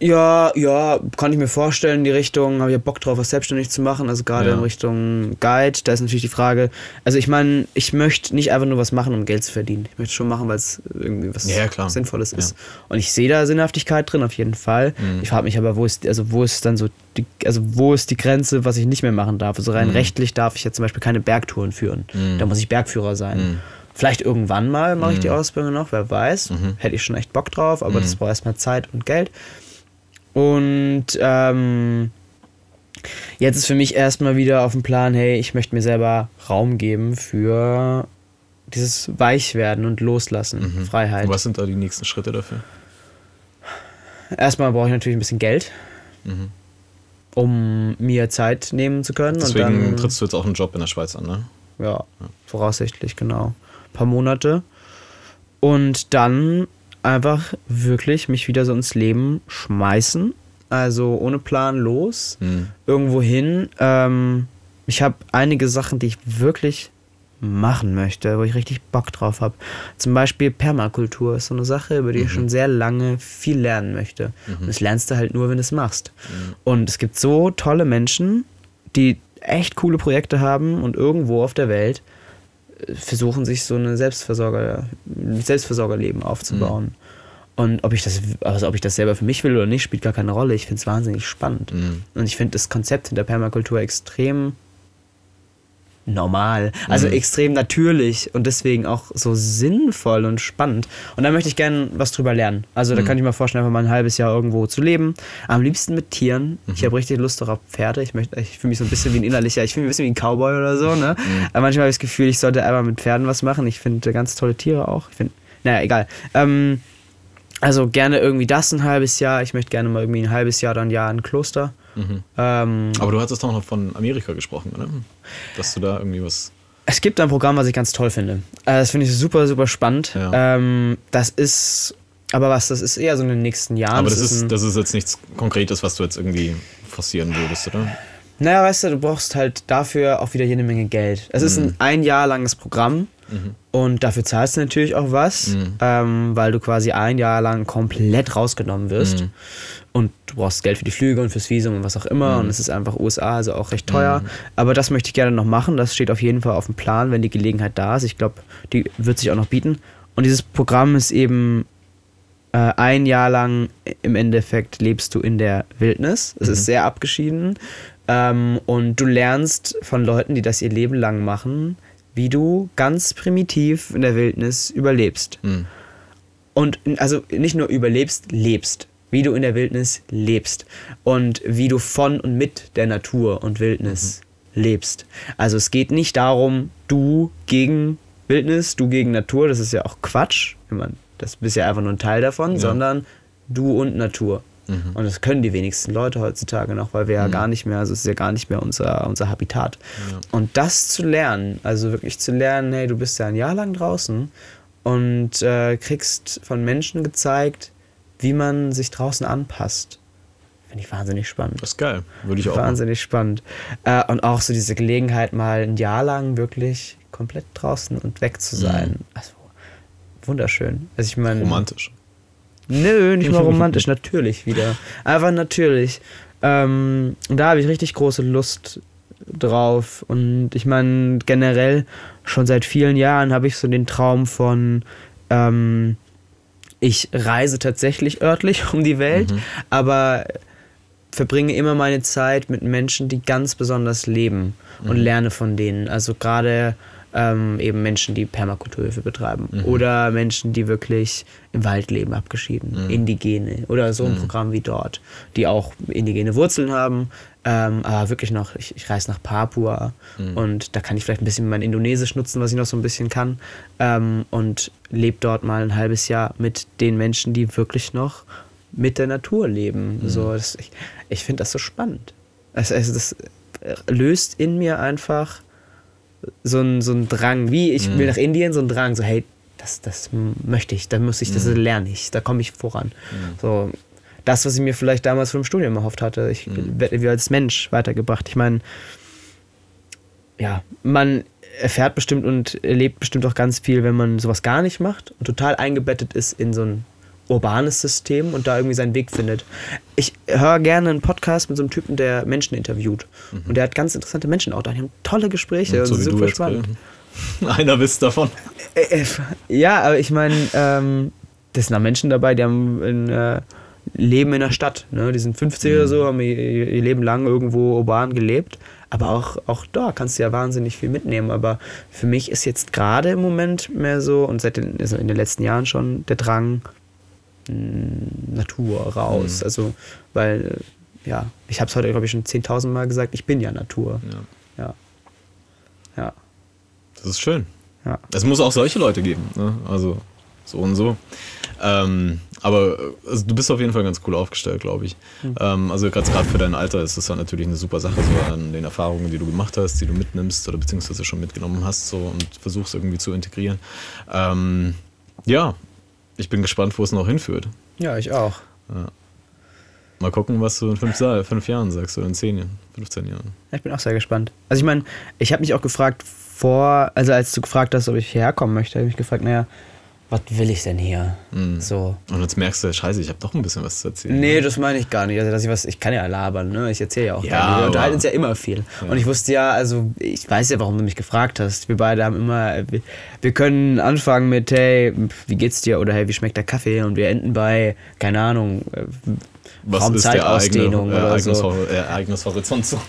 Speaker 2: Ja, ja, kann ich mir vorstellen, die Richtung, habe ich ja Bock drauf, was selbstständig zu machen, also gerade
Speaker 1: Ja.
Speaker 2: in Richtung Guide, da ist natürlich die Frage, also ich meine, ich möchte nicht einfach nur was machen, um Geld zu verdienen. Ich möchte schon machen, weil es irgendwie was
Speaker 1: Ja, ja.
Speaker 2: Sinnvolles ist.
Speaker 1: Ja.
Speaker 2: Und ich sehe da Sinnhaftigkeit drin, auf jeden Fall.
Speaker 1: Mhm.
Speaker 2: Ich frage mich aber, wo ist, also wo ist dann so, die, also wo ist die Grenze, was ich nicht mehr machen darf? Also rein
Speaker 1: Mhm.
Speaker 2: rechtlich darf ich jetzt zum Beispiel keine Bergtouren führen.
Speaker 1: Mhm.
Speaker 2: Da muss ich Bergführer sein.
Speaker 1: Mhm.
Speaker 2: Vielleicht irgendwann mal mache ich die Ausbildung noch, wer weiß.
Speaker 1: Mhm.
Speaker 2: Hätte ich schon echt Bock drauf, aber
Speaker 1: Mhm.
Speaker 2: das braucht erstmal Zeit und Geld. Und ähm, jetzt ist für mich erstmal wieder auf dem Plan, hey, ich möchte mir selber Raum geben für dieses Weichwerden und Loslassen, Freiheit.
Speaker 1: Mhm. Was sind da die nächsten Schritte dafür?
Speaker 2: Erstmal brauche ich natürlich ein bisschen Geld,
Speaker 1: Mhm.
Speaker 2: um mir Zeit nehmen zu können.
Speaker 1: Deswegen
Speaker 2: und dann,
Speaker 1: trittst du jetzt auch einen Job in der Schweiz an, ne?
Speaker 2: Ja, voraussichtlich, genau. Ein paar Monate. Und dann einfach wirklich mich wieder so ins Leben schmeißen. Also ohne Plan los.
Speaker 1: Mhm.
Speaker 2: Irgendwo hin. Ähm, ich habe einige Sachen, die ich wirklich machen möchte, wo ich richtig Bock drauf habe. Zum Beispiel Permakultur ist so eine Sache, über die ich schon sehr lange viel lernen möchte. Und das lernst du halt nur, wenn du es machst. Und es gibt so tolle Menschen, die echt coole Projekte haben und irgendwo auf der Welt versuchen, sich so eine Selbstversorger, ein Selbstversorgerleben aufzubauen. Und ob ich, das, also ob ich das selber für mich will oder nicht, spielt gar keine Rolle. Ich finde es wahnsinnig spannend.
Speaker 1: Mhm.
Speaker 2: Und ich finde das Konzept hinter Permakultur extrem normal, also
Speaker 1: Mhm.
Speaker 2: extrem natürlich und deswegen auch so sinnvoll und spannend. Und da möchte ich gerne was drüber lernen. Also da
Speaker 1: Mhm.
Speaker 2: kann ich mir vorstellen, einfach mal ein halbes Jahr irgendwo zu leben. Am liebsten mit Tieren.
Speaker 1: Mhm.
Speaker 2: Ich habe richtig Lust darauf Pferde. Ich möchte, ich fühle mich so ein bisschen wie ein innerlicher, ich fühle mich ein bisschen wie ein Cowboy oder so. Ne?
Speaker 1: Mhm.
Speaker 2: Aber manchmal habe ich das Gefühl, ich sollte einfach mit Pferden was machen. Ich finde ganz tolle Tiere auch. Ich finde, naja, egal. Ähm, also gerne irgendwie das ein halbes Jahr. Ich möchte gerne mal irgendwie ein halbes Jahr, dann ein Jahr in ein Kloster.
Speaker 1: Mhm.
Speaker 2: Ähm,
Speaker 1: Aber du hattest doch noch von Amerika gesprochen, oder? Dass du da irgendwie was.
Speaker 2: Es gibt ein Programm, was ich ganz toll finde. Äh, Das finde ich super, super spannend.
Speaker 1: Ja.
Speaker 2: Ähm, das ist, aber was, das ist eher so in den nächsten Jahren.
Speaker 1: Aber das
Speaker 2: ein-
Speaker 1: ist, das ist jetzt nichts Konkretes, was du jetzt irgendwie forcieren würdest, oder?
Speaker 2: Naja, weißt du, du brauchst halt dafür auch wieder jede Menge Geld. Es ist ein ein Jahr langes Programm und dafür zahlst du natürlich auch was, ähm, weil du quasi ein Jahr lang komplett rausgenommen wirst. Und du brauchst Geld für die Flüge und fürs Visum und was auch immer. Und es ist einfach USA, also auch recht teuer. Aber das möchte ich gerne noch machen. Das steht auf jeden Fall auf dem Plan, wenn die Gelegenheit da ist. Ich glaube, die wird sich auch noch bieten. Und dieses Programm ist eben äh, ein Jahr lang im Endeffekt lebst du in der Wildnis. Es ist sehr abgeschieden. Ähm, und du lernst von Leuten, die das ihr Leben lang machen, wie du ganz primitiv in der Wildnis überlebst.
Speaker 1: Mhm.
Speaker 2: Und also nicht nur überlebst, lebst. Wie du in der Wildnis lebst. Und wie du von und mit der Natur und Wildnis lebst. Also es geht nicht darum, du gegen Wildnis, du gegen Natur, das ist ja auch Quatsch. Ich meine, das bist ja einfach nur ein Teil davon, sondern du und Natur. Und das können die wenigsten Leute heutzutage noch, weil wir ja gar nicht mehr, also es ist ja gar nicht mehr unser, unser Habitat. Und das zu lernen, also wirklich zu lernen, hey, du bist ja ein Jahr lang draußen und äh, kriegst von Menschen gezeigt, wie man sich draußen anpasst. Finde ich wahnsinnig spannend.
Speaker 1: Das ist geil. Würde ich auch. machen.
Speaker 2: Wahnsinnig spannend. Äh, und auch so diese Gelegenheit, mal ein Jahr lang wirklich komplett draußen und weg zu sein. Also wunderschön. Also ich meine.
Speaker 1: Romantisch.
Speaker 2: Nö, nicht mal romantisch, natürlich wieder. Einfach natürlich. Ähm, da habe ich richtig große Lust drauf. Und ich meine, generell schon seit vielen Jahren habe ich so den Traum von, ähm, ich reise tatsächlich örtlich um die Welt, aber verbringe immer meine Zeit mit Menschen, die ganz besonders leben und lerne von denen. Also gerade ähm, eben Menschen, die Permakulturhilfe betreiben oder Menschen, die wirklich im Wald leben, abgeschieden, Indigene oder so ein Programm wie dort, die auch indigene Wurzeln haben, ähm, aber wirklich noch, ich, ich reise nach Papua und da kann ich vielleicht ein bisschen mein Indonesisch nutzen, was ich noch so ein bisschen kann. Ähm, und lebe dort mal ein halbes Jahr mit den Menschen, die wirklich noch mit der Natur leben. So, das, ich ich finde das so spannend. Also, also das äh, löst in mir einfach so ein, so ein Drang, wie ich will nach Indien, so ein Drang, so hey, das, das möchte ich, da muss ich, das lerne ich, da komme ich voran. So, das, was ich mir vielleicht damals vom Studium erhofft hatte, ich werde wie als Mensch weitergebracht. Ich meine, ja, man erfährt bestimmt und erlebt bestimmt auch ganz viel, wenn man sowas gar nicht macht und total eingebettet ist in so ein urbanes System und da irgendwie seinen Weg findet. Ich höre gerne einen Podcast mit so einem Typen, der Menschen interviewt. Und der hat ganz interessante Menschen auch da. Die haben tolle Gespräche.
Speaker 1: so
Speaker 2: und
Speaker 1: wie
Speaker 2: super
Speaker 1: du jetzt.
Speaker 2: spannend.
Speaker 1: Einer bist davon.
Speaker 2: Äh, äh, Ja, aber ich meine, ähm, das sind da Menschen dabei, die haben ein äh, Leben in der Stadt. Ne? Die sind 50 oder so, haben ihr, ihr Leben lang irgendwo urban gelebt. Aber auch, auch da kannst du ja wahnsinnig viel mitnehmen. Aber für mich ist jetzt gerade im Moment mehr so, und seit den, also in den letzten Jahren schon, der Drang, Natur raus. Also, weil, äh, ja, ich habe es heute, glaube ich, schon 10.000 Mal gesagt, ich bin ja Natur.
Speaker 1: Ja.
Speaker 2: Ja. Ja.
Speaker 1: Das ist schön.
Speaker 2: Ja.
Speaker 1: Es muss auch solche Leute geben. Ne? Also so und so. Ähm, aber also du bist auf jeden Fall ganz cool aufgestellt, glaube ich. Ähm, also gerade für dein Alter ist das ja natürlich eine super Sache, so an den Erfahrungen, die du gemacht hast, die du mitnimmst oder beziehungsweise schon mitgenommen hast so und versuchst irgendwie zu integrieren. Ähm, ja, ich bin gespannt, wo es noch hinführt.
Speaker 2: Ja, ich auch.
Speaker 1: Mal gucken, was du in fünf, fünf Jahren sagst oder in zehn Jahren, 15 Jahren.
Speaker 2: Ja, Ich bin auch sehr gespannt. Also ich meine, ich habe mich auch gefragt vor, also als du gefragt hast, ob ich hierher kommen möchte, habe ich mich gefragt, naja, was will ich denn hier? So.
Speaker 1: Und jetzt merkst du, scheiße, ich habe doch ein bisschen was zu erzählen.
Speaker 2: Nee, das meine ich gar nicht. Also, dass ich was, ich kann ja labern, ne? Ich erzähle ja auch
Speaker 1: Ja,
Speaker 2: gerne. Wir unterhalten uns ja immer viel. Und ich wusste ja, also, ich weiß ja, warum du mich gefragt hast. Wir beide haben immer, wir, wir können anfangen mit, hey, wie geht's dir? Oder hey, wie schmeckt der Kaffee? Und wir enden bei, keine Ahnung, äh,
Speaker 1: was ist der eigene
Speaker 2: Raumzeitausdehnung oder so.
Speaker 1: Ereignishorizont so?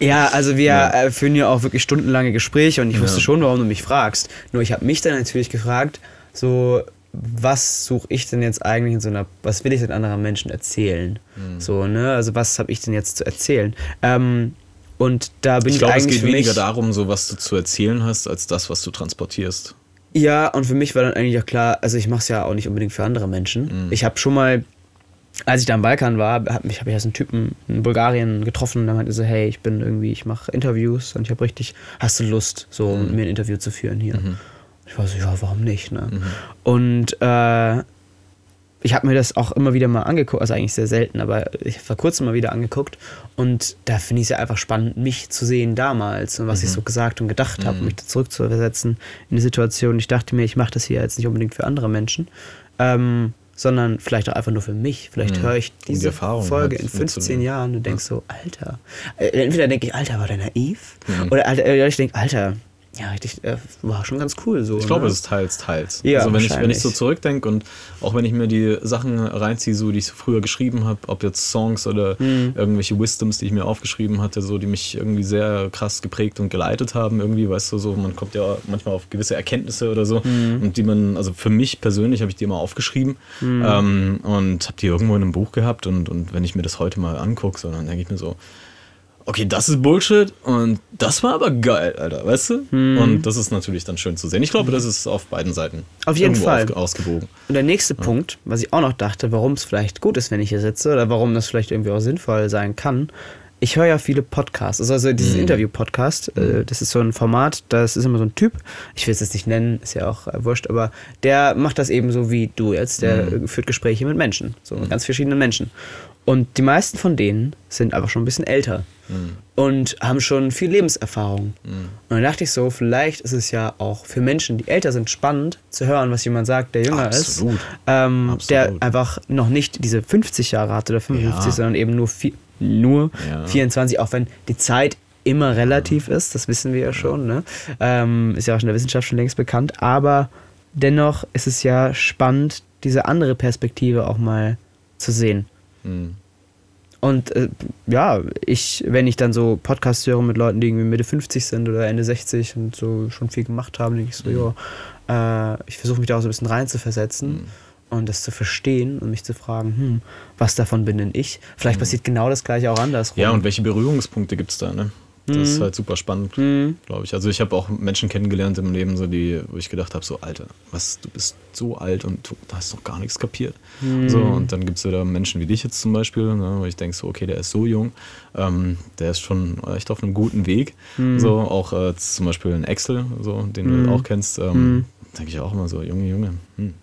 Speaker 2: Ja, also wir
Speaker 1: Ja.
Speaker 2: äh, führen ja auch wirklich stundenlange Gespräche und ich wusste
Speaker 1: Ja.
Speaker 2: schon, warum du mich fragst. Nur ich habe mich dann natürlich gefragt, so was suche ich denn jetzt eigentlich in so einer, was will ich denn anderen Menschen erzählen?
Speaker 1: Hm.
Speaker 2: So, ne? Also was habe ich denn jetzt zu erzählen? Ähm, und da bin ich,
Speaker 1: Ich glaube, es
Speaker 2: eigentlich
Speaker 1: geht weniger darum, so was du zu erzählen hast, als das, was du transportierst.
Speaker 2: Ja, und für mich war dann eigentlich auch klar, also ich mache es ja auch nicht unbedingt für andere Menschen. Ich habe schon mal, als ich da im Balkan war, habe ich, hab ich erst einen Typen in Bulgarien getroffen, der meinte so, hey, ich bin irgendwie, ich mache Interviews und ich habe richtig, hast du Lust, so mit mir ein Interview zu führen hier? Ich war so, ja, warum nicht, ne? Und äh, ich habe mir das auch immer wieder mal angeguckt, also eigentlich sehr selten, aber ich habe vor kurzem mal wieder angeguckt und da finde ich es ja einfach spannend, mich zu sehen damals und was ich so gesagt und gedacht habe, mich da zurückzuversetzen in die Situation. Ich dachte mir, ich mache das hier jetzt nicht unbedingt für andere Menschen, ähm, sondern vielleicht auch einfach nur für mich. Vielleicht höre ich
Speaker 1: die
Speaker 2: diese
Speaker 1: Erfahrung
Speaker 2: Folge in 15
Speaker 1: mitzunehmen.
Speaker 2: Jahren und denkst so, Alter. Äh, entweder denke ich, Alter, war der naiv? Oder Alter, äh, ich denke, Alter, ja, richtig, äh, war schon ganz cool so.
Speaker 1: Ich glaube,
Speaker 2: ne?
Speaker 1: es ist teils, teils.
Speaker 2: Ja,
Speaker 1: also wenn ich, wenn ich so zurückdenke und auch wenn ich mir die Sachen reinziehe, so die ich so früher geschrieben habe, ob jetzt Songs oder
Speaker 2: Hm.
Speaker 1: irgendwelche Wisdoms, die ich mir aufgeschrieben hatte, so die mich irgendwie sehr krass geprägt und geleitet haben, irgendwie, weißt du, so man kommt ja manchmal auf gewisse Erkenntnisse oder so
Speaker 2: Hm.
Speaker 1: und die man, also für mich persönlich habe ich die immer aufgeschrieben ähm, und habe die irgendwo in einem Buch gehabt und, und wenn ich mir das heute mal angucke, so, dann denke ich mir so, okay, das ist Bullshit und das war aber geil, Alter, weißt du? Und das ist natürlich dann schön zu sehen. Ich glaube, das ist auf beiden Seiten
Speaker 2: Auf jeden Fall.
Speaker 1: auf- ausgewogen.
Speaker 2: Und der nächste Punkt, was ich auch noch dachte, warum es vielleicht gut ist, wenn ich hier sitze oder warum das vielleicht irgendwie auch sinnvoll sein kann. Ich höre ja viele Podcasts. Also, also dieses Interview-Podcast, äh, das ist so ein Format, das ist immer so ein Typ. Ich will es jetzt nicht nennen, ist ja auch äh, wurscht, aber der macht das eben so wie du jetzt. Der äh, führt Gespräche mit Menschen, so mit ganz verschiedenen Menschen. Und die meisten von denen sind einfach schon ein bisschen älter und haben schon viel Lebenserfahrung. Und dann dachte ich so, vielleicht ist es ja auch für Menschen, die älter sind, spannend zu hören, was jemand sagt, der jünger
Speaker 1: Absolut.
Speaker 2: ist. Ähm,
Speaker 1: Absolut.
Speaker 2: der einfach noch nicht diese 50 Jahre hat oder 55,
Speaker 1: Ja.
Speaker 2: sondern eben nur, vi- nur
Speaker 1: Ja.
Speaker 2: 24, auch wenn die Zeit immer relativ ist, das wissen wir ja schon. Ne? Ähm, ist ja auch in der Wissenschaft schon längst bekannt. Aber dennoch ist es ja spannend, diese andere Perspektive auch mal zu sehen.
Speaker 1: Mhm.
Speaker 2: Und äh, ja, ich, wenn ich dann so Podcasts höre mit Leuten, die irgendwie Mitte 50 sind oder Ende 60 und so schon viel gemacht haben, denke ich so,
Speaker 1: Mhm.
Speaker 2: ja, äh, ich versuche mich da auch so ein bisschen reinzuversetzen
Speaker 1: Mhm.
Speaker 2: und das zu verstehen und mich zu fragen, hm, was davon bin denn ich? Vielleicht passiert genau das gleiche auch andersrum.
Speaker 1: Mhm. Ja, und welche Berührungspunkte gibt es da, ne? Das ist halt super spannend,
Speaker 2: Mhm.
Speaker 1: glaube ich. Also ich habe auch Menschen kennengelernt im Leben, so die, wo ich gedacht habe, so Alter, was, du bist so alt und du hast noch gar nichts kapiert.
Speaker 2: Mhm.
Speaker 1: So, und dann gibt es wieder Menschen wie dich jetzt zum Beispiel, ne, wo ich denke so, okay, der ist so jung, ähm, der ist schon echt auf einem guten Weg.
Speaker 2: Mhm.
Speaker 1: So, auch äh, zum Beispiel ein Excel, so, den du auch kennst, ähm,
Speaker 2: Mhm.
Speaker 1: denke ich auch immer so, Junge, Junge, hm.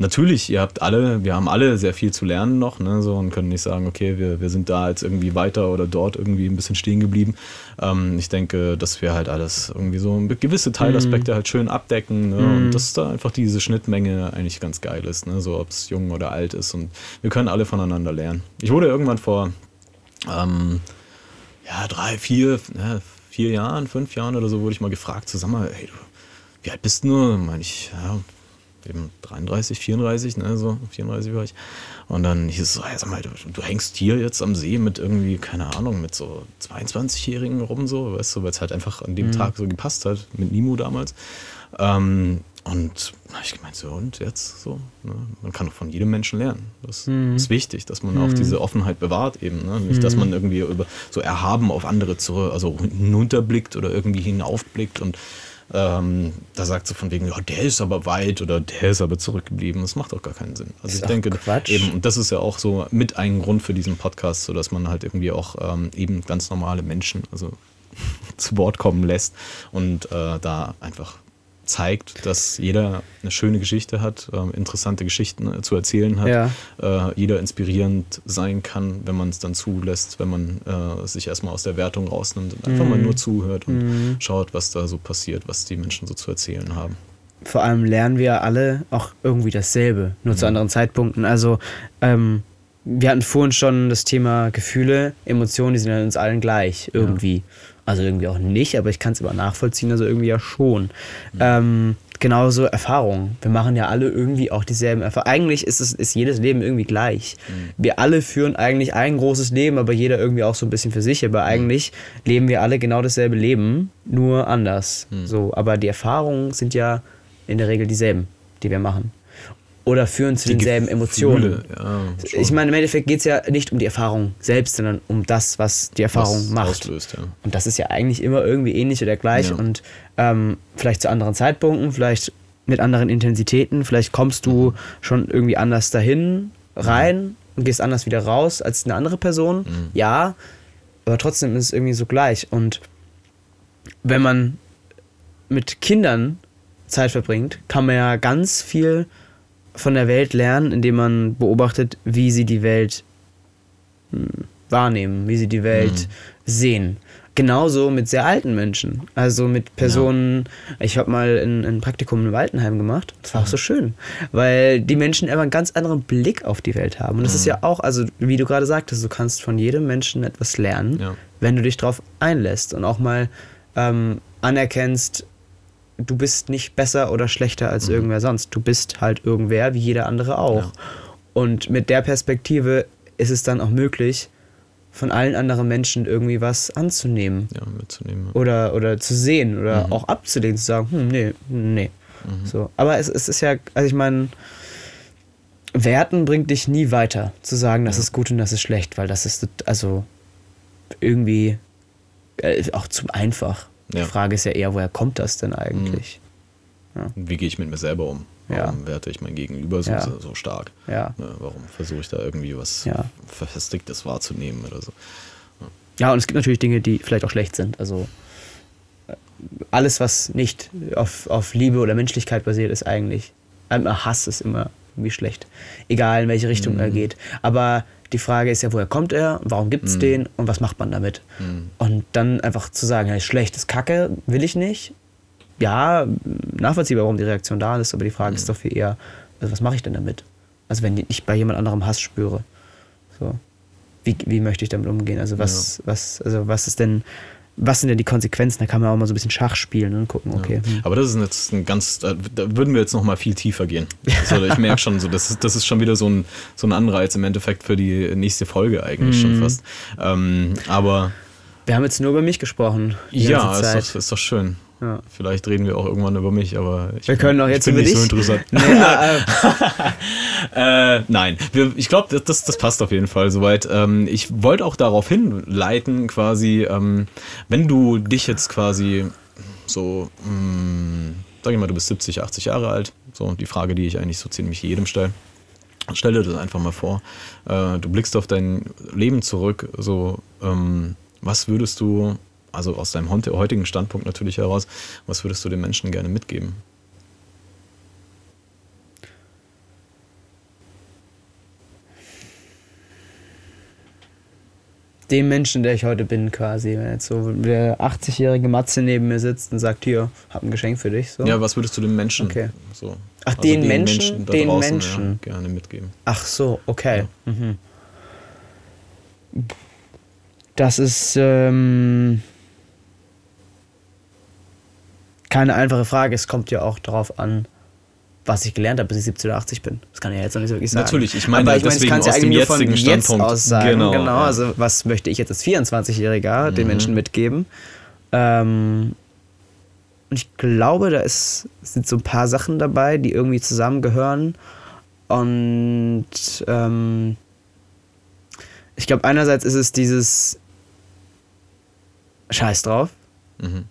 Speaker 1: Natürlich, ihr habt alle, wir haben alle sehr viel zu lernen noch, ne, so und können nicht sagen, okay, wir, wir sind da jetzt irgendwie weiter oder dort irgendwie ein bisschen stehen geblieben. Ähm, ich denke, dass wir halt alles irgendwie so gewisse Teilaspekte halt schön abdecken ne, und dass da einfach diese Schnittmenge eigentlich ganz geil ist, ne, so ob es jung oder alt ist und wir können alle voneinander lernen. Ich wurde irgendwann vor ähm, ja, drei, vier, ja, vier Jahren, fünf Jahren oder so wurde ich mal gefragt, mal, hey, du, wie alt bist du nur? Meine ich, ja, eben 33, 34, ne, so 34 war ich. Und dann hieß es so, ja, sag mal, du, du hängst hier jetzt am See mit irgendwie, keine Ahnung, mit so 22-Jährigen rum, so, weißt du, weil es halt einfach an dem Tag so gepasst hat, mit Nimo damals. Ähm, und da habe ich gemeint, so, und jetzt so, ne? man kann doch von jedem Menschen lernen. Das ist wichtig, dass man auch diese Offenheit bewahrt eben. Ne? Nicht, dass man irgendwie über so erhaben auf andere zurück, also hinunterblickt oder irgendwie hinaufblickt und ähm, da sagt sie von wegen, ja, der ist aber weit oder der ist aber zurückgeblieben. Das macht auch gar keinen Sinn. Also
Speaker 2: Ist
Speaker 1: ich denke
Speaker 2: Quatsch.
Speaker 1: eben, und das ist ja auch so mit ein Grund für diesen Podcast, so dass man halt irgendwie auch ähm, eben ganz normale Menschen, also zu Wort kommen lässt und äh, da einfach zeigt, dass jeder eine schöne Geschichte hat, ähm, interessante Geschichten äh, zu erzählen hat,
Speaker 2: Ja.
Speaker 1: äh, jeder inspirierend sein kann, wenn man es dann zulässt, wenn man äh, sich erstmal aus der Wertung rausnimmt und einfach mal nur zuhört und schaut, was da so passiert, was die Menschen so zu erzählen haben.
Speaker 2: vor allem lernen wir alle auch irgendwie dasselbe, nur zu anderen Zeitpunkten. Also, ähm, wir hatten vorhin schon das Thema Gefühle, Emotionen, die sind an uns allen gleich, irgendwie. Also irgendwie auch nicht, aber ich kann es aber nachvollziehen, also irgendwie ja schon. Ähm, genauso Erfahrungen. Wir machen ja alle irgendwie auch dieselben Erfahrungen. Eigentlich ist, es, ist jedes Leben irgendwie gleich. Wir alle führen eigentlich ein großes Leben, aber jeder irgendwie auch so ein bisschen für sich. Aber eigentlich leben wir alle genau dasselbe Leben, nur anders. So, aber die Erfahrungen sind ja in der Regel dieselben, die wir machen. Oder führen zu denselben Emotionen.
Speaker 1: Gefühle, Ja, schon.
Speaker 2: Ich meine, im Endeffekt geht es ja nicht um die Erfahrung selbst, sondern um das, was die Erfahrung
Speaker 1: Was
Speaker 2: macht.
Speaker 1: auslöst, ja.
Speaker 2: Und das ist ja eigentlich immer irgendwie ähnlich oder gleich
Speaker 1: Ja.
Speaker 2: und ähm, vielleicht zu anderen Zeitpunkten, vielleicht mit anderen Intensitäten, vielleicht kommst
Speaker 1: Mhm.
Speaker 2: du schon irgendwie anders dahin rein und gehst anders wieder raus als eine andere Person.
Speaker 1: Mhm.
Speaker 2: Ja, aber trotzdem ist es irgendwie so gleich. Und wenn man mit Kindern Zeit verbringt, kann man ja ganz viel von der Welt lernen, indem man beobachtet, wie sie die Welt hm, wahrnehmen, wie sie die Welt sehen. Genauso mit sehr alten Menschen. Also mit Personen, ich habe mal ein, ein Praktikum in Waltenheim gemacht. Das war auch so schön, weil die Menschen immer einen ganz anderen Blick auf die Welt haben. Und das ist ja auch, also wie du gerade sagtest, du kannst von jedem Menschen etwas lernen,
Speaker 1: Ja.
Speaker 2: wenn du dich darauf einlässt und auch mal ähm, anerkennst, du bist nicht besser oder schlechter als irgendwer sonst. Du bist halt irgendwer, wie jeder andere auch.
Speaker 1: Ja.
Speaker 2: Und mit der Perspektive ist es dann auch möglich, von allen anderen Menschen irgendwie was anzunehmen
Speaker 1: Ja, mitzunehmen. ja.
Speaker 2: oder, oder zu sehen oder auch abzulehnen, zu sagen, hm, nee, nee. So. Aber es, es ist ja, also ich meine, Werten bringt dich nie weiter, zu sagen, das ist gut und das ist schlecht, weil das ist also irgendwie äh, auch zu einfach.
Speaker 1: Ja.
Speaker 2: Die Frage ist ja eher, woher kommt das denn eigentlich?
Speaker 1: Wie gehe ich mit mir selber um? Warum
Speaker 2: Ja.
Speaker 1: werte ich mein Gegenüber so,
Speaker 2: Ja.
Speaker 1: so, stark?
Speaker 2: Ja.
Speaker 1: Ne, warum versuche ich da irgendwie was
Speaker 2: Ja.
Speaker 1: Verfestigtes wahrzunehmen oder so?
Speaker 2: Ja, und es gibt natürlich Dinge, die vielleicht auch schlecht sind. Also äh, alles, was nicht auf, auf Liebe oder Menschlichkeit basiert, ist eigentlich. Hass ist immer irgendwie schlecht. Egal in welche Richtung er geht. Aber die Frage ist ja, woher kommt er, warum gibt es den und was macht man damit? Und dann einfach zu sagen, ja, ist schlecht, ist Kacke, will ich nicht. Ja, nachvollziehbar, warum die Reaktion da ist, aber die Frage ist doch viel eher, also was mache ich denn damit? Also wenn ich bei jemand anderem Hass spüre. So. Wie, wie möchte ich damit umgehen? Also was, was, also was ist denn, was sind denn die Konsequenzen? Da kann man auch mal so ein bisschen Schach spielen und gucken, okay. hm.
Speaker 1: Aber das ist jetzt ein ganz, da, würden wir jetzt noch mal viel tiefer gehen. Also ich merke schon, so, das, ist, das ist schon wieder so ein, so ein Anreiz im Endeffekt für die nächste Folge eigentlich
Speaker 2: Mhm.
Speaker 1: schon fast. Ähm, aber
Speaker 2: Wir haben jetzt nur über mich gesprochen.
Speaker 1: Ja, ist doch, ist doch schön.
Speaker 2: Ja.
Speaker 1: Vielleicht reden wir auch irgendwann über mich, aber ich
Speaker 2: Wir
Speaker 1: bin-
Speaker 2: können auch
Speaker 1: ich
Speaker 2: jetzt
Speaker 1: bin
Speaker 2: über
Speaker 1: nicht so interessant.
Speaker 2: Nee, äh, äh,
Speaker 1: Äh, nein, wir, ich glaube, das, das, das passt auf jeden Fall soweit. Ähm, ich wollte auch darauf hinleiten, quasi, ähm, wenn du dich jetzt quasi so, mh, sag ich mal, du bist 70, 80 Jahre alt, so die Frage, die ich eigentlich so ziemlich jedem stelle. Stell dir das einfach mal vor. Äh, du blickst auf dein Leben zurück, so, ähm, was würdest du, also aus deinem heut- heutigen Standpunkt natürlich heraus, was würdest du den Menschen gerne mitgeben?
Speaker 2: dem Menschen, der ich heute bin, quasi. Wenn jetzt so der 80-jährige Matze neben mir sitzt und sagt, hier, hab ein Geschenk für dich. So.
Speaker 1: Ja, was würdest du den Menschen
Speaker 2: Okay.
Speaker 1: so?
Speaker 2: Ach, den Menschen?
Speaker 1: da
Speaker 2: Den
Speaker 1: draußen,
Speaker 2: Menschen.
Speaker 1: Ja, gerne mitgeben.
Speaker 2: Ach so, okay. Mhm. Das ist ähm, keine einfache Frage. Es kommt ja auch darauf an, was ich gelernt habe, bis ich 70 oder 80 bin. Das kann ich ja jetzt noch nicht so wirklich sagen.
Speaker 1: Natürlich, ich meine
Speaker 2: Aber
Speaker 1: halt deswegen
Speaker 2: kann's
Speaker 1: aus dem jetzigen
Speaker 2: jetzt
Speaker 1: Standpunkt.
Speaker 2: aus sagen.
Speaker 1: Genau,
Speaker 2: Genau,
Speaker 1: ja. Mhm.
Speaker 2: also was möchte ich jetzt als 24-Jähriger den Menschen mitgeben? Ähm, und ich glaube, da ist, sind so ein paar Sachen dabei, die irgendwie zusammengehören. Und ähm, ich glaube, einerseits ist es dieses Scheiß drauf.
Speaker 1: Mhm.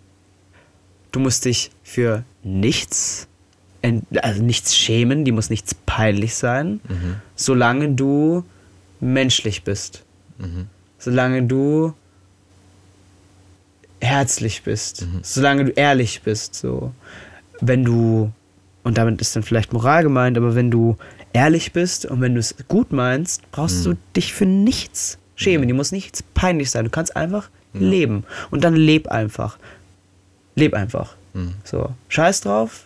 Speaker 2: Du musst dich für nichts, also nichts schämen, die muss nichts peinlich sein,
Speaker 1: Mhm.
Speaker 2: solange du menschlich bist.
Speaker 1: Mhm.
Speaker 2: Solange du herzlich bist,
Speaker 1: Mhm.
Speaker 2: solange du ehrlich bist, so. Wenn du, und damit ist dann vielleicht Moral gemeint, aber wenn du ehrlich bist und wenn du es gut meinst, brauchst
Speaker 1: Mhm.
Speaker 2: du dich für nichts schämen. Die muss nichts peinlich sein. Du kannst einfach leben. Und dann leb einfach. Leb einfach.
Speaker 1: Mhm.
Speaker 2: So. Scheiß drauf,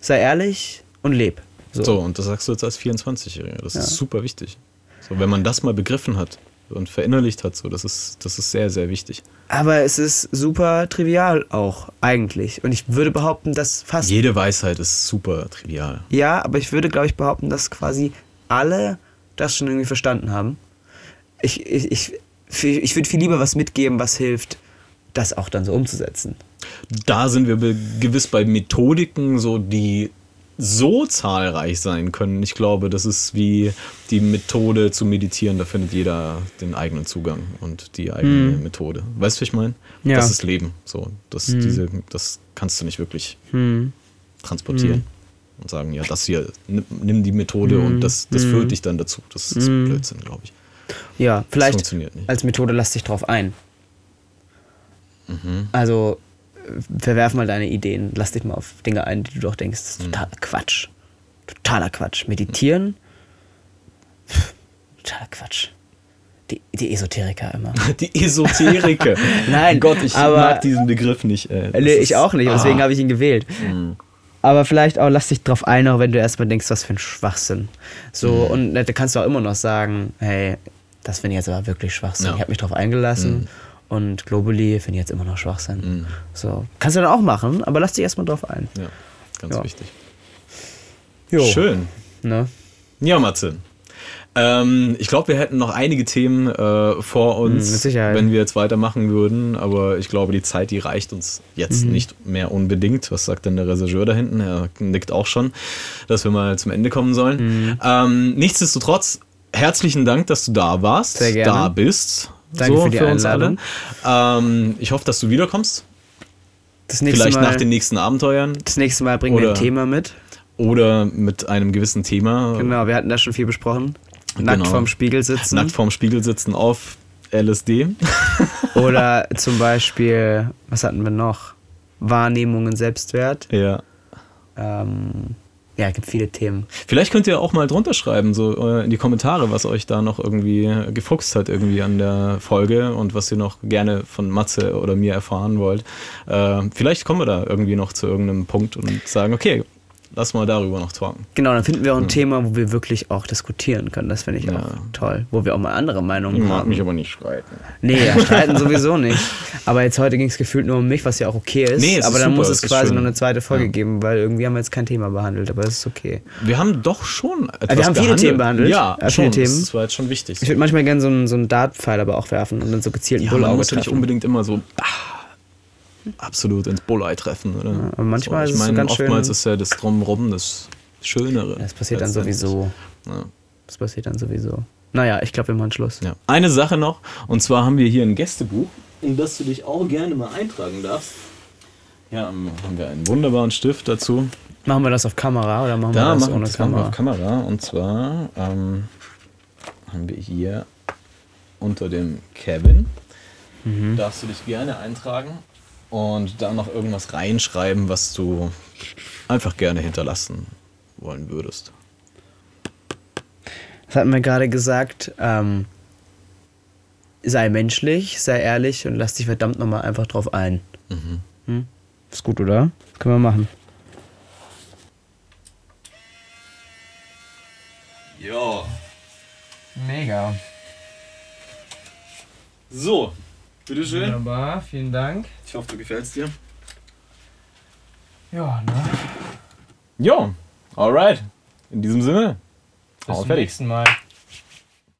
Speaker 2: sei ehrlich und leb. So.
Speaker 1: So, und das sagst du jetzt als 24-Jähriger. Das
Speaker 2: Ja.
Speaker 1: ist super wichtig. So, wenn man das mal begriffen hat und verinnerlicht hat, so, das ist, das ist sehr, sehr wichtig.
Speaker 2: Aber es ist super trivial auch, eigentlich. Und ich würde behaupten, dass fast.
Speaker 1: Jede Weisheit ist super trivial.
Speaker 2: Ja, aber ich würde, glaube ich, behaupten, dass quasi alle das schon irgendwie verstanden haben. Ich, ich, ich, ich würde viel lieber was mitgeben, was hilft, das auch dann so umzusetzen.
Speaker 1: Da sind wir gewiss bei Methodiken, so die so zahlreich sein können. Ich glaube, das ist wie die Methode zu meditieren. Da findet jeder den eigenen Zugang und die eigene Methode. Weißt du, was ich meine?
Speaker 2: Ja.
Speaker 1: Das ist Leben. So, das, diese, das kannst du nicht wirklich
Speaker 2: Hm.
Speaker 1: transportieren und sagen, ja, das hier, nimm, die Methode und das, das führt dich dann dazu. Das ist Blödsinn, glaube ich.
Speaker 2: Ja, vielleicht
Speaker 1: funktioniert nicht.
Speaker 2: als Methode lass dich drauf ein.
Speaker 1: Mhm.
Speaker 2: Also verwerf mal deine Ideen, lass dich mal auf Dinge ein, die du doch denkst, das ist total Quatsch. Totaler Quatsch. Meditieren? Pff, Totaler Quatsch. Die, die Esoteriker immer.
Speaker 1: Die Esoteriker.
Speaker 2: Nein,
Speaker 1: Gott, ich
Speaker 2: aber-
Speaker 1: mag diesen Begriff nicht. Ey. Das
Speaker 2: Nee, ich auch nicht, deswegen
Speaker 1: Ah.
Speaker 2: habe ich ihn gewählt. Aber vielleicht auch lass dich drauf ein, auch wenn du erstmal denkst, was für ein Schwachsinn. So, und da kannst du auch immer noch sagen, hey, das finde ich jetzt aber wirklich Schwachsinn.
Speaker 1: Ja.
Speaker 2: Ich habe mich drauf eingelassen und Globally finde ich jetzt immer noch Schwachsinn. So, kannst du dann auch machen, aber lass dich erstmal drauf ein.
Speaker 1: Ja, ganz
Speaker 2: Ja.
Speaker 1: wichtig.
Speaker 2: Jo.
Speaker 1: Schön.
Speaker 2: Ne?
Speaker 1: Ja, Matze. Ähm, ich glaube, wir hätten noch einige Themen äh, vor uns,
Speaker 2: Mm, mit Sicherheit.
Speaker 1: wenn wir jetzt weitermachen würden. Aber ich glaube, die Zeit, die reicht uns jetzt
Speaker 2: Mhm.
Speaker 1: nicht mehr unbedingt. Was sagt denn der Regisseur da hinten? Er nickt auch schon, dass wir mal zum Ende kommen sollen.
Speaker 2: Mhm.
Speaker 1: Ähm, nichtsdestotrotz, herzlichen Dank, dass du da warst,
Speaker 2: Sehr gerne.
Speaker 1: da bist.
Speaker 2: Danke für die Einladung.
Speaker 1: alle. Ähm, ich hoffe, dass du wiederkommst. Vielleicht
Speaker 2: Mal,
Speaker 1: nach den nächsten Abenteuern
Speaker 2: das nächste Mal bringen wir
Speaker 1: Oder-
Speaker 2: ein Thema mit.
Speaker 1: oder mit einem gewissen Thema.
Speaker 2: Genau, wir hatten da schon viel besprochen. Nackt
Speaker 1: Genau.
Speaker 2: vorm Spiegel sitzen.
Speaker 1: Nackt vorm Spiegel sitzen auf LSD.
Speaker 2: Oder zum Beispiel, was hatten wir noch? Wahrnehmungen, Selbstwert.
Speaker 1: Ja.
Speaker 2: Ähm, ja, gibt viele Themen.
Speaker 1: Vielleicht könnt ihr auch mal drunter schreiben, so äh, in die Kommentare, was euch da noch irgendwie gefuchst hat irgendwie an der Folge und was ihr noch gerne von Matze oder mir erfahren wollt. Äh, vielleicht kommen wir da irgendwie noch zu irgendeinem Punkt und sagen, okay, lass mal darüber noch talken.
Speaker 2: Genau, dann finden wir auch ein Thema, wo wir wirklich auch diskutieren können. Das finde ich
Speaker 1: Ja.
Speaker 2: auch toll. Wo wir auch mal andere Meinungen haben.
Speaker 1: aber nicht streiten.
Speaker 2: Nee, ja, streiten sowieso nicht. Aber jetzt heute ging es gefühlt nur um mich, was ja auch okay ist.
Speaker 1: Nee, es
Speaker 2: aber
Speaker 1: ist
Speaker 2: dann
Speaker 1: super,
Speaker 2: muss
Speaker 1: es
Speaker 2: es quasi
Speaker 1: schön.
Speaker 2: noch eine zweite Folge
Speaker 1: Ja.
Speaker 2: geben, weil irgendwie haben wir jetzt kein Thema behandelt, aber das ist okay.
Speaker 1: Wir haben doch schon etwas
Speaker 2: wir haben viele
Speaker 1: behandelt.
Speaker 2: Themen behandelt.
Speaker 1: Ja,
Speaker 2: Ja,
Speaker 1: schon.
Speaker 2: viele Themen.
Speaker 1: Das war jetzt schon wichtig.
Speaker 2: Ich würde manchmal gerne so einen, so einen Dartpfeil aber auch werfen und dann so gezielt einen
Speaker 1: ja,
Speaker 2: Bullauge
Speaker 1: ja
Speaker 2: treffen.
Speaker 1: unbedingt immer so ah, absolut ins Bullei treffen, oder?
Speaker 2: aber manchmal
Speaker 1: so,
Speaker 2: ist
Speaker 1: ich
Speaker 2: es so
Speaker 1: meine,
Speaker 2: ganz schön-
Speaker 1: oftmals ist ja das Drumherum das Schönere.
Speaker 2: Das passiert dann sowieso.
Speaker 1: Ja.
Speaker 2: Das passiert dann sowieso. Naja, ich glaube, wir machen Schluss.
Speaker 1: Ja. Eine Sache noch, und zwar haben wir hier ein Gästebuch, in das du dich auch gerne mal eintragen darfst. Ja, ähm, haben wir einen wunderbaren Stift dazu.
Speaker 2: Machen wir das auf Kamera oder machen
Speaker 1: Da
Speaker 2: wir das
Speaker 1: machen,
Speaker 2: ohne
Speaker 1: das machen wir
Speaker 2: Kamera?
Speaker 1: auf Kamera. Und zwar ähm, haben wir hier unter dem Kevin.
Speaker 2: Mhm.
Speaker 1: Darfst du dich gerne eintragen und da noch irgendwas reinschreiben, was du einfach gerne hinterlassen wollen würdest.
Speaker 2: Das hatten wir gerade gesagt. Ähm, sei menschlich, sei ehrlich und lass dich verdammt nochmal einfach drauf ein.
Speaker 1: Mhm.
Speaker 2: Hm? Ist gut, oder? Das können wir machen.
Speaker 1: Ja.
Speaker 2: Mega.
Speaker 1: So, bitteschön.
Speaker 2: Wunderbar, vielen Dank.
Speaker 1: Ich hoffe, du gefällst dir.
Speaker 2: Ja, ne?
Speaker 1: Ja, alright. In diesem Sinne.
Speaker 2: Bis zum
Speaker 1: fertig.
Speaker 2: nächsten Mal.